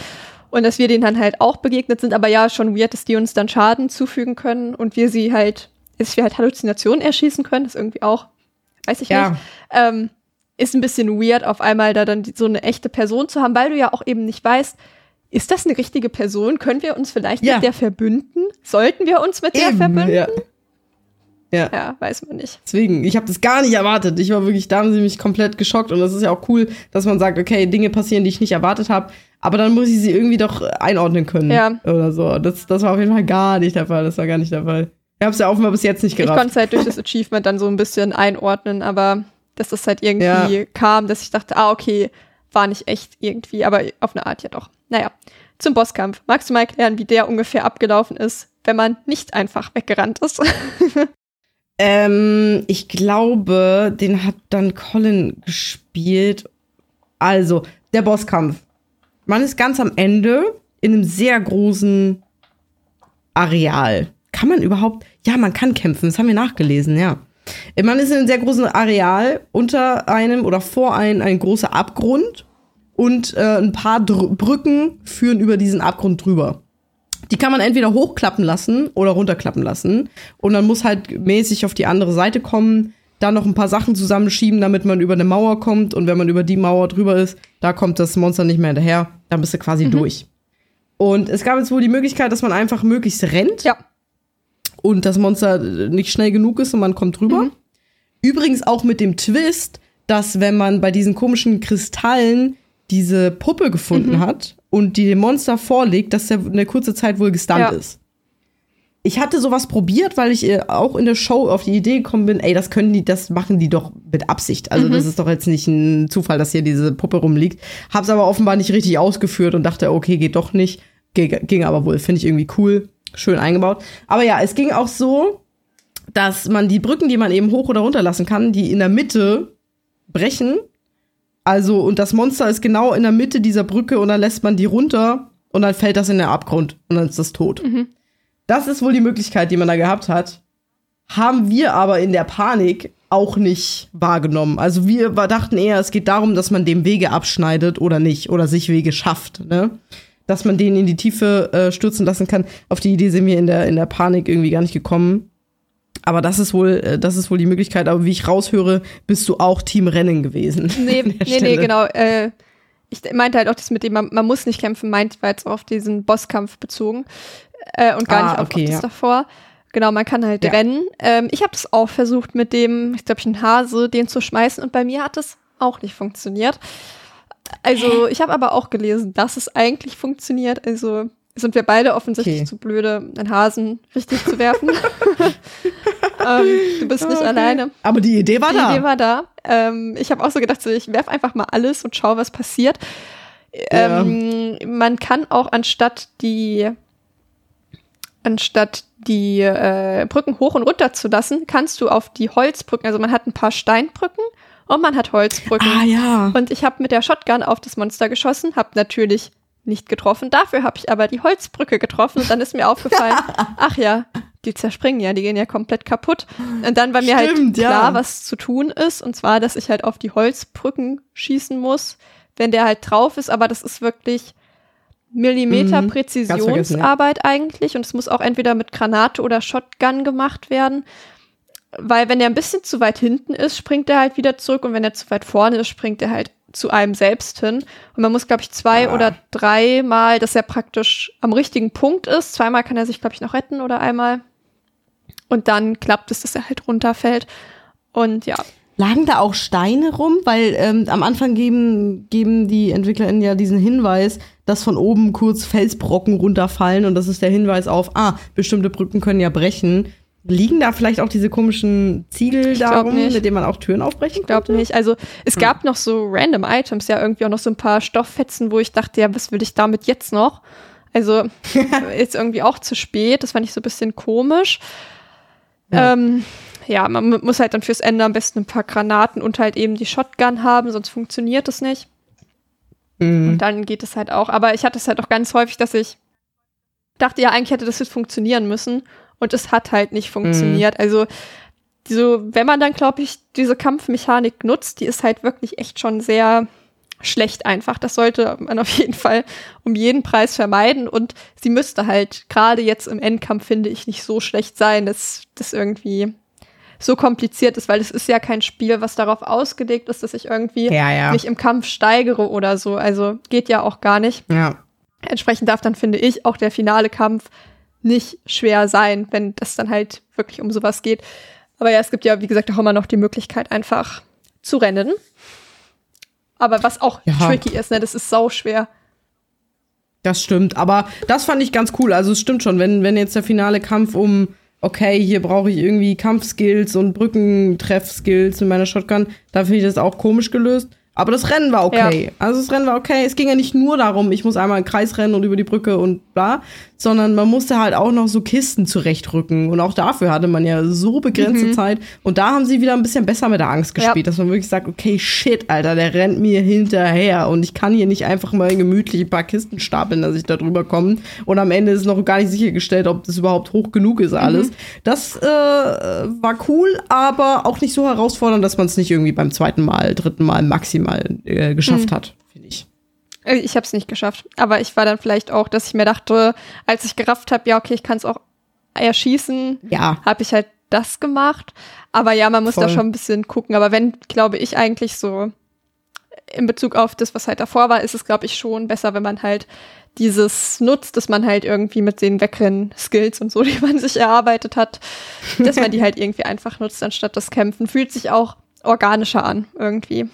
Und dass wir denen dann halt auch begegnet sind, aber ja, schon weird, dass die uns dann Schaden zufügen können und wir sie halt, dass wir halt Halluzinationen erschießen können, ist irgendwie auch, weiß ich Ja. nicht. Ähm, ist ein bisschen weird, auf einmal da dann die, so eine echte Person zu haben, weil du ja auch eben nicht weißt, ist das eine richtige Person? Können wir uns vielleicht Ja. mit der verbünden? Sollten wir uns mit der Eben, verbünden? ja. Ja. ja, weiß man nicht. Deswegen, ich habe das gar nicht erwartet. Ich war wirklich, da haben sie mich komplett geschockt. Und das ist ja auch cool, dass man sagt, okay, Dinge passieren, die ich nicht erwartet habe. Aber dann muss ich sie irgendwie doch einordnen können. Ja. Oder so. Das, das war auf jeden Fall gar nicht der Fall. Das war gar nicht der Fall. Ich habe es ja offenbar bis jetzt nicht Ich gerafft. konnte es halt durch das Achievement dann so ein bisschen einordnen, aber dass das halt irgendwie Ja. kam, dass ich dachte, ah, okay, war nicht echt irgendwie, aber auf eine Art ja doch. Naja, zum Bosskampf. Magst du mal erklären, wie der ungefähr abgelaufen ist, wenn man nicht einfach weggerannt ist? Ähm, ich glaube, den hat dann Colin gespielt. Also, der Bosskampf. Man ist ganz am Ende in einem sehr großen Areal. Kann man überhaupt? Ja, man kann kämpfen. Das haben wir nachgelesen, ja. Man ist in einem sehr großen Areal unter einem oder vor einem ein großer Abgrund und äh, ein paar Dr Brücken führen über diesen Abgrund drüber. Die kann man entweder hochklappen lassen oder runterklappen lassen. Und dann muss halt mäßig auf die andere Seite kommen, dann noch ein paar Sachen zusammenschieben, damit man über eine Mauer kommt. Und wenn man über die Mauer drüber ist, da kommt das Monster nicht mehr hinterher. Dann bist du quasi durch. Und es gab jetzt wohl die Möglichkeit, dass man einfach möglichst rennt ja. und das Monster nicht schnell genug ist und man kommt drüber. Übrigens auch mit dem Twist, dass wenn man bei diesen komischen Kristallen diese Puppe gefunden hat und die dem Monster vorlegt, dass der eine kurze Zeit wohl gestunt Ja. ist. Ich hatte sowas probiert, weil ich äh, auch in der Show auf die Idee gekommen bin, ey, das können die, das machen die doch mit Absicht. Also das ist doch jetzt nicht ein Zufall, dass hier diese Puppe rumliegt. Hab's aber offenbar nicht richtig ausgeführt und dachte, okay, geht doch nicht. Ging, ging aber wohl, finde ich irgendwie cool, schön eingebaut. Aber ja, es ging auch so, dass man die Brücken, die man eben hoch oder runter lassen kann, die in der Mitte brechen. Also, und das Monster ist genau in der Mitte dieser Brücke und dann lässt man die runter und dann fällt das in den Abgrund und dann ist das tot. Das ist wohl die Möglichkeit, die man da gehabt hat. Haben wir aber in der Panik auch nicht wahrgenommen. Also wir dachten eher, es geht darum, dass man dem Wege abschneidet oder nicht oder sich Wege schafft, ne? Dass man den in die Tiefe äh, stürzen lassen kann. Auf die Idee sind wir in der, in der Panik irgendwie gar nicht gekommen. Aber das ist wohl, äh, das ist wohl die Möglichkeit. Aber wie ich raushöre, bist du auch Team Rennen gewesen. Nee, nee, nee, Stelle. genau. Äh, ich meinte halt auch das mit dem, man, man muss nicht kämpfen, meint war jetzt auf diesen Bosskampf bezogen äh, und gar Ah, nicht auf, okay, ja. davor. Genau, man kann halt Ja. rennen. Ähm, ich habe das auch versucht mit dem, ich glaube, ein Hase, den zu schmeißen und bei mir hat es auch nicht funktioniert. Also ich habe aber auch gelesen, dass es eigentlich funktioniert. Also sind wir beide offensichtlich Okay. zu blöde, einen Hasen richtig zu werfen. ähm, du bist nicht Okay. alleine. Aber die Idee war Die da. Idee war da. Ähm, ich habe auch so gedacht, so, ich werf einfach mal alles und schau, was passiert. Ja. Ähm, man kann auch anstatt die anstatt die äh, Brücken hoch und runter zu lassen, kannst du auf die Holzbrücken, also man hat ein paar Steinbrücken und man hat Holzbrücken. ah ja. Und ich habe mit der Shotgun auf das Monster geschossen, habe natürlich nicht getroffen. Dafür habe ich aber die Holzbrücke getroffen und dann ist mir aufgefallen, ach ja, die zerspringen ja, die gehen ja komplett kaputt. Und dann war mir halt Stimmt, ja. klar, was zu tun ist. Und zwar, dass ich halt auf die Holzbrücken schießen muss, wenn der halt drauf ist. Aber das ist wirklich Millimeter Mhm, vergessen, ja. Präzisionsarbeit eigentlich. Und es muss auch entweder mit Granate oder Shotgun gemacht werden. Weil wenn der ein bisschen zu weit hinten ist, springt er halt wieder zurück und wenn er zu weit vorne ist, springt er halt zu einem selbst hin. Und man muss, glaube ich, zwei Ah. oder dreimal, dass er praktisch am richtigen Punkt ist. Zweimal kann er sich, glaube ich, noch retten oder einmal. Und dann klappt es, dass er halt runterfällt. Und ja, Lagen da auch Steine rum? Weil ähm, am Anfang geben, geben die EntwicklerInnen ja diesen Hinweis, dass von oben kurz Felsbrocken runterfallen und das ist der Hinweis auf, ah, bestimmte Brücken können ja brechen. Liegen da vielleicht auch diese komischen Ziegel glaub darum, nicht. mit denen man auch Türen aufbrechen ich glaube nicht. Also es Hm. gab noch so random Items, ja, irgendwie auch noch so ein paar Stofffetzen, wo ich dachte, ja, was will ich damit jetzt noch? Also ist irgendwie auch zu spät. Das fand ich so ein bisschen komisch. Ja. Ähm, ja, man mu- muss halt dann fürs Ende am besten ein paar Granaten und halt eben die Shotgun haben, sonst funktioniert das nicht. Mhm. Und dann geht es halt auch. Aber ich hatte es halt auch ganz häufig, dass ich dachte, ja, eigentlich hätte das jetzt funktionieren müssen. Und es hat halt nicht funktioniert. Mhm. Also, so, wenn man dann, glaube ich, diese Kampfmechanik nutzt, die ist halt wirklich echt schon sehr schlecht einfach. Das sollte man auf jeden Fall um jeden Preis vermeiden. Und sie müsste halt gerade jetzt im Endkampf, finde ich, nicht so schlecht sein, dass das irgendwie so kompliziert ist, weil es ist ja kein Spiel, was darauf ausgelegt ist, dass ich irgendwie ja, ja. mich im Kampf steigere oder so. Also geht ja auch gar nicht. Ja. Entsprechend darf dann, finde ich, auch der finale Kampf nicht schwer sein, wenn das dann halt wirklich um sowas geht. Aber ja, es gibt ja, wie gesagt, auch immer noch die Möglichkeit, einfach zu rennen. Aber was auch ja. tricky ist, ne, das ist sau schwer. Das stimmt, aber das fand ich ganz cool. Also es stimmt schon, wenn, wenn jetzt der finale Kampf um, okay, hier brauche ich irgendwie Kampfskills und Brückentreff-Skills mit meiner Shotgun, da finde ich das auch komisch gelöst. Aber das Rennen war okay. Ja. Also das Rennen war okay. Es ging ja nicht nur darum, ich muss einmal einen Kreis rennen und über die Brücke und bla, sondern man musste halt auch noch so Kisten zurechtrücken. Und auch dafür hatte man ja so begrenzte mhm. Zeit. Und da haben sie wieder ein bisschen besser mit der Angst gespielt, ja. dass man wirklich sagt, okay, shit, Alter, der rennt mir hinterher. Und ich kann hier nicht einfach mal gemütlich ein paar Kisten stapeln, dass ich da drüber komme. Und am Ende ist noch gar nicht sichergestellt, ob das überhaupt hoch genug ist, alles. Mhm. Das äh, war cool, aber auch nicht so herausfordernd, dass man es nicht irgendwie beim zweiten Mal, dritten Mal maximal äh, geschafft mhm. hat, finde ich. Äh, ich habe es nicht geschafft. Aber ich war dann vielleicht auch, dass ich mir dachte, als ich gerafft habe, ja, okay, ich kann es auch erschießen, ja. habe ich halt das gemacht. Aber ja, man muss Voll. da schon ein bisschen gucken. Aber wenn, glaube ich, eigentlich so in Bezug auf das, was halt davor war, ist es, glaube ich, schon besser, wenn man halt dieses nutzt, dass man halt irgendwie mit den Wegrennen-Skills und so, die man sich erarbeitet hat, dass man die halt irgendwie einfach nutzt, anstatt das Kämpfen. Fühlt sich auch organischer an, irgendwie.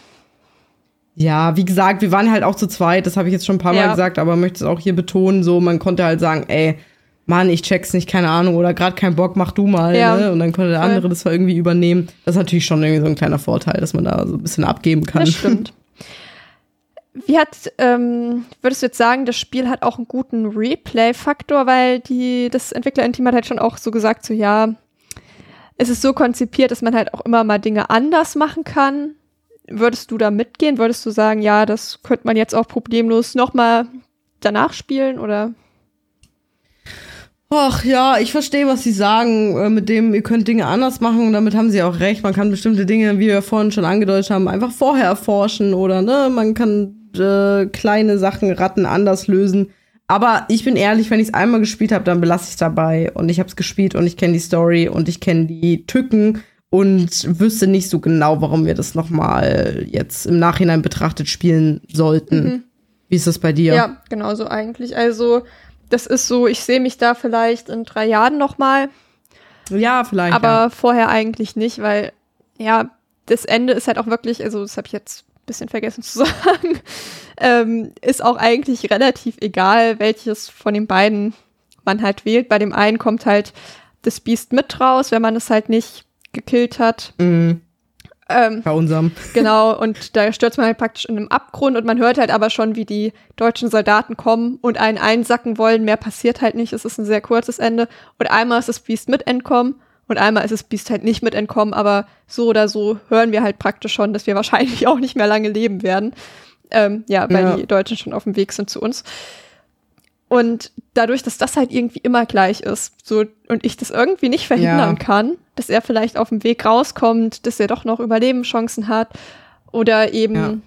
Ja, wie gesagt, wir waren halt auch zu zweit, das habe ich jetzt schon ein paar Mal gesagt, aber möchte es auch hier betonen, so, man konnte halt sagen, ey, Mann, ich check's nicht, keine Ahnung, oder gerade kein Bock, mach du mal, ja. ne? Und dann konnte der andere Voll. das irgendwie übernehmen. Das ist natürlich schon irgendwie so ein kleiner Vorteil, dass man da so ein bisschen abgeben kann. Das stimmt. Wie hat, ähm, würdest du jetzt sagen, das Spiel hat auch einen guten Replay-Faktor, weil die, das Entwickler-Team hat halt schon auch so gesagt, so ja, es ist so konzipiert, dass man halt auch immer mal Dinge anders machen kann. Würdest du da mitgehen? Würdest du sagen, ja, das könnte man jetzt auch problemlos nochmal danach spielen oder? Ach ja, ich verstehe, was Sie sagen, äh, mit dem, ihr könnt Dinge anders machen und damit haben Sie auch recht. Man kann bestimmte Dinge, wie wir vorhin schon angedeutet haben, einfach vorher erforschen oder ne, man kann äh, kleine Sachen, Ratten anders lösen. Aber ich bin ehrlich, wenn ich es einmal gespielt habe, dann belasse ich es dabei. Und ich habe es gespielt und ich kenne die Story und ich kenne die Tücken und wüsste nicht so genau, warum wir das noch mal jetzt im Nachhinein betrachtet spielen sollten. Mhm. Wie ist das bei dir? Ja, genauso eigentlich. Also das ist so, ich sehe mich da vielleicht in drei Jahren noch mal. Ja, vielleicht. Aber ja. vorher eigentlich nicht, weil ja das Ende ist halt auch wirklich, also das habe ich jetzt ein bisschen vergessen zu sagen, ähm, ist auch eigentlich relativ egal, welches von den beiden man halt wählt. Bei dem einen kommt halt das Biest mit raus, wenn man es halt nicht gekillt hat. Mhm. Ähm, Bei unserem. Genau, und da stürzt man halt praktisch in einem Abgrund und man hört halt aber schon, wie die deutschen Soldaten kommen und einen einsacken wollen. Mehr passiert halt nicht. Es ist ein sehr kurzes Ende. Und einmal ist das Biest mit entkommen und einmal ist das Biest halt nicht mit entkommen, aber so oder so hören wir halt praktisch schon, dass wir wahrscheinlich auch nicht mehr lange leben werden. Ähm, ja, weil ja. die Deutschen schon auf dem Weg sind zu uns. Und dadurch, dass das halt irgendwie immer gleich ist, so und ich das irgendwie nicht verhindern ja. kann, dass er vielleicht auf dem Weg rauskommt, dass er doch noch Überlebenschancen hat oder eben ja.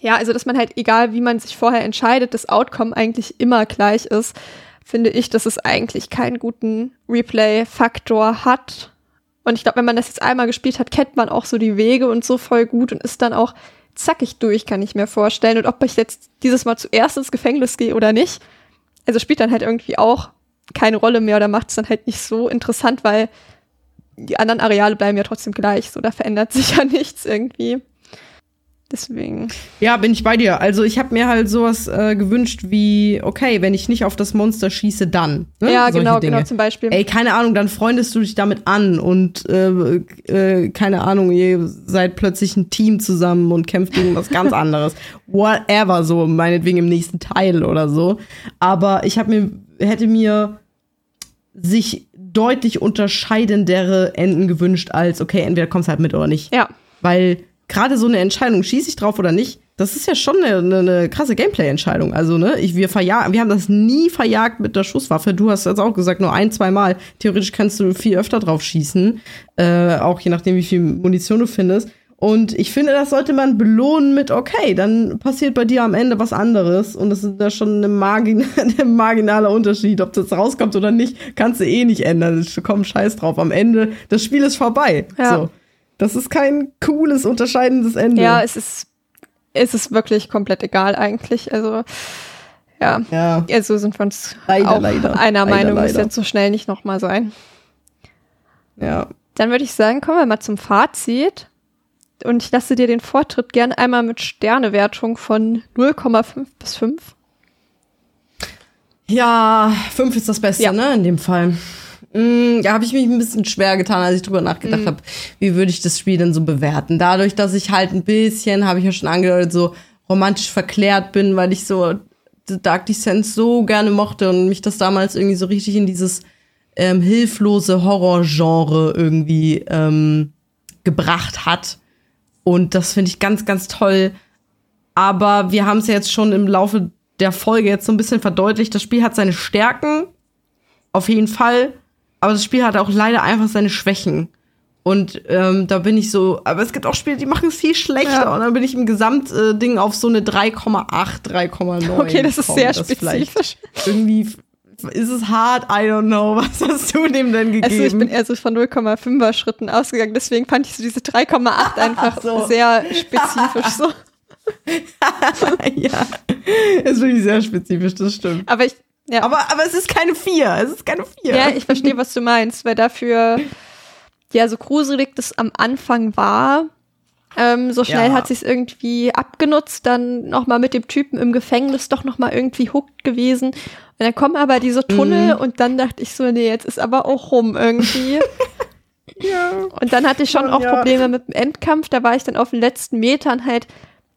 ja, also dass man halt egal wie man sich vorher entscheidet, das Outcome eigentlich immer gleich ist, finde ich, dass es eigentlich keinen guten Replay-Faktor hat. Und ich glaube, wenn man das jetzt einmal gespielt hat, kennt man auch so die Wege und so voll gut und ist dann auch zackig durch, kann ich mir vorstellen. Und ob ich jetzt dieses Mal zuerst ins Gefängnis gehe oder nicht, also spielt dann halt irgendwie auch keine Rolle mehr oder macht es dann halt nicht so interessant, weil die anderen Areale bleiben ja trotzdem gleich. So, da verändert sich ja nichts irgendwie. Deswegen. Ja, bin ich bei dir. Also ich habe mir halt sowas äh, gewünscht wie, okay, wenn ich nicht auf das Monster schieße, dann. Ne? Ja, Solche genau, Dinge. genau, zum Beispiel. Ey, keine Ahnung, dann freundest du dich damit an und äh, äh, keine Ahnung, ihr seid plötzlich ein Team zusammen und kämpft gegen was ganz anderes. Whatever, so meinetwegen im nächsten Teil oder so. Aber ich habe mir, hätte mir sich deutlich unterscheidendere Enden gewünscht als, okay, entweder kommst halt mit oder nicht. Ja. Weil gerade so eine Entscheidung, schieße ich drauf oder nicht, das ist ja schon eine, eine, eine krasse Gameplay-Entscheidung. Also, ne, ich, wir, verjagen, wir haben das nie verjagt mit der Schusswaffe. Du hast jetzt auch gesagt, nur ein, zwei Mal. Theoretisch kannst du viel öfter drauf schießen. Äh, auch je nachdem, wie viel Munition du findest. Und ich finde, das sollte man belohnen mit, okay, dann passiert bei dir am Ende was anderes. Und das ist da schon ein margin marginaler Unterschied. Ob das rauskommt oder nicht, kannst du eh nicht ändern. Komm, scheiß drauf. Am Ende, das Spiel ist vorbei. Ja. So. Das ist kein cooles, unterscheidendes Ende. Ja, es ist, es ist wirklich komplett egal eigentlich. Also, ja. Ja. Also sind wir uns Leider, auch leider. einer Leider, Meinung, muss leider. jetzt so schnell nicht nochmal sein. ja. Dann würde ich sagen, kommen wir mal zum Fazit. Und ich lasse dir den Vortritt gern einmal mit Sternewertung von 0,5 bis 5. Ja, fünf ist das Beste, Ja. ne, in dem Fall. Mm, ja, habe ich mich ein bisschen schwer getan, als ich drüber nachgedacht Mhm. habe, wie würde ich das Spiel denn so bewerten. Dadurch, dass ich halt ein bisschen, habe ich ja schon angedeutet, so romantisch verklärt bin, weil ich so The Dark Descent so gerne mochte und mich das damals irgendwie so richtig in dieses ähm, hilflose Horrorgenre irgendwie ähm, gebracht hat. Und das finde ich ganz, ganz toll. Aber wir haben es ja jetzt schon im Laufe der Folge jetzt so ein bisschen verdeutlicht. Das Spiel hat seine Stärken, auf jeden Fall. Aber das Spiel hat auch leider einfach seine Schwächen. Und ähm, da bin ich so, aber es gibt auch Spiele, die machen es viel schlechter. Ja. Und dann bin ich im Gesamtding auf so eine 3,8, 3,9. Okay, das ist sehr Das spezifisch. Irgendwie ist es hart, I don't know. Was hast du dem denn gegeben? Also ich bin eher so von 0,5er Schritten ausgegangen, deswegen fand ich so diese 3,8 einfach so. sehr spezifisch so. ja, ist wirklich sehr spezifisch, das stimmt. Aber ich, ja, Aber, aber es ist keine 4. Es ist keine 4. ja, ich verstehe, was du meinst, weil dafür, ja, so gruselig das am Anfang war, ähm, so schnell Ja. hat sich's irgendwie abgenutzt, dann noch mal mit dem Typen im Gefängnis doch noch mal irgendwie hooked gewesen. Und dann kommen aber diese Tunnel Mhm. und dann dachte ich so, nee, jetzt ist aber auch rum irgendwie. ja. Und dann hatte ich schon auch Ja. Probleme mit dem Endkampf. Da war ich dann auf den letzten Metern halt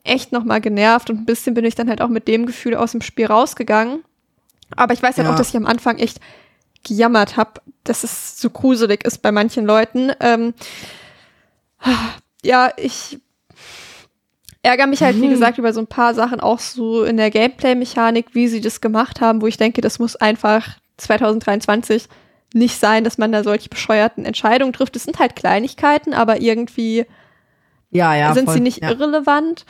echt noch mal genervt und ein bisschen bin ich dann halt auch mit dem Gefühl aus dem Spiel rausgegangen. Aber ich weiß halt Ja. auch, dass ich am Anfang echt gejammert habe, dass es so gruselig ist bei manchen Leuten. Ähm, ja, ich ärgere mich halt, wie Mhm. gesagt, über so ein paar Sachen auch so in der Gameplay-Mechanik, wie sie das gemacht haben, wo ich denke, das muss einfach 2023 nicht sein, dass man da solche bescheuerten Entscheidungen trifft. Das sind halt Kleinigkeiten, aber irgendwie Ja, ja. sind voll. sie nicht ja. irrelevant.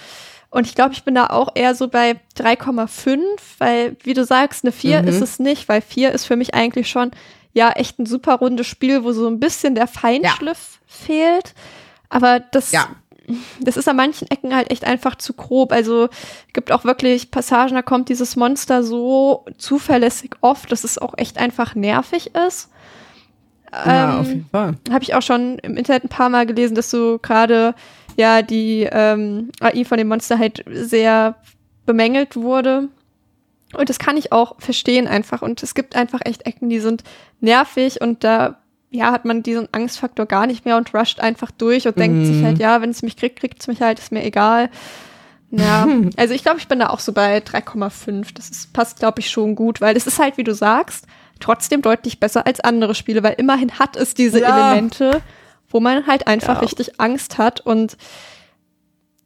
Und ich glaube, ich bin da auch eher so bei 3,5, weil, wie du sagst, eine 4 Mhm. ist es nicht, weil 4 ist für mich eigentlich schon, ja, echt ein super rundes Spiel, wo so ein bisschen der Feinschliff fehlt. Aber das, Ja. das ist an manchen Ecken halt echt einfach zu grob. Also gibt auch wirklich Passagen, da kommt dieses Monster so zuverlässig oft, dass es auch echt einfach nervig ist. Ja, Ähm, auf jeden Fall. habe ich auch schon im Internet ein paar Mal gelesen, dass so gerade ja die ähm, AI von dem Monster halt sehr bemängelt wurde. Und das kann ich auch verstehen einfach. Und es gibt einfach echt Ecken, die sind nervig und da ja, hat man diesen Angstfaktor gar nicht mehr und rusht einfach durch und denkt sich halt, ja, wenn es mich kriegt, kriegt es mich halt, ist mir egal. Ja, also ich glaube, ich bin da auch so bei 3,5. Das ist, passt, glaube ich, schon gut, weil es ist halt, wie du sagst, trotzdem deutlich besser als andere Spiele, weil immerhin hat es diese Ja. Elemente, wo man halt einfach Ja. richtig Angst hat und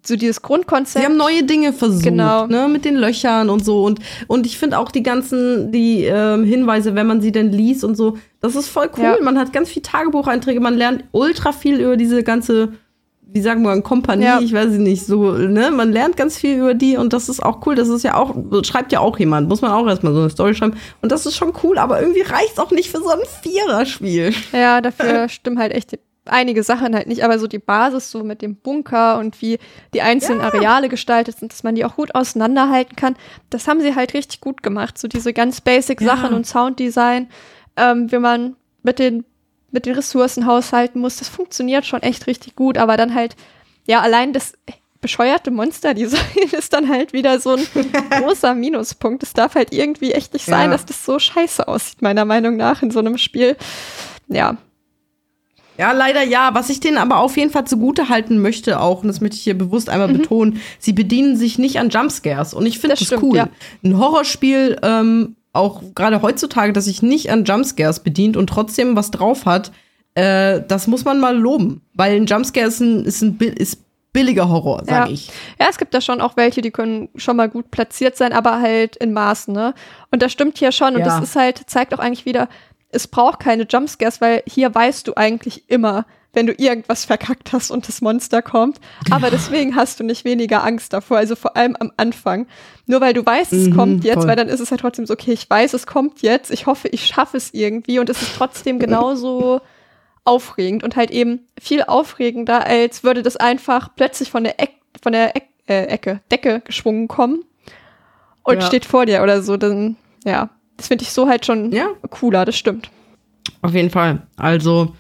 so dieses Grundkonzept. Sie haben neue Dinge versucht, Genau. ne, mit den Löchern und so. Und, und ich finde auch die ganzen, die ähm, Hinweise, wenn man sie denn liest und so, das ist voll cool. Ja. Man hat ganz viel Tagebucheinträge, man lernt ultra viel über diese ganze, wie sagen wir, Kompanie, Ja. ich weiß es nicht, so, ne, man lernt ganz viel über die und das ist auch cool. Das ist ja auch, schreibt ja auch jemand, muss man auch erstmal so eine Story schreiben. Und das ist schon cool, aber irgendwie reicht's auch nicht für so ein Vierer-Spiel. Ja, dafür stimmen halt echt einige Sachen halt nicht, aber so die Basis so mit dem Bunker und wie die einzelnen Areale gestaltet sind, dass man die auch gut auseinanderhalten kann, das haben sie halt richtig gut gemacht. So diese ganz basic Ja. Sachen und Sounddesign, ähm, wie man mit den mit den Ressourcen haushalten muss, das funktioniert schon echt richtig gut, aber dann halt ja allein das bescheuerte Monsterdesign ist dann halt wieder so ein großer Minuspunkt. Es darf halt irgendwie echt nicht sein, Ja. dass das so scheiße aussieht, meiner Meinung nach, in so einem Spiel. Ja, Ja, leider ja. Was ich denen aber auf jeden Fall zugute halten möchte auch, und das möchte ich hier bewusst einmal betonen, sie bedienen sich nicht an Jumpscares. Und ich finde Das das, stimmt, cool. ja. Ein Horrorspiel, ähm, auch gerade heutzutage, das sich nicht an Jumpscares bedient und trotzdem was drauf hat, äh, das muss man mal loben. Weil ein Jumpscare ist ein, ist ein ist billiger Horror, sag ja. ich. Ja, es gibt da schon auch welche, die können schon mal gut platziert sein, aber halt in Maßen, ne? Und das stimmt hier schon. Und Ja. das ist halt, zeigt auch eigentlich wieder, es braucht keine Jumpscares, weil hier weißt du eigentlich immer, wenn du irgendwas verkackt hast und das Monster kommt. Aber deswegen hast du nicht weniger Angst davor. Also vor allem am Anfang. Nur weil du weißt, es Mhm, kommt jetzt, voll. weil dann ist es halt trotzdem so, okay, ich weiß, es kommt jetzt. Ich hoffe, ich schaffe es irgendwie. Und es ist trotzdem genauso aufregend und halt eben viel aufregender, als würde das einfach plötzlich von der, Eck, von der Eck, äh, Ecke, Decke geschwungen kommen und Ja. steht vor dir oder so. Dann, ja, das finde ich so halt schon Ja. cooler, das stimmt. Auf jeden Fall. Also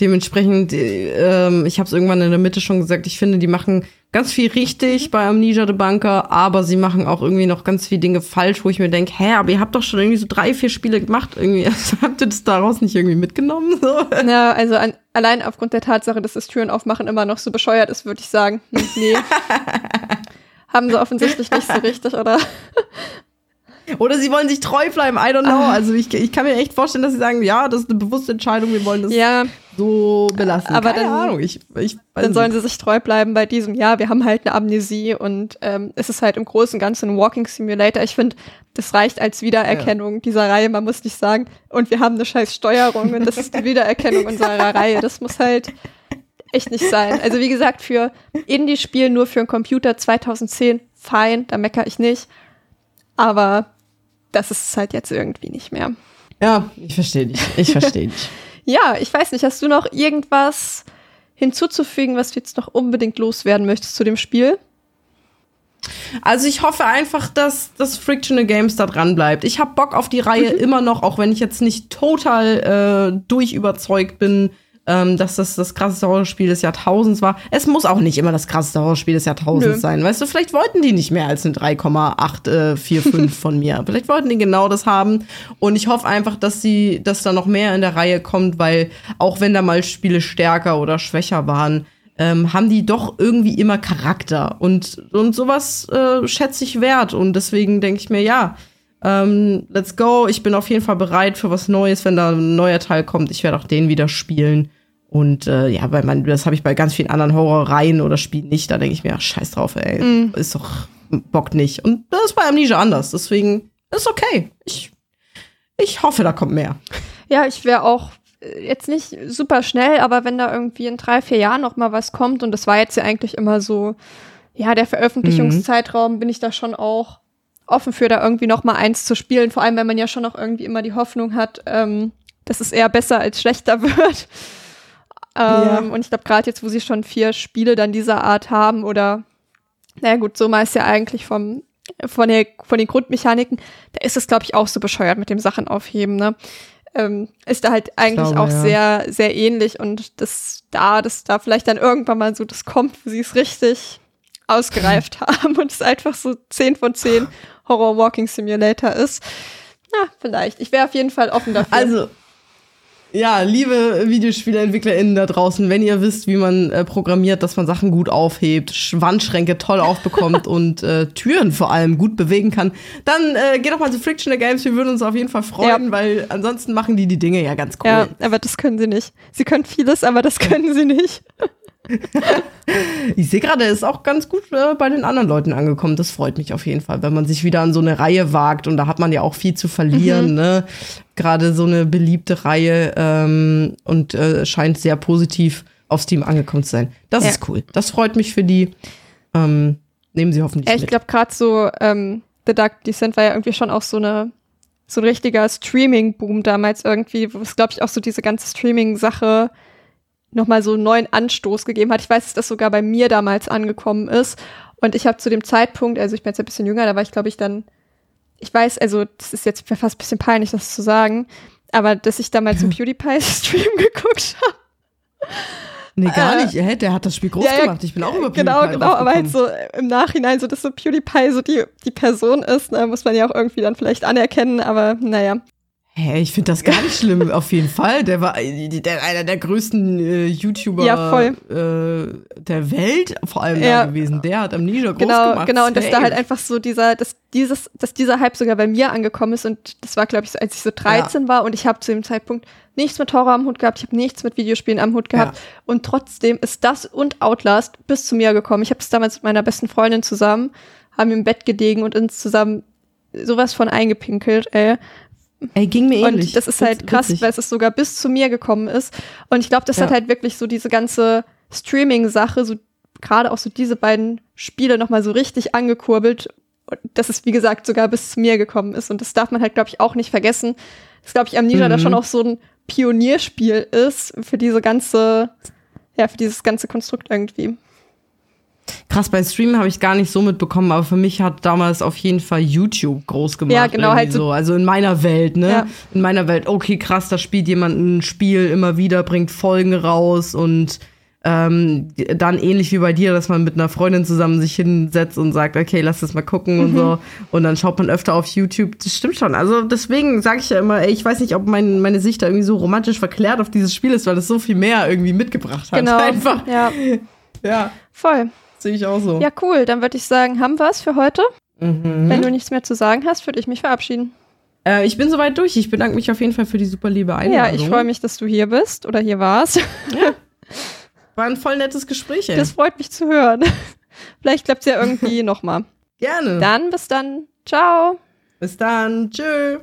dementsprechend, äh, ähm, ich habe es irgendwann in der Mitte schon gesagt, ich finde, die machen ganz viel richtig bei Amnesia the Bunker, aber sie machen auch irgendwie noch ganz viele Dinge falsch, wo ich mir denke, hä, aber ihr habt doch schon irgendwie so drei, vier Spiele gemacht. Irgendwie habt ihr das daraus nicht irgendwie mitgenommen? So? Ja, also an, allein aufgrund der Tatsache, dass das Türen aufmachen immer noch so bescheuert ist, würde ich sagen, hm, nee. Haben sie offensichtlich nicht so richtig, oder? Oder sie wollen sich treu bleiben, I don't know. Also ich, ich kann mir echt vorstellen, dass sie sagen, ja, das ist eine bewusste Entscheidung, wir wollen das Ja, so belassen. Aber Keine dann- Ahnung, ich, ich dann sollen nicht. sie sich treu bleiben bei diesem, ja, wir haben halt eine Amnesie und ähm, es ist halt im Großen und Ganzen ein Walking Simulator. Ich finde, das reicht als Wiedererkennung dieser Reihe. Man muss nicht sagen, und wir haben eine scheiß Steuerung und das ist die Wiedererkennung unserer Reihe. Das muss halt echt nicht sein. Also wie gesagt, für Indie-Spiel nur für einen Computer 2010, fein, da meckere ich nicht. Aber das ist es halt jetzt irgendwie nicht mehr. Ja, ich verstehe dich. Ich verstehe dich. Ja, ich weiß nicht, hast du noch irgendwas hinzuzufügen, was du jetzt noch unbedingt loswerden möchtest zu dem Spiel? Also ich hoffe einfach, dass das Frictional Games da dran bleibt. Ich habe Bock auf die Reihe immer noch, auch wenn ich jetzt nicht total äh, durchüberzeugt bin, ähm, dass das das krasseste Horrorspiel des Jahrtausends war. Es muss auch nicht immer das krasseste Horrorspiel des Jahrtausends Nö. sein. Weißt du, vielleicht wollten die nicht mehr als eine 3,845 von mir. Vielleicht wollten die genau das haben. Und ich hoffe einfach, dass sie, dass da noch mehr in der Reihe kommt, weil auch wenn da mal Spiele stärker oder schwächer waren, ähm, haben die doch irgendwie immer Charakter. Und, und sowas äh, schätze ich wert. Und deswegen denke ich mir, ja, ähm, let's go. Ich bin auf jeden Fall bereit für was Neues, wenn da ein neuer Teil kommt. Ich werde auch den wieder spielen. Und äh, ja, weil man, das habe ich bei ganz vielen anderen Horrorreihen oder Spielen nicht. Da denke ich mir, ach, scheiß drauf, ey. Ist doch, bockt nicht. Und das ist bei Amnesia anders. Deswegen ist okay. Ich, ich hoffe, da kommt mehr. Ja, ich wäre auch äh, jetzt nicht super schnell, aber wenn da irgendwie in drei, vier Jahren noch mal was kommt und das war jetzt ja eigentlich immer so, ja, der Veröffentlichungszeitraum, bin ich da schon auch offen für, da irgendwie noch mal eins zu spielen. Vor allem, wenn man ja schon noch irgendwie immer die Hoffnung hat, ähm, dass es eher besser als schlechter wird. Ähm, Ja. Und ich glaube, gerade jetzt, wo sie schon vier Spiele dann dieser Art haben oder, naja gut, so mal ist ja eigentlich vom, von, der, von den Grundmechaniken, da ist es, glaube ich, auch so bescheuert mit dem Sachen aufheben, ne? Ähm, ist da halt eigentlich glaube, auch ja. sehr, sehr ähnlich und das da, dass da vielleicht dann irgendwann mal so das kommt, wo sie es richtig ausgereift haben und es einfach so 10 von 10 Horror Walking Simulator ist. Na, vielleicht. Ich wäre auf jeden Fall offen dafür. Also, ja, liebe VideospieleentwicklerInnen da draußen, wenn ihr wisst, wie man äh, programmiert, dass man Sachen gut aufhebt, Sch- Wandschränke toll aufbekommt und äh, Türen vor allem gut bewegen kann, dann äh, geht doch mal zu Frictional Games. Wir würden uns auf jeden Fall freuen, Ja. weil ansonsten machen die die Dinge ja ganz cool. Ja, aber das können sie nicht. Sie können vieles, aber das können sie nicht. Ich sehe gerade, er ist auch ganz gut äh, bei den anderen Leuten angekommen. Das freut mich auf jeden Fall, wenn man sich wieder an so eine Reihe wagt und da hat man ja auch viel zu verlieren. Ne? Gerade so eine beliebte Reihe ähm, und äh, scheint sehr positiv auf Steam angekommen zu sein. Das Ja. ist cool. Das freut mich für die. Ähm, nehmen sie hoffentlich Ja, ich glaube gerade so ähm, The Dark Descent war ja irgendwie schon auch so eine so ein richtiger Streaming-Boom damals irgendwie, wo es glaube ich auch so diese ganze Streaming-Sache nochmal so einen neuen Anstoß gegeben hat. Ich weiß, dass das sogar bei mir damals angekommen ist. Und ich habe zu dem Zeitpunkt, also ich bin jetzt ein bisschen jünger, da war ich glaube ich dann, ich weiß, also das ist jetzt fast ein bisschen peinlich, das zu sagen, aber dass ich damals einen PewDiePie-Stream geguckt habe. nee, gar äh, nicht. Hä, der hat das Spiel groß Ja, gemacht. Ich bin auch über Genau, PewDiePie genau, aber halt so im Nachhinein, so dass so PewDiePie so die, die Person ist, ne, muss man ja auch irgendwie dann vielleicht anerkennen, aber naja. Hä, ich finde das gar nicht schlimm, auf jeden Fall. Der war äh, der, einer der größten äh, YouTuber Ja, voll. Äh, der Welt vor allem Ja. da gewesen. Der hat Amnesia groß Genau, gemacht. genau, und dass da halt einfach so dieser, dass dieses, dass dieser Hype sogar bei mir angekommen ist und das war, glaube ich, so, als ich so 13 war und ich habe zu dem Zeitpunkt nichts mit Horror am Hut gehabt, ich habe nichts mit Videospielen am Hut gehabt Ja. und trotzdem ist das und Outlast bis zu mir gekommen. Ich habe es damals mit meiner besten Freundin zusammen, haben im Bett gelegen und uns zusammen sowas von eingepinkelt, ey. Ey, ging mir ähnlich. Und das ist halt krass, witzig. weil es sogar bis zu mir gekommen ist. Und ich glaube, das hat Ja. halt wirklich so diese ganze Streaming-Sache, so gerade auch so diese beiden Spiele nochmal so richtig angekurbelt. Und dass es, wie gesagt, sogar bis zu mir gekommen ist. Und das darf man halt, glaube ich, auch nicht vergessen. Dass, glaube ich, Amnesia da Mhm. schon auch so ein Pionierspiel ist für diese ganze, ja, für dieses ganze Konstrukt irgendwie. Krass, bei Streamen habe ich gar nicht so mitbekommen, aber für mich hat damals auf jeden Fall YouTube groß gemacht. Ja, genau, halt so- so. Also in meiner Welt, ne? Ja. In meiner Welt, okay, krass, da spielt jemand ein Spiel immer wieder, bringt Folgen raus und ähm, dann ähnlich wie bei dir, dass man mit einer Freundin zusammen sich hinsetzt und sagt, okay, lass das mal gucken und Mhm. so. Und dann schaut man öfter auf YouTube. Das stimmt schon. Also deswegen sage ich ja immer, ey, ich weiß nicht, ob mein, meine Sicht da irgendwie so romantisch verklärt auf dieses Spiel ist, weil es so viel mehr irgendwie mitgebracht hat. Genau. Einfach. Ja, Ja, voll. Sehe ich auch so. Ja, cool. Dann würde ich sagen, haben wir es für heute. Mhm. Wenn du nichts mehr zu sagen hast, würde ich mich verabschieden. Äh, ich bin soweit durch. Ich bedanke mich auf jeden Fall für die super liebe Einladung. Ja, ich freue mich, dass du hier bist oder hier warst. War ein voll nettes Gespräch, ey. Das freut mich zu hören. Vielleicht klappt es ja irgendwie nochmal. Gerne. Dann bis dann. Ciao. Bis dann. Tschö.